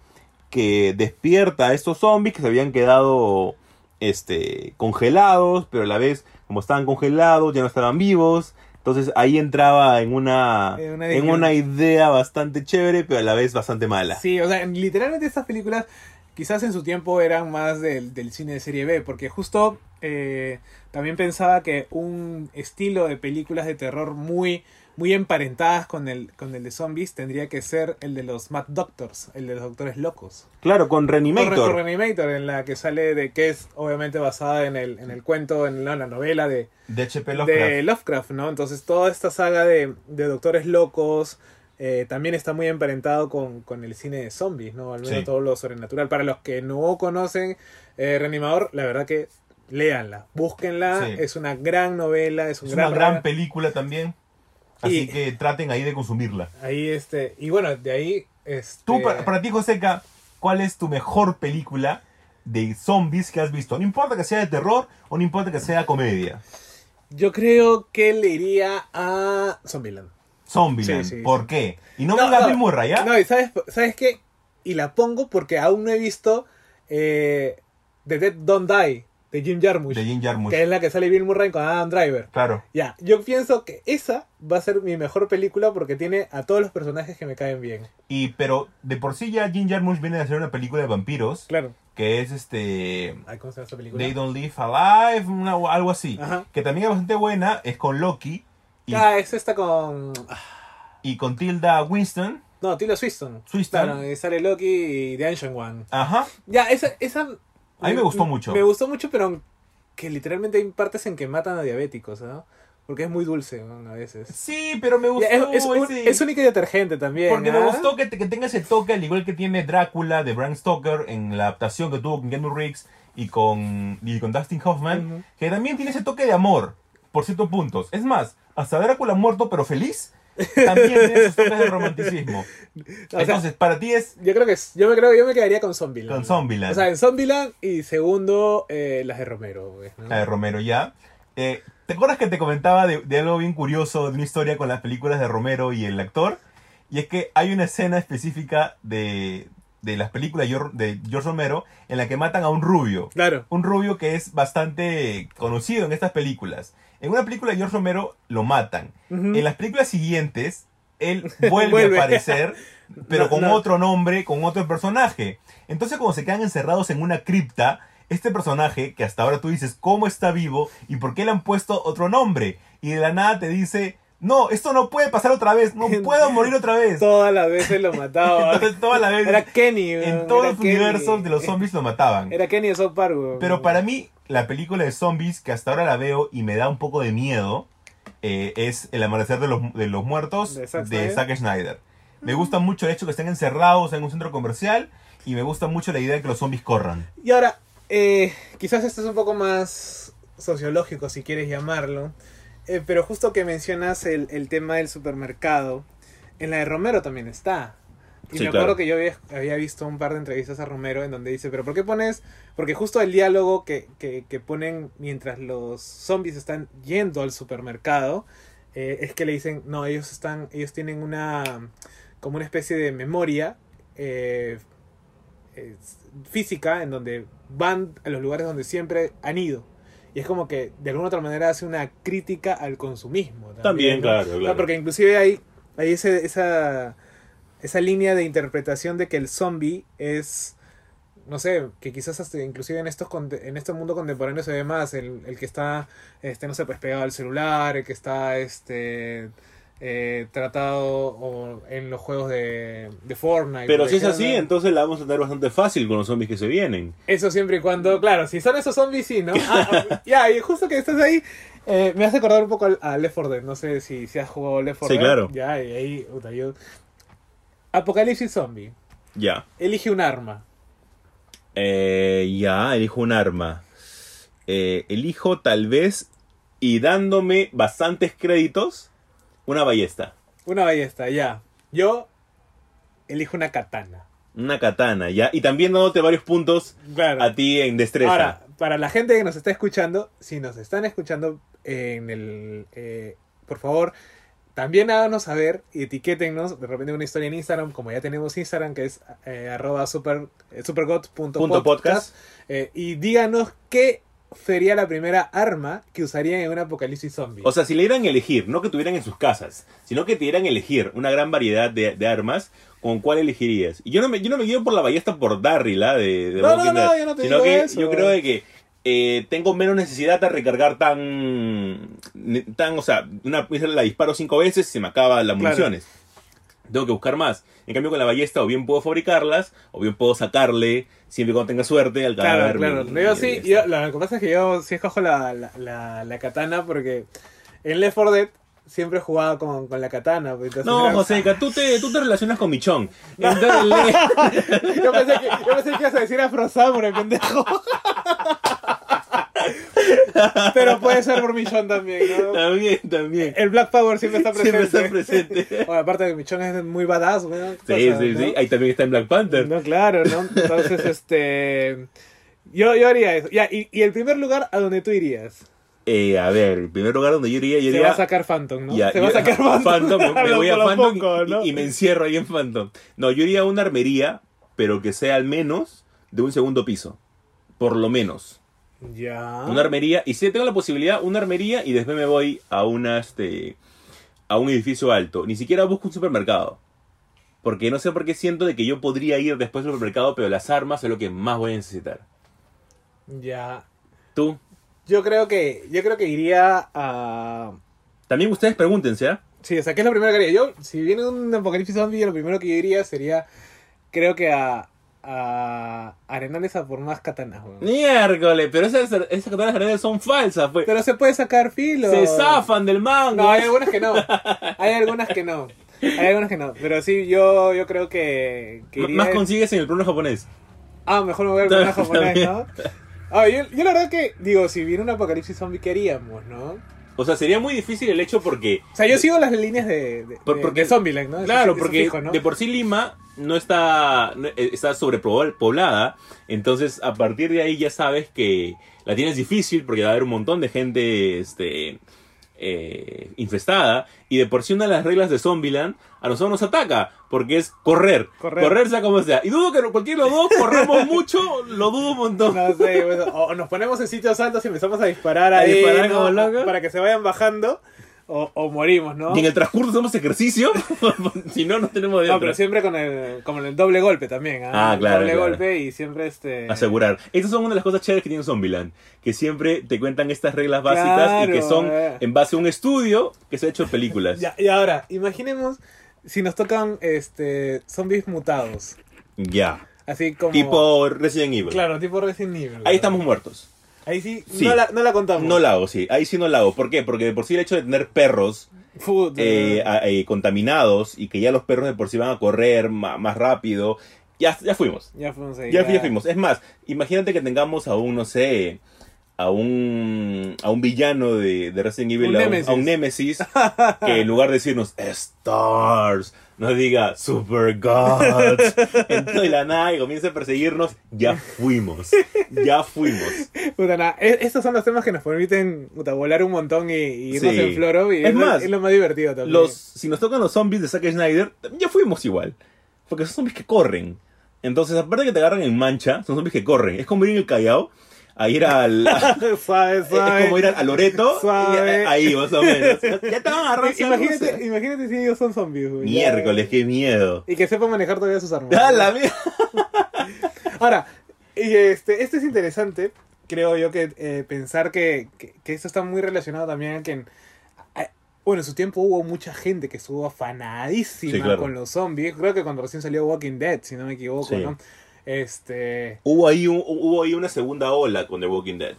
que despierta a estos zombies que se habían quedado este, congelados, pero a la vez, como estaban congelados, ya no estaban vivos. Entonces ahí entraba en una, En una en una idea bastante chévere, pero a la vez bastante mala. Sí, o sea, literalmente estas películas quizás en su tiempo eran más del, del cine de serie B, porque justo eh, también pensaba que un estilo de películas de terror muy, muy emparentadas con el, con el de zombies, tendría que ser el de los Mad Doctors, el de los doctores locos. Claro, con Reanimator. con Reanimator, en la que sale de que es obviamente basada en el, en el cuento, en la, la novela de, De H.P. Lovecraft. de Lovecraft, ¿no? Entonces toda esta saga de, de doctores locos eh, también está muy emparentado con, con el cine de zombies, ¿no? Al menos Sí. todo lo sobrenatural. Para los que no conocen eh, Reanimador, la verdad que léanla, búsquenla, Sí. es una gran novela, es un Es gran una gran película también. Así Y- que traten ahí de consumirla. Ahí este, y bueno, de ahí este, Tú, para, para ti, Joseca, ¿cuál es tu mejor película de zombies que has visto? No importa que sea de terror o no importa que sea comedia. yo creo que le iría a Zombieland. Zombieland. Sí, sí, ¿Por qué? Y no, me digas Bill Murray, ¿ya? No, y sabes, ¿sabes qué? Y la pongo porque aún no he visto eh, The Dead Don't Die de Jim Jarmusch. de Jim Jarmusch. Que es la que sale Bill Murray con Adam Driver. Claro. Ya, yo pienso que esa va a ser mi mejor película porque tiene a todos los personajes que me caen bien. Y, pero de por sí ya Jim Jarmusch viene a hacer una película de vampiros. Claro. Que es este... Ay, ¿Cómo se llama esa película? They Don't Live Alive, una- algo así. Ajá. Que también es bastante buena. Es con Loki y, Ah, es esta con... y con Tilda Winston. No, Tilo Swiston. Swiston. Claro, y sale Loki y The Ancient One. Ajá. Ya, esa... esa A mí me gustó mucho. Me gustó mucho, pero que literalmente hay partes en que matan a diabéticos, ¿no? Porque es muy dulce ¿no? a veces. Sí, pero me gustó. es, es, un- ese- es única y detergente también. Porque me ¿ah? gustó que, que tenga ese toque, al igual que tiene Drácula de Bram Stoker en la adaptación que tuvo con Keanu Reeves y con, y con Dustin Hoffman, Ujú. que también tiene ese toque de amor, por ciertos puntos. Es más, hasta Drácula muerto pero feliz, también tiene esos toques de romanticismo. O sea, Entonces, para ti es yo creo que es- yo me creo yo me quedaría con Zombieland. con Zombieland, O sea, en Zombieland y segundo eh, las de Romero. pues, ¿no? la de Romero ya. Eh, ¿Te acuerdas que te comentaba de, de algo bien curioso, de una historia con las películas de Romero y el actor? Y es que hay una escena específica de, de las películas de George Romero en la que matan a un rubio. Claro. Un rubio que es bastante conocido en estas películas. En una película de George Romero lo matan. En las películas siguientes, él vuelve, <laughs> Vuelve. a aparecer, pero No, con no. otro nombre, con otro personaje. Entonces, cuando se quedan encerrados en una cripta, este personaje, que hasta ahora tú dices, ¿cómo está vivo? ¿Y por qué le han puesto otro nombre? Y de la nada te dice, no, esto no puede pasar otra vez, no <laughs> puedo morir otra vez. Todas las veces lo mataba. <laughs> Entonces, toda la vez, Era Kenny. en todos los Kenny. universos de los zombies lo mataban. Era Kenny de South Park. Pero para mí, la película de zombies, que hasta ahora la veo y me da un poco de miedo, eh, es El amanecer de los, de los muertos De de Zack Zack, Snyder. Me gusta mucho el hecho que estén encerrados en un centro comercial y me gusta mucho la idea de que los zombies corran. Y ahora, eh, quizás esto es un poco más sociológico, si quieres llamarlo. Eh, pero justo que mencionas el, el tema del supermercado, en la de Romero también está. Y Sí, me acuerdo claro. que yo había, había visto un par de entrevistas a Romero en donde dice, pero ¿por qué pones? Porque justo el diálogo que, que, que ponen mientras los zombies están yendo al supermercado, eh, es que le dicen, no, ellos están, ellos tienen una, como una especie de memoria eh, eh, física en donde van a los lugares donde siempre han ido. Y es como que de alguna otra manera hace una crítica al consumismo. También, También, ¿no? claro, claro. porque inclusive hay, hay ese- esa, esa línea de interpretación de que el zombie es, no sé, que quizás hasta inclusive en estos en este mundo contemporáneo se ve más el, el que está, este, no sé, pues pegado al celular, el que está, este, eh, tratado o en los juegos de, de Fortnite. Pero si es así, entonces la vamos a tener bastante fácil con los zombies que se vienen. Eso siempre y cuando, claro, si son esos zombies, sí, ¿no? Ah, <laughs> ya, y justo que estás ahí, eh, me hace acordar un poco a Left 4 Dead. No sé si, si has jugado Left 4 Sí, Dead. claro. Ya, y ahí, puta, yo... Apocalipsis Zombie. Ya. Elige un arma. Eh, ya, elijo un arma. Eh, elijo tal vez, y dándome bastantes créditos, una ballesta. Una ballesta, ya. Yo elijo una katana. Una katana, ya. Y también dándote varios puntos Claro. a ti en destreza. Ahora, para la gente que nos está escuchando, si nos están escuchando en el... eh, por favor, también háganos saber y etiquétennos de repente una historia en Instagram, como ya tenemos Instagram, que es eh, arroba super, eh, supergot.podcast. Eh, y díganos qué sería la primera arma que usarían en un apocalipsis zombie. O sea, si le dieran a elegir, no que tuvieran en sus casas, sino que te dieran elegir una gran variedad de, de armas, ¿con cuál elegirías? Y yo no me, yo no me guío por la ballesta por Darryl, ¿ah? De, de No, no, no, yo no te sino digo que eso. yo creo de que eh, tengo menos necesidad de recargar tan, tan o sea, una la disparo cinco veces y se me acaba las Claro. municiones. Tengo que buscar más. En cambio, con la ballesta o bien puedo fabricarlas, o bien puedo sacarle, siempre cuando tenga suerte, al Claro, cadáver. claro. mi- Yo sí, yo, lo que pasa es que yo sí escojo la, la, la, la katana porque en Left 4 Dead siempre he jugado con, con la katana. pues, entonces No, era- Joseca, tú te, tú te relacionas con Michón. Entonces, <laughs> Yo pensé, que, yo pensé que ibas a decir Afro Samurai, pendejo. Pero puede ser por Michon también, ¿no? también, también. El Black Power siempre está presente. Siempre está presente. Oye, aparte de que Michon es muy badass, weón. Sí, Cosa, sí, ¿no? sí. Ahí también está en Black Panther. No, claro, ¿no? Entonces, este... Yo, yo haría eso. Ya, y, y el primer lugar a donde tú irías. Eh, a ver, el primer lugar donde yo iría, yo Se iría... va a sacar Phantom, ¿no? Ya, Se va a sacar Phantom. Phantom, me, <laughs> me voy a Phantom poco, y- ¿no? y, me encierro ahí en Phantom. No, yo iría a una armería, pero que sea al menos de un segundo piso. Por lo menos. Ya. Una armería, y si tengo la posibilidad, una armería y después me voy a una, este, a un edificio alto. Ni siquiera busco un supermercado. Porque no sé por qué siento de que yo podría ir después al supermercado, pero las armas es lo que más voy a necesitar. Ya. Tú. Yo creo que, yo creo que iría a... También ustedes pregúntense, ¿ah? Sí, o sea, ¿qué es lo primero que haría? Yo, si viene un apocalipsis zombie, lo primero que yo iría sería, creo que a, a Arenales a por más katanas, weón. Miércoles, pero esas, esas katanas grandes son falsas, pues. Pero se puede sacar filo. Se zafan del mango. No, hay algunas que no. <laughs> Hay algunas que no. Hay algunas que no. Pero sí, yo, yo creo que, que iría Más en- consigues en el plano japonés. Ah, mejor me voy al plano japonés, ¿no? Ah, yo, yo la verdad que, digo, si viene un apocalipsis zombie, ¿qué haríamos, no? O sea, sería muy difícil el hecho porque... O sea, yo sigo las líneas de, de, Por- porque- de Zombieland, ¿no? Claro, eso porque fijo, ¿no? de por sí Lima no está, eh, está sobrepoblada, entonces a partir de ahí ya sabes que la tienes difícil porque va a haber un montón de gente este, eh, infestada y de por sí una de las reglas de Zombieland a nosotros nos ataca porque es correr, Correr. correr, sea como sea. Y dudo que cualquiera de los dos corremos <laughs> mucho, lo dudo un montón. No sé, bueno, o nos ponemos en sitios altos y empezamos a disparar A ahí, disparar ¿no? como locos. para que se vayan bajando, o, o morimos, ¿no? Y en el transcurso hacemos ejercicio, <laughs> si no, no tenemos de No, otra. pero siempre con el, con el doble golpe también, ¿ah? Ah, claro, Doble claro. golpe y siempre este... asegurar. Estas son una de las cosas chéveres que tiene Zombieland, que siempre te cuentan estas reglas básicas y que son eh. en base a un estudio que se ha hecho en películas. <laughs> Ya, y ahora, imaginemos si nos tocan este zombies mutados. Ya. Así como... Tipo Resident Evil. Claro, tipo Resident Evil. Ahí estamos muertos. Ahí sí, Sí. No, la, no la contamos. No la hago, sí. Ahí sí no la hago. ¿Por qué? Porque de por sí el hecho de tener perros eh, eh, contaminados y que ya los perros de por sí van a correr ma- más rápido, ya, ya fuimos. Ya fuimos ahí. Ya, ya fuimos. Es más, imagínate que tengamos a un, no sé, a un, a un villano de, de Resident Evil, Un a, un, a un Némesis, que en lugar de decirnos Stars, nos diga Super Gods, <laughs> entonces de la nada y comienza a perseguirnos, ya fuimos. Ya fuimos. Puta, nada, e- estos son los temas que nos permiten puta, volar un montón y, y irnos Sí. en floro. Y Es más, es lo más divertido también. Los, si nos tocan los zombies de Zack Snyder, ya fuimos igual. Porque son zombies que corren. Entonces, aparte que te agarran en mancha, son zombies que corren. Es como ir en el Callao a ir al. <laughs> suave, suave. Es como ir a, a Loreto. Suave. y- ahí, más o menos. <laughs> Ya te van a. Imagínate, imagínate si ellos son zombies, güey. Miércoles, qué miedo. Y que sepan manejar todavía sus armas. ¡Ah, la mierda! <laughs> Ahora, y este, esto es interesante, creo yo, que eh, pensar que, que, que esto está muy relacionado también a que bueno, en su tiempo hubo mucha gente que estuvo afanadísima Sí, claro. con los zombies. Creo que cuando recién salió Walking Dead, si no me equivoco, Sí. ¿no? Este... Hubo ahí, un- hubo ahí una segunda ola con The Walking Dead.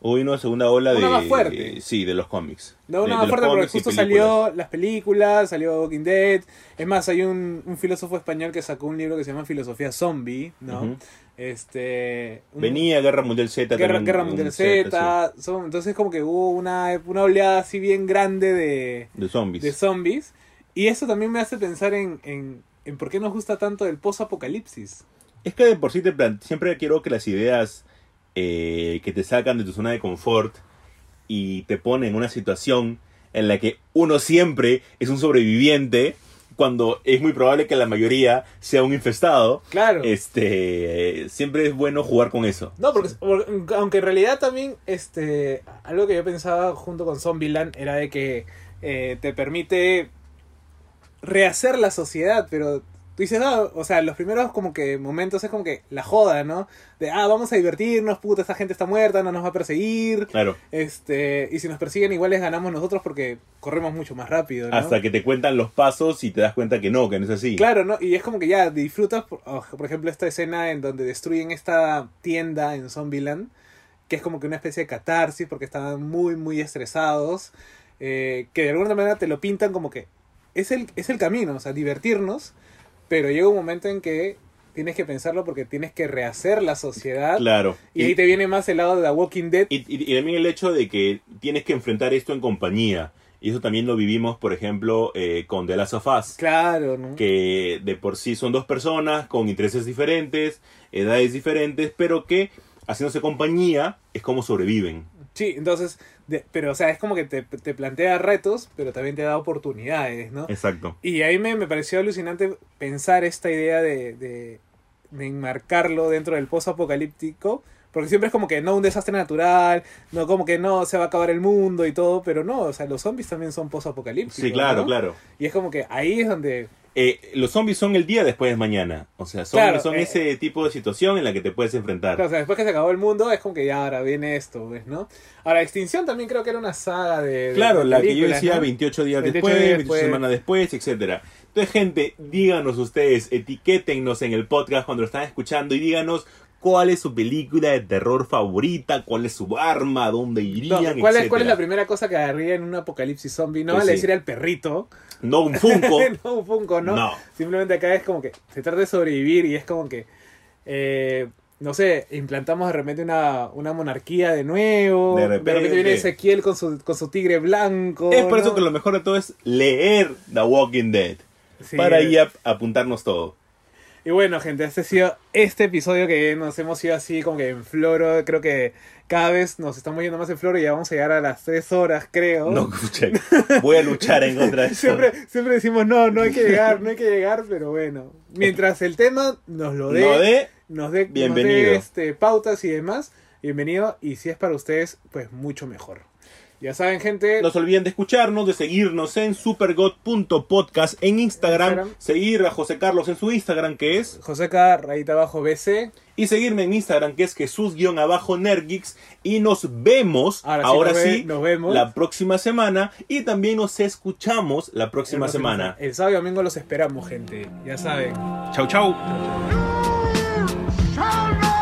Hubo ahí una segunda ola Una de. más fuerte. Sí, de los cómics. No, una de más fuerte porque justo salió las películas, salió Walking Dead. Es más, hay un, un filósofo español que sacó un libro que se llama Filosofía Zombie, ¿no? Este... un- Venía Guerra Mundial Z. Guerra, también, Guerra un Mundial Z, Z. son- entonces como que hubo una, una oleada así bien grande de, de zombies. de zombies. Y eso también me hace pensar en, en, en por qué nos gusta tanto el post-apocalipsis. Es que de por sí te siempre quiero que las ideas eh, que te sacan de tu zona de confort y te ponen en una situación en la que uno siempre es un sobreviviente cuando es muy probable que la mayoría sea un infestado. Claro. Este, siempre es bueno jugar con eso. No, porque, porque- aunque en realidad también, este, algo que yo pensaba junto con Zombieland era de que eh, te permite rehacer la sociedad, pero tú dices, ah, o sea, los primeros como que momentos es como que la joda, ¿no? De, ah, vamos a divertirnos, puta, esta gente está muerta, no nos va a perseguir. Claro. Este, y si nos persiguen igual les ganamos nosotros porque corremos mucho más rápido, ¿no? Hasta que te cuentan los pasos y te das cuenta que no, que no es así. Claro, ¿no? Y es como que ya disfrutas, por, oh, por ejemplo, esta escena en donde destruyen esta tienda en Zombieland, que es como que una especie de catarsis porque estaban muy, muy estresados, eh, que de alguna manera te lo pintan como que es el, es el camino, o sea, divertirnos, pero llega un momento en que tienes que pensarlo porque tienes que rehacer la sociedad. Claro. Y ahí te viene más el lado de The Walking Dead. Y, y- y también el hecho de que tienes que enfrentar esto en compañía. Y eso también lo vivimos, por ejemplo, eh, con The Last of Us. Claro, ¿no? Que de por sí son dos personas con intereses diferentes, edades diferentes, pero que haciéndose compañía es como sobreviven. Sí, entonces, de- pero o sea, es como que te, te plantea retos, pero también te da oportunidades, ¿no? Exacto. Y ahí me, me pareció alucinante pensar esta idea de, de, de enmarcarlo dentro del post-apocalíptico. Porque siempre es como que no un desastre natural, no como que no se va a acabar el mundo y todo, pero no, o sea, los zombies también son post-apocalípticos. Sí, claro, ¿no? claro. Y es como que ahí es donde. Eh, los zombies son el día después de mañana. O sea, son, Claro, son eh, ese tipo de situación en la que te puedes enfrentar. O sea, después que se acabó el mundo, es como que ya ahora viene esto, ¿ves? ¿no? Ahora, Extinción también creo que era una saga de. de Claro, la que yo decía ¿no? 28 días 28 después, días 28 después. semanas después, etcétera. Entonces, gente, díganos ustedes, etiquétennos en el podcast cuando lo están escuchando y díganos cuál es su película de terror favorita, cuál es su arma, dónde No, irían, ¿cuál, es, ¿Cuál es la primera cosa que agarría en un apocalipsis zombie? No Pues vale sí. decir al perrito. No, un Funko. <laughs> no, un Funko, ¿no? No. Simplemente acá es como que se trata de sobrevivir y es como que, eh, no sé, implantamos de repente una, una monarquía de nuevo. De repente. viene Ezequiel con su, con su tigre blanco. es por eso que lo mejor de todo es leer The Walking Dead. Sí. Para ahí ap- apuntarnos todo. Y bueno, gente, este ha sido este episodio que nos hemos ido así como que en floro. Creo que cada vez nos estamos yendo más en floro y ya vamos a llegar a las tres horas, creo. No, escucha, voy a luchar en contra de <laughs> eso. Siempre, siempre decimos, no, no hay que llegar, no hay que llegar, pero bueno. Mientras el tema nos lo dé, No de nos dé, Bienvenido. nos dé, este, pautas y demás, bienvenido. Y si es para ustedes, pues mucho mejor. Ya saben, gente, No se olviden de escucharnos, de seguirnos en supergot.podcast en Instagram, Instagram. seguir a José Carlos en su Instagram que es, José K, rayita abajo BC. y seguirme en Instagram que es Jesús-Nergix y nos vemos, Ahora ahora, sí, nos ve- sí, nos vemos. la próxima semana y también nos escuchamos la próxima El semana. El sábado y domingo los esperamos, gente. Ya saben. Chau, chau. Chau, chau.